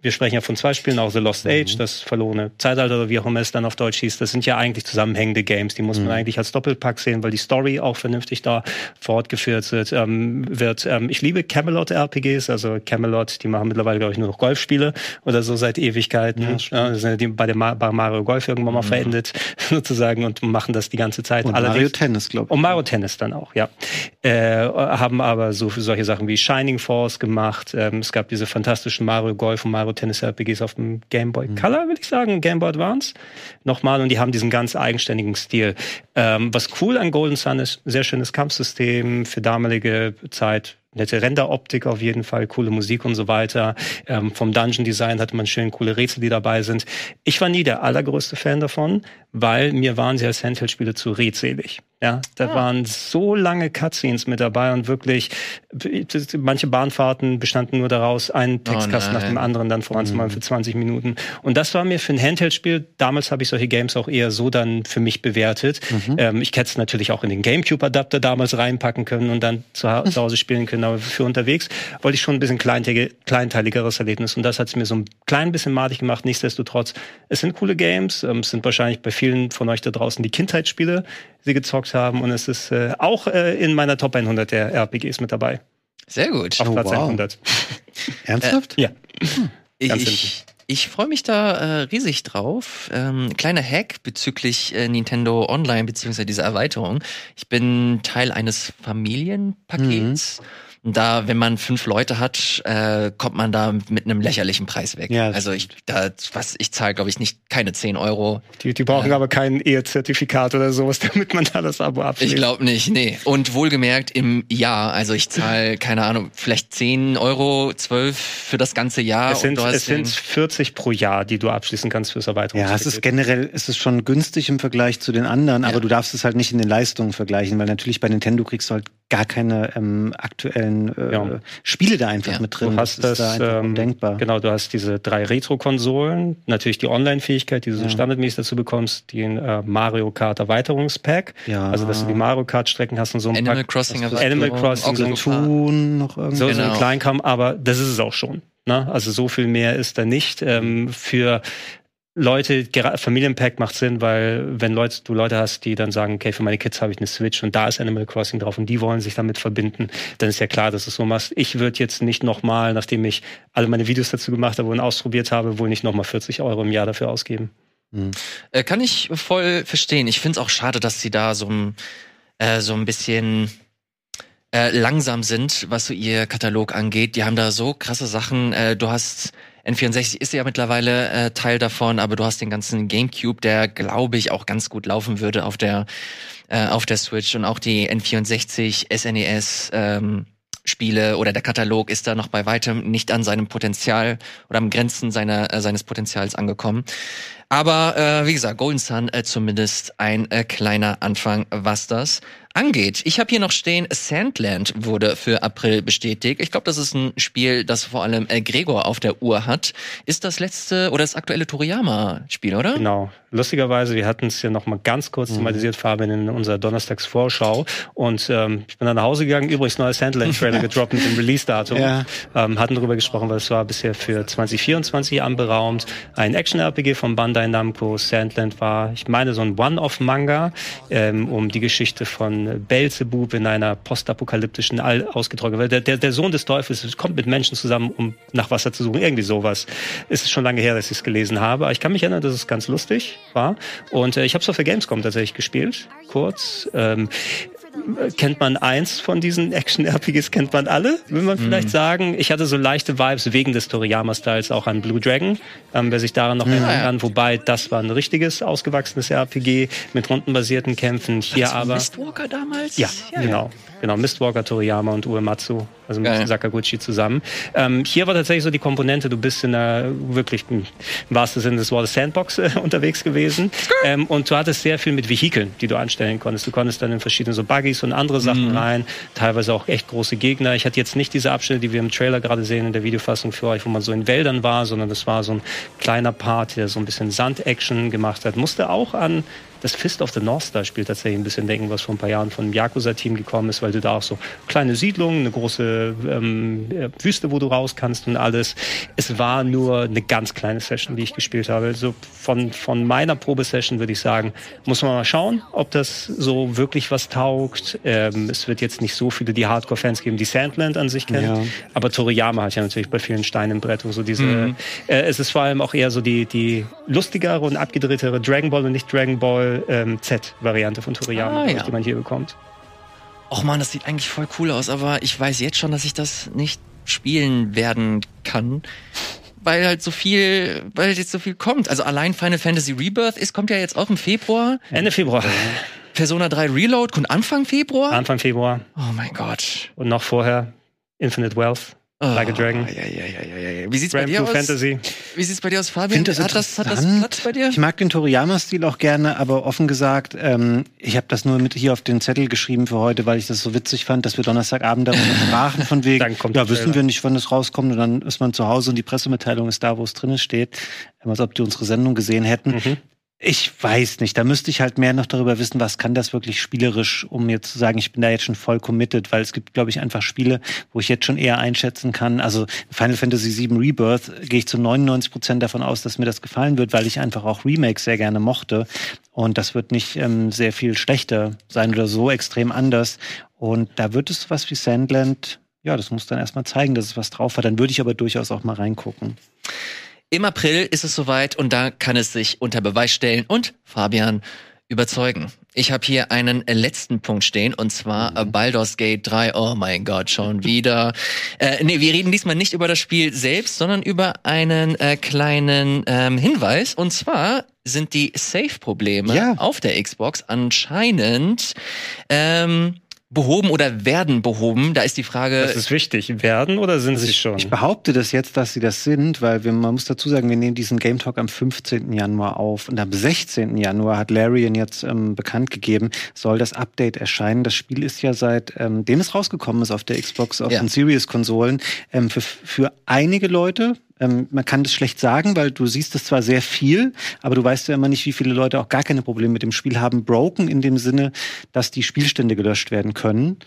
wir sprechen ja von zwei Spielen, auch The Lost Mhm. Age, das verlorene Zeitalter oder wie auch immer es dann auf Deutsch hieß. Das sind ja eigentlich zusammenhängende Games. Die muss man Mhm. eigentlich als Doppelpack sehen, weil die Story auch vernünftig da fortgeführt wird. Ähm, wird. Ähm, ich liebe Camelot-RPGs, also Camelot, die machen mittlerweile, glaube ich, nur noch Golfspiele oder so seit Ewigkeiten. Ja, Ja, die bei, dem Ma bei Mario Golf irgendwann mal verendet, sozusagen, und machen das die ganze Zeit. Und Mario Tennis, glaube ich. Und Mario Tennis dann auch, ja. Äh, haben aber so für solche Sachen wie Shining Force gemacht. Ähm, es gab diese fantastischen Mario Golf und Mario Tennis RPGs auf dem Game Boy Color, würde ich sagen, Game Boy Advance. Nochmal, und die haben diesen ganz eigenständigen Stil. Ähm, was cool an Golden Sun ist, sehr schönes Kampfsystem für damalige Zeit. Nette Renderoptik auf jeden Fall, coole Musik und so weiter. Ähm, vom Dungeon Design hatte man schön coole Rätsel, die dabei sind. Ich war nie der allergrößte Fan davon, weil mir waren sie als Handheld-Spiele zu redselig. Ja, da waren so lange Cutscenes mit dabei und wirklich manche Bahnfahrten bestanden nur daraus, einen Textkasten nach nein. dem anderen dann voranzumalen für 20 Minuten. Und das war mir für ein Handheld-Spiel, damals habe ich solche Games auch eher so dann für mich bewertet. Ähm, ich hätte es natürlich auch in den GameCube-Adapter damals reinpacken können und dann zu, zu Hause spielen können, aber für unterwegs wollte ich schon ein bisschen kleinteilige- kleinteiligeres Erlebnis und das hat es mir so ein klein bisschen madig gemacht. Nichtsdestotrotz, es sind coole Games, ähm, es sind wahrscheinlich bei vielen von euch da draußen die Kindheitsspiele, sie gezockt haben und es ist äh, auch äh, in meiner Top 100 der RPGs mit dabei. Sehr gut. Auf Oh, Platz wow. 100. Ernsthaft? Ja. Ich, Ganz ich, ich freue mich da äh, riesig drauf. Ähm, kleiner Hack bezüglich äh, Nintendo Online beziehungsweise dieser Erweiterung. Ich bin Teil eines Familienpakets. Und da, wenn man fünf Leute hat, äh, kommt man da mit einem lächerlichen Preis weg. Ja, also ich, da, was ich zahle, glaube ich, nicht keine 10 Euro. Die, die brauchen aber kein Ehezertifikat oder sowas, damit man da das Abo abschließt. Ich glaube nicht, nee. Und wohlgemerkt im Jahr. Also ich zahle, keine Ahnung, vielleicht 10 Euro, 12 für das ganze Jahr. es sind, und du hast es sind den- 40 pro Jahr, die du abschließen kannst fürs Ja, Erweiterungspaket. es ist generell, es ist schon günstig im Vergleich zu den anderen, aber Ja. du darfst es halt nicht in den Leistungen vergleichen, weil natürlich bei Nintendo kriegst du halt gar keine ähm, aktuellen äh, Ja. Spiele da einfach Ja. mit drin. Du hast das, ist da einfach ähm, undenkbar. genau, du hast diese drei Retro-Konsolen, natürlich die Online-Fähigkeit, die du so Ja. standardmäßig dazu bekommst, den äh, Mario Kart Erweiterungspack, Ja. also dass du die Mario Kart Strecken hast und so ein Animal paar- Crossing das- Animal Crossing, so ein. Tun noch irgendwie. so, so ein Genau. Kleinkram, aber das ist es auch schon. Ne? Also so viel mehr ist da nicht. Ähm, für Leute, Familienpack macht Sinn, weil wenn Leute, du Leute hast, die dann sagen, okay, für meine Kids habe ich eine Switch und da ist Animal Crossing drauf und die wollen sich damit verbinden, dann ist ja klar, dass du es so machst. Ich würde jetzt nicht nochmal, nachdem ich alle meine Videos dazu gemacht habe und ausprobiert habe, wohl nicht nochmal 40 Euro im Jahr dafür ausgeben. Äh, kann ich voll verstehen. Ich finde es auch schade, dass sie da so, ein- äh, so ein bisschen äh, langsam sind, was so ihr Katalog angeht. Die haben da so krasse Sachen. Äh, du hast N64 ist ja mittlerweile äh, Teil davon, aber du hast den ganzen GameCube, der glaube ich auch ganz gut laufen würde auf der äh, auf der Switch und auch die N64, SNES ähm, Spiele oder der Katalog ist da noch bei weitem nicht an seinem Potenzial oder am Grenzen seiner äh, seines Potenzials angekommen. Aber äh, wie gesagt, Golden Sun äh, zumindest ein äh, kleiner Anfang, was das angeht. Ich habe hier noch stehen, Sandland wurde für April bestätigt. Ich glaube, das ist ein Spiel, das vor allem äh, Gregor auf der Uhr hat. Ist das letzte oder das aktuelle Toriyama-Spiel, oder? Genau. Lustigerweise, wir hatten es ja noch mal ganz kurz thematisiert, Fabian, in unserer Donnerstagsvorschau. Und ähm, ich bin dann nach Hause gegangen, übrigens neuer Sandland-Trailer gedroppt mit dem Release-Datum. Ja. Ähm, hatten darüber gesprochen, weil es war bisher für 2024 anberaumt. Ein Action-RPG von Bandai Namco. Sandland war, ich meine, so ein One-Off-Manga ähm, um die Geschichte von Belzebub in einer postapokalyptischen All ausgetrocknet. Weil der, der, der Sohn des Teufels kommt mit Menschen zusammen, um nach Wasser zu suchen. Irgendwie sowas. Es ist schon lange her, dass ich es gelesen habe. Aber ich kann mich erinnern, dass es ganz lustig war. Und äh, ich habe es auf der Gamescom tatsächlich gespielt. Kurz. Ähm, kennt man eins von diesen Action-RPGs, kennt man alle, will man vielleicht sagen. Ich hatte so leichte Vibes wegen des Toriyama-Styles auch an Blue Dragon, ähm, wer sich daran noch erinnern ja. kann. Wobei, das war ein richtiges, ausgewachsenes RPG mit rundenbasierten Kämpfen. Hier Das aber... Mistwalker damals? Ja, genau. Genau, Mistwalker, Toriyama und Uematsu, also mit Geil. Sakaguchi zusammen. Ähm, hier war tatsächlich so die Komponente, du bist in einer wirklich im wahrsten Sinne des Wortes Sandbox äh, unterwegs gewesen. Ähm, und du hattest sehr viel mit Vehikeln, die du anstellen konntest. Du konntest dann in verschiedene so Buggies und andere Sachen rein, teilweise auch echt große Gegner. Ich hatte jetzt nicht diese Abschnitte, die wir im Trailer gerade sehen, in der Videofassung für euch, wo man so in Wäldern war, sondern das war so ein kleiner Part, der so ein bisschen Sand-Action gemacht hat. Musste auch an das Fist of the North Star Spiel tatsächlich ein bisschen denken, was vor ein paar Jahren von einem Yakuza-Team gekommen ist, weil du da auch so kleine Siedlungen, eine große ähm, Wüste, wo du raus kannst und alles. Es war nur eine ganz kleine Session, die ich gespielt habe. Also von, von meiner Probesession würde ich sagen, muss man mal schauen, ob das so wirklich was taugt. Ähm, es wird jetzt nicht so viele die Hardcore-Fans geben, die Sandland an sich kennen. Ja. Aber Toriyama hat ja natürlich bei vielen Steinen im Brett und so diese. Mhm. Äh, es ist vor allem auch eher so die, die lustigere und abgedrehtere Dragon Ball und nicht Dragon Ball ähm, Z-Variante von Toriyama, ah, ja. die man hier bekommt. Och man, das sieht eigentlich voll cool aus, aber ich weiß jetzt schon, dass ich das nicht spielen werden kann weil halt so viel, weil jetzt so viel kommt. Also allein Final Fantasy Rebirth ist, kommt ja jetzt auch im Februar. Ende Februar. Persona 3 Reload kommt Anfang Februar? Anfang Februar. Oh mein Gott. Und noch vorher Infinite Wealth. Oh, like a Dragon. Ja, ja, ja, ja, ja. Wie sieht's Ram bei dir aus? Fantasy. Wie sieht's bei dir aus, Fabian? Das hat, das, hat das Platz bei dir? Ich mag den Toriyama-Stil auch gerne, aber offen gesagt, ähm, ich habe das nur mit hier auf den Zettel geschrieben für heute, weil ich das so witzig fand, dass wir Donnerstagabend darüber sprachen, von wegen, dann kommt ja, wissen wir nicht, wann es rauskommt, und dann ist man zu Hause und die Pressemitteilung ist da, wo es drin steht. Als ob die unsere Sendung gesehen hätten. Mhm. Ich weiß nicht. Da müsste ich halt mehr noch darüber wissen, was kann das wirklich spielerisch, um jetzt zu sagen, ich bin da jetzt schon voll committed, weil es gibt, glaube ich, einfach Spiele, wo ich jetzt schon eher einschätzen kann. Also Final Fantasy VII Rebirth gehe ich zu 99 Prozent davon aus, dass mir das gefallen wird, weil ich einfach auch Remakes sehr gerne mochte. Und das wird nicht ähm, sehr viel schlechter sein oder so extrem anders. Und da wird es was wie Sandland, ja, das muss dann erstmal zeigen, dass es was drauf hat. Dann würde ich aber durchaus auch mal reingucken. Im April ist es soweit und da kann es sich unter Beweis stellen und Fabian überzeugen. Ich habe hier einen letzten Punkt stehen und zwar mhm. Baldur's Gate 3. Oh mein Gott, schon wieder. Äh, nee, wir reden diesmal nicht über das Spiel selbst, sondern über einen äh, kleinen ähm, Hinweis. Und zwar sind die Safe-Probleme ja. auf der Xbox anscheinend ähm, behoben oder werden behoben? Da ist die Frage. Das ist wichtig. Werden oder sind also sie schon? Ich behaupte das jetzt, dass sie das sind, weil wir, man muss dazu sagen, wir nehmen diesen Game Talk am 15. Januar auf und am 16. Januar hat Larian jetzt ähm, bekannt gegeben, soll das Update erscheinen. Das Spiel ist ja seit ähm, dem es rausgekommen ist auf der Xbox, auf ja. den Series-Konsolen, ähm, für, für einige Leute, ähm, man kann das schlecht sagen, weil du siehst es zwar sehr viel, aber du weißt ja immer nicht, wie viele Leute auch gar keine Probleme mit dem Spiel haben. Broken in dem Sinne, dass die Spielstände gelöscht werden können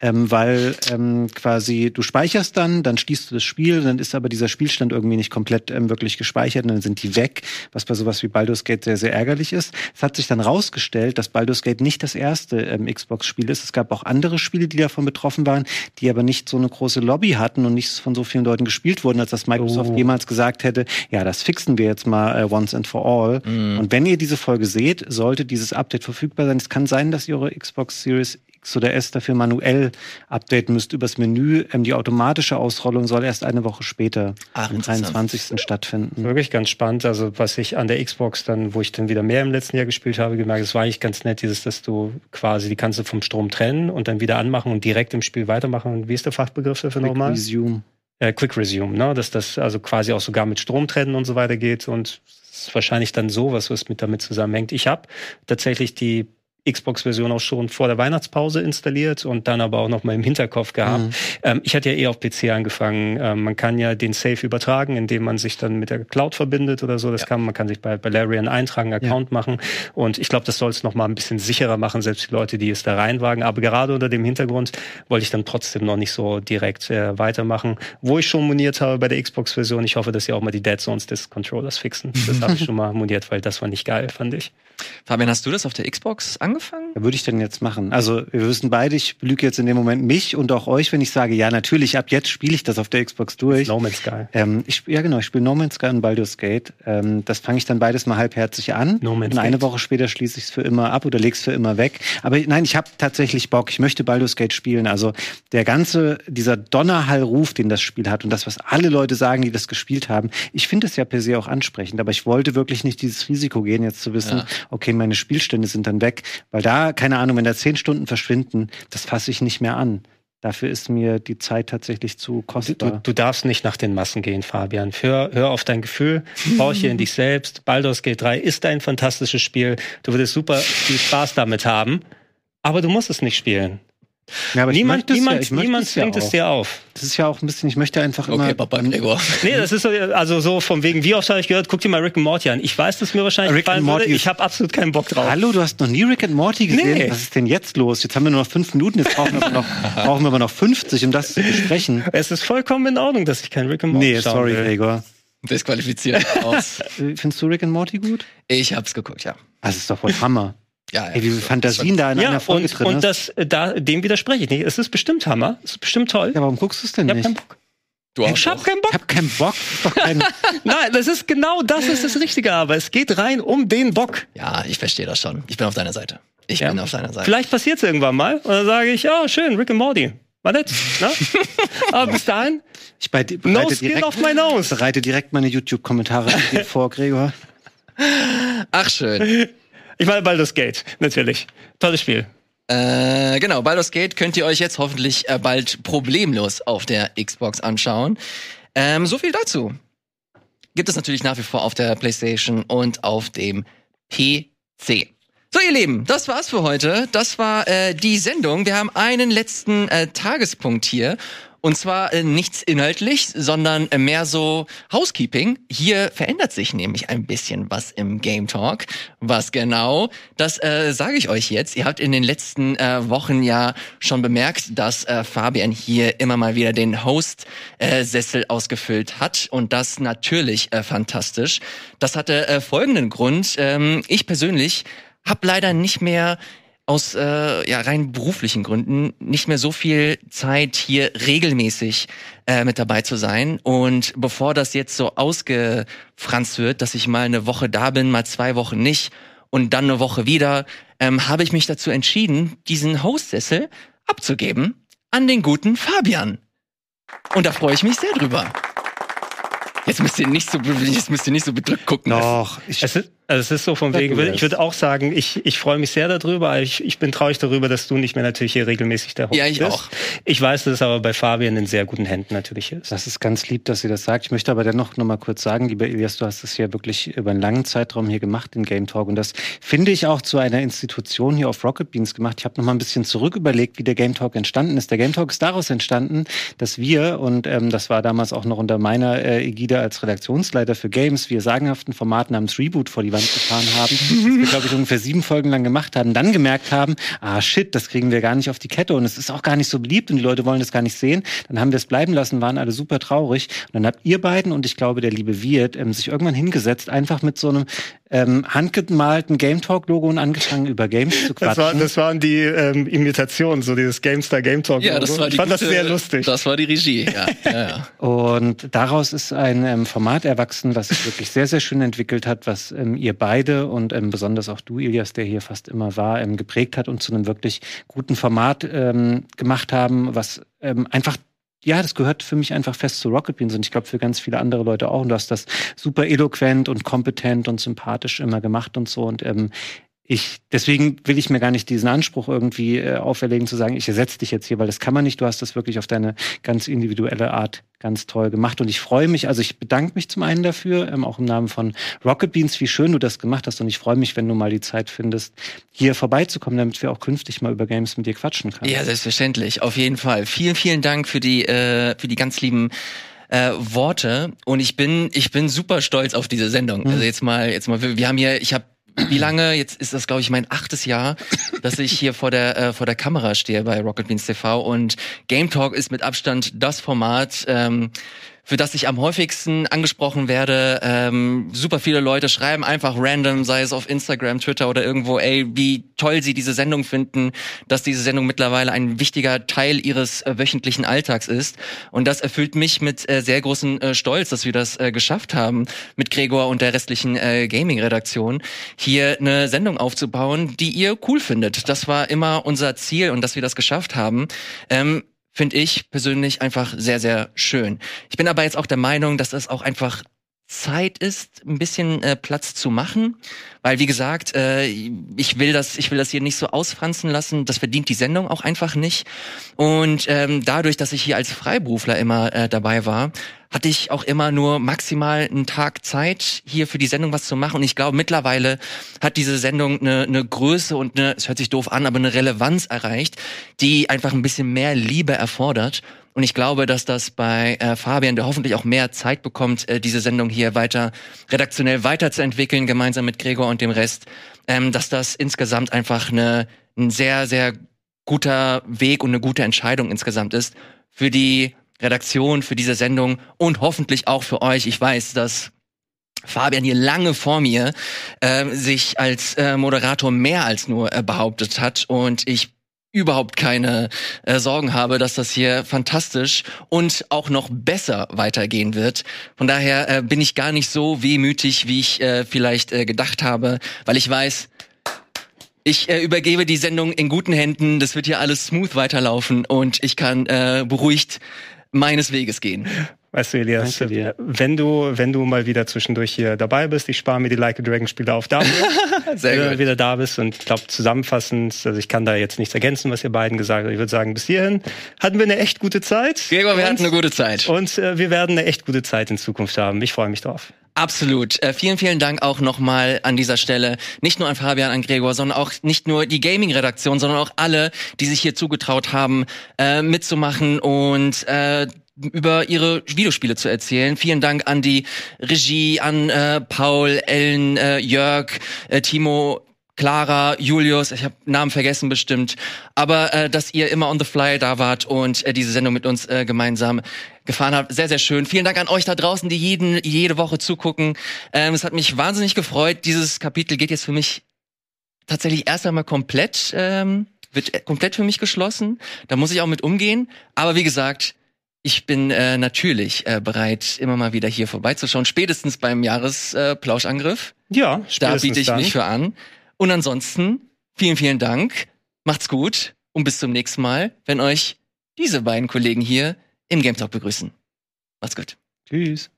ähm, weil ähm, quasi du speicherst dann, dann schließt du das Spiel, dann ist aber dieser Spielstand irgendwie nicht komplett ähm, wirklich gespeichert und dann sind die weg, was bei sowas wie Baldur's Gate sehr, sehr ärgerlich ist. Es hat sich dann rausgestellt, dass Baldur's Gate nicht das erste ähm, Xbox-Spiel ist. Es gab auch andere Spiele, die davon betroffen waren, die aber nicht so eine große Lobby hatten und nicht von so vielen Leuten gespielt wurden, als dass Microsoft oh. jemals gesagt hätte, ja, das fixen wir jetzt mal äh, once and for all. Mm. Und wenn ihr diese Folge seht, sollte dieses Update verfügbar sein. Es kann sein, dass ihr eure Xbox Series X oder S dafür manuell updaten müsst übers Menü. Ähm, die automatische Ausrollung soll erst eine Woche später, Ach, am 23. stattfinden. Wirklich ganz spannend. Also was ich an der Xbox dann, wo ich dann wieder mehr im letzten Jahr gespielt habe, gemerkt, es war eigentlich ganz nett, dieses, dass du quasi die kannst du vom Strom trennen und dann wieder anmachen und direkt im Spiel weitermachen. Und wie ist der Fachbegriff dafür Quick nochmal? Resume. Äh, Quick Resume, ne? Dass das also quasi auch sogar mit Strom trennen und so weiter geht und ist wahrscheinlich dann so, was, was mit damit zusammenhängt. Ich habe tatsächlich die Xbox-Version auch schon vor der Weihnachtspause installiert und dann aber auch noch mal im Hinterkopf gehabt. Mhm. Ähm, ich hatte ja eh auf PC angefangen. Ähm, man kann ja den Safe übertragen, indem man sich dann mit der Cloud verbindet oder so. Das ja. kann man kann sich bei, bei Larian eintragen, Account ja. machen. Und ich glaube, das soll es noch mal ein bisschen sicherer machen, selbst die Leute, die es da reinwagen. Aber gerade unter dem Hintergrund wollte ich dann trotzdem noch nicht so direkt äh, weitermachen. Wo ich schon moniert habe bei der Xbox-Version, ich hoffe, dass sie auch mal die Dead Zones des Controllers fixen. Das habe ich schon mal moniert, weil das war nicht geil, fand ich. Fabian, hast du das auf der Xbox angefangen? Was würde ich denn jetzt machen? Also, wir wissen beide, ich lüge jetzt in dem Moment mich und auch euch, wenn ich sage, ja, natürlich, ab jetzt spiele ich das auf der Xbox durch. No Man's Sky. Ähm, ich, ja, genau, ich spiele No Man's Sky und Baldur's Gate. Ähm, das fange ich dann beides mal halbherzig an. No Man's und eine Gate. Woche später schließe ich es für immer ab oder lege es für immer weg. Aber nein, ich habe tatsächlich Bock. Ich möchte Baldur's Gate spielen. Also, der ganze, dieser Donnerhallruf, den das Spiel hat und das, was alle Leute sagen, die das gespielt haben, ich finde es ja per se auch ansprechend. Aber ich wollte wirklich nicht dieses Risiko gehen, jetzt zu wissen, ja. okay, meine Spielstände sind dann weg. Weil da, keine Ahnung, wenn da zehn Stunden verschwinden, das fasse ich nicht mehr an. Dafür ist mir die Zeit tatsächlich zu kostbar. Du, du darfst nicht nach den Massen gehen, Fabian. Hör, hör auf dein Gefühl, horche in dich selbst. Baldur's Gate 3 ist ein fantastisches Spiel. Du würdest super viel Spaß damit haben, aber du musst es nicht spielen. Ja, niemand niemand, ja, niemand es ja zwingt es dir auf. Das ist ja auch ein bisschen, ich möchte einfach immer. Okay, Papa im Lego. Nee, das ist so, also so von wegen, wie oft habe ich gehört, guck dir mal Rick and Morty an. Ich weiß, dass mir wahrscheinlich Rick gefallen würde. Ich habe absolut keinen Bock drauf. Hallo, du hast noch nie Rick and Morty gesehen? Nee. Was ist denn jetzt los? Jetzt haben wir nur noch fünf Minuten, jetzt brauchen wir aber noch, brauchen wir aber noch 50, um das zu besprechen. Es ist vollkommen in Ordnung, dass ich kein Rick and Morty Nee, schauen sorry, will. Gregor. Disqualifiziert aus. Findest du Rick and Morty gut? Ich hab's geguckt, ja. Das ist doch wohl Hammer. Ja, ja. Ey, wie viele Fantasien da in Ja, einer Folge und, drin und hast. das, äh, da, dem widerspreche ich nicht. Es ist bestimmt Hammer. Es ist bestimmt toll. Ja, warum guckst du es denn ich hab nicht? keinen Bock. Du auch Ich hab doch. keinen Ich Bock. hab keinen Bock. Das ist doch kein, Nein, das ist genau das ist das Richtige, aber es geht rein um den Bock. Ja, ich verstehe das schon. Ich bin auf deiner Seite. Ich Ja. bin auf deiner Seite. Vielleicht passiert es irgendwann mal und dann sage ich, ja, schön, Rick and Morty. War nett. Ne? aber bis dahin, ich bei, bereite, no skin direkt, off my nose. bereite direkt meine YouTube-Kommentare dir vor, Gregor. Ach, schön. Ich meine Baldur's Gate, natürlich. Tolles Spiel. Äh, genau, Baldur's Gate könnt ihr euch jetzt hoffentlich äh, bald problemlos auf der Xbox anschauen. Ähm, so viel dazu. Gibt es natürlich nach wie vor auf der PlayStation und auf dem PC. So, ihr Lieben, das war's für heute. Das war äh, die Sendung. Wir haben einen letzten äh, Tagespunkt hier. Und zwar äh, nichts inhaltlich, sondern äh, mehr so Housekeeping. Hier verändert sich nämlich ein bisschen was im Game Talk. Was genau? Das äh, sage ich euch jetzt. Ihr habt in den letzten äh, Wochen ja schon bemerkt, dass äh, Fabian hier immer mal wieder den Host-Sessel ausgefüllt hat. Und das natürlich äh, fantastisch. Das hatte äh, folgenden Grund. Ähm, ich persönlich habe leider nicht mehr aus äh, ja, rein beruflichen Gründen nicht mehr so viel Zeit hier regelmäßig äh, mit dabei zu sein. Und bevor das jetzt so ausgefranst wird, dass ich mal eine Woche da bin, mal zwei Wochen nicht und dann eine Woche wieder, ähm, habe ich mich dazu entschieden, diesen Hostsessel abzugeben an den guten Fabian. Und da freue ich mich sehr drüber. Jetzt müsst ihr nicht so, jetzt müsst ihr nicht so bedrückt gucken. Doch, ich, Es ist, also es ist so von wegen, ich würde auch sagen, ich, ich freue mich sehr darüber. Ich, ich bin traurig darüber, dass du nicht mehr natürlich hier regelmäßig der Host Ja, ich bist. auch. Ich weiß, dass es aber bei Fabian in sehr guten Händen natürlich ist. Das ist ganz lieb, dass ihr das sagt. Ich möchte aber dennoch noch mal kurz sagen, lieber Elias, du hast es ja wirklich über einen langen Zeitraum hier gemacht in Game Talk und das finde ich auch zu einer Institution hier auf Rocket Beans gemacht. Ich habe noch mal ein bisschen zurück überlegt, wie der Game Talk entstanden ist. Der Game Talk ist daraus entstanden, dass wir und ähm, das war damals auch noch unter meiner äh, Ägide als Redaktionsleiter für Games, wir sagenhaften Format namens Reboot vor die Wand gefahren haben, glaube ich ungefähr sieben Folgen lang gemacht haben, dann gemerkt haben, ah shit, das kriegen wir gar nicht auf die Kette und es ist auch gar nicht so beliebt und die Leute wollen das gar nicht sehen. Dann haben wir es bleiben lassen, waren alle super traurig. Und dann habt ihr beiden und ich glaube der liebe Wirt ähm, sich irgendwann hingesetzt, einfach mit so einem ähm, handgemalten Game Talk Logo und angefangen über Games zu Das, quatschen. war, das waren die ähm, Imitationen, so dieses GameStar Game Talk. Ja, das Logo. war die ich fand das gute- sehr lustig. Das war die Regie, ja. ja, ja. Und daraus ist ein ähm, Format erwachsen, was sich wirklich sehr, sehr schön entwickelt hat, was ähm, ihr beide und ähm, besonders auch du, Ilias, der hier fast immer war, ähm, geprägt hat und zu einem wirklich guten Format ähm, gemacht haben, was ähm, einfach ja, das gehört für mich einfach fest zu Rocket Beans und ich glaube für ganz viele andere Leute auch. Und du hast das super eloquent und kompetent und sympathisch immer gemacht und so. Und ähm, ich, deswegen will ich mir gar nicht diesen Anspruch irgendwie äh, auferlegen, zu sagen, ich ersetze dich jetzt hier, weil das kann man nicht. Du hast das wirklich auf deine ganz individuelle Art ganz toll gemacht. Und ich freue mich, also ich bedanke mich zum einen dafür, ähm, auch im Namen von Rocket Beans, wie schön du das gemacht hast. Und ich freue mich, wenn du mal die Zeit findest, hier vorbeizukommen, damit wir auch künftig mal über Games mit dir quatschen können. Ja, selbstverständlich, auf jeden Fall. Vielen, vielen Dank für die, äh, für die ganz lieben äh, Worte. Und ich bin, ich bin super stolz auf diese Sendung. Also jetzt mal, jetzt mal, wir wir haben hier, ich habe wie lange, jetzt ist das, glaube ich, mein achtes Jahr, dass ich hier vor der, äh, vor der Kamera stehe bei Rocket Beans TV und Game Talk ist mit Abstand das Format, ähm, für das ich am häufigsten angesprochen werde. Ähm, super viele Leute schreiben einfach random, sei es auf Instagram, Twitter oder irgendwo, ey, wie toll sie diese Sendung finden, dass diese Sendung mittlerweile ein wichtiger Teil ihres äh, wöchentlichen Alltags ist. Und das erfüllt mich mit äh, sehr großem äh, Stolz, dass wir das äh, geschafft haben, mit Gregor und der restlichen äh, Gaming-Redaktion hier eine Sendung aufzubauen, die ihr cool findet. Das war immer unser Ziel und dass wir das geschafft haben. Ähm, finde ich persönlich einfach sehr, sehr schön. Ich bin aber jetzt auch der Meinung, dass das auch einfach Zeit ist, ein bisschen äh, Platz zu machen, weil wie gesagt, äh, ich will das, ich will das hier nicht so ausfranzen lassen. Das verdient die Sendung auch einfach nicht. Und ähm, dadurch, dass ich hier als Freiberufler immer äh, dabei war, hatte ich auch immer nur maximal einen Tag Zeit, hier für die Sendung was zu machen. Und ich glaube, mittlerweile hat diese Sendung eine, eine Größe und eine, es hört sich doof an, aber eine Relevanz erreicht, die einfach ein bisschen mehr Liebe erfordert. Und ich glaube, dass das bei äh, Fabian, der hoffentlich auch mehr Zeit bekommt, äh, diese Sendung hier weiter redaktionell weiterzuentwickeln, gemeinsam mit Gregor und dem Rest, ähm, dass das insgesamt einfach eine, ein sehr, sehr guter Weg und eine gute Entscheidung insgesamt ist für die Redaktion, für diese Sendung und hoffentlich auch für euch. Ich weiß, dass Fabian hier lange vor mir äh, sich als äh, Moderator mehr als nur äh, behauptet hat und ich überhaupt keine äh, Sorgen habe, dass das hier fantastisch und auch noch besser weitergehen wird. Von daher äh, bin ich gar nicht so wehmütig, wie ich äh, vielleicht äh, gedacht habe, weil ich weiß, ich äh, übergebe die Sendung in guten Händen. Das wird hier alles smooth weiterlaufen und ich kann äh, beruhigt meines Weges gehen. Weißt du, Elias, wenn du, wenn du mal wieder zwischendurch hier dabei bist, ich spare mir die Like a Dragon Spiele auf dafür, Sehr wenn du wieder da bist und ich glaube zusammenfassend, also ich kann da jetzt nichts ergänzen, was ihr beiden gesagt habt. Ich würde sagen, bis hierhin hatten wir eine echt gute Zeit. Gregor, wir und, hatten eine gute Zeit. Und äh, wir werden eine echt gute Zeit in Zukunft haben. Ich freue mich drauf. Absolut. Äh, vielen, vielen Dank auch nochmal an dieser Stelle. Nicht nur an Fabian, an Gregor, sondern auch nicht nur die Gaming-Redaktion, sondern auch alle, die sich hier zugetraut haben, äh, mitzumachen und äh, über ihre Videospiele zu erzählen. Vielen Dank an die Regie, an äh, Paul, Ellen, äh, Jörg, äh, Timo, Clara, Julius, ich habe Namen vergessen bestimmt, aber äh, dass ihr immer on the fly da wart und äh, diese Sendung mit uns äh, gemeinsam gefahren habt, sehr sehr schön. Vielen Dank an euch da draußen, die jeden jede Woche zugucken. Ähm, es hat mich wahnsinnig gefreut. Dieses Kapitel geht jetzt für mich tatsächlich erst einmal komplett ähm, wird komplett für mich geschlossen. Da muss ich auch mit umgehen. Aber wie gesagt, ich bin äh, natürlich äh, bereit, immer mal wieder hier vorbeizuschauen, spätestens beim Jahresplauschangriff. Äh, ja, da biete ich dann. mich für an. Und ansonsten vielen, vielen Dank. Macht's gut und bis zum nächsten Mal, wenn euch diese beiden Kollegen hier im Game Talk begrüßen. Macht's gut. Tschüss.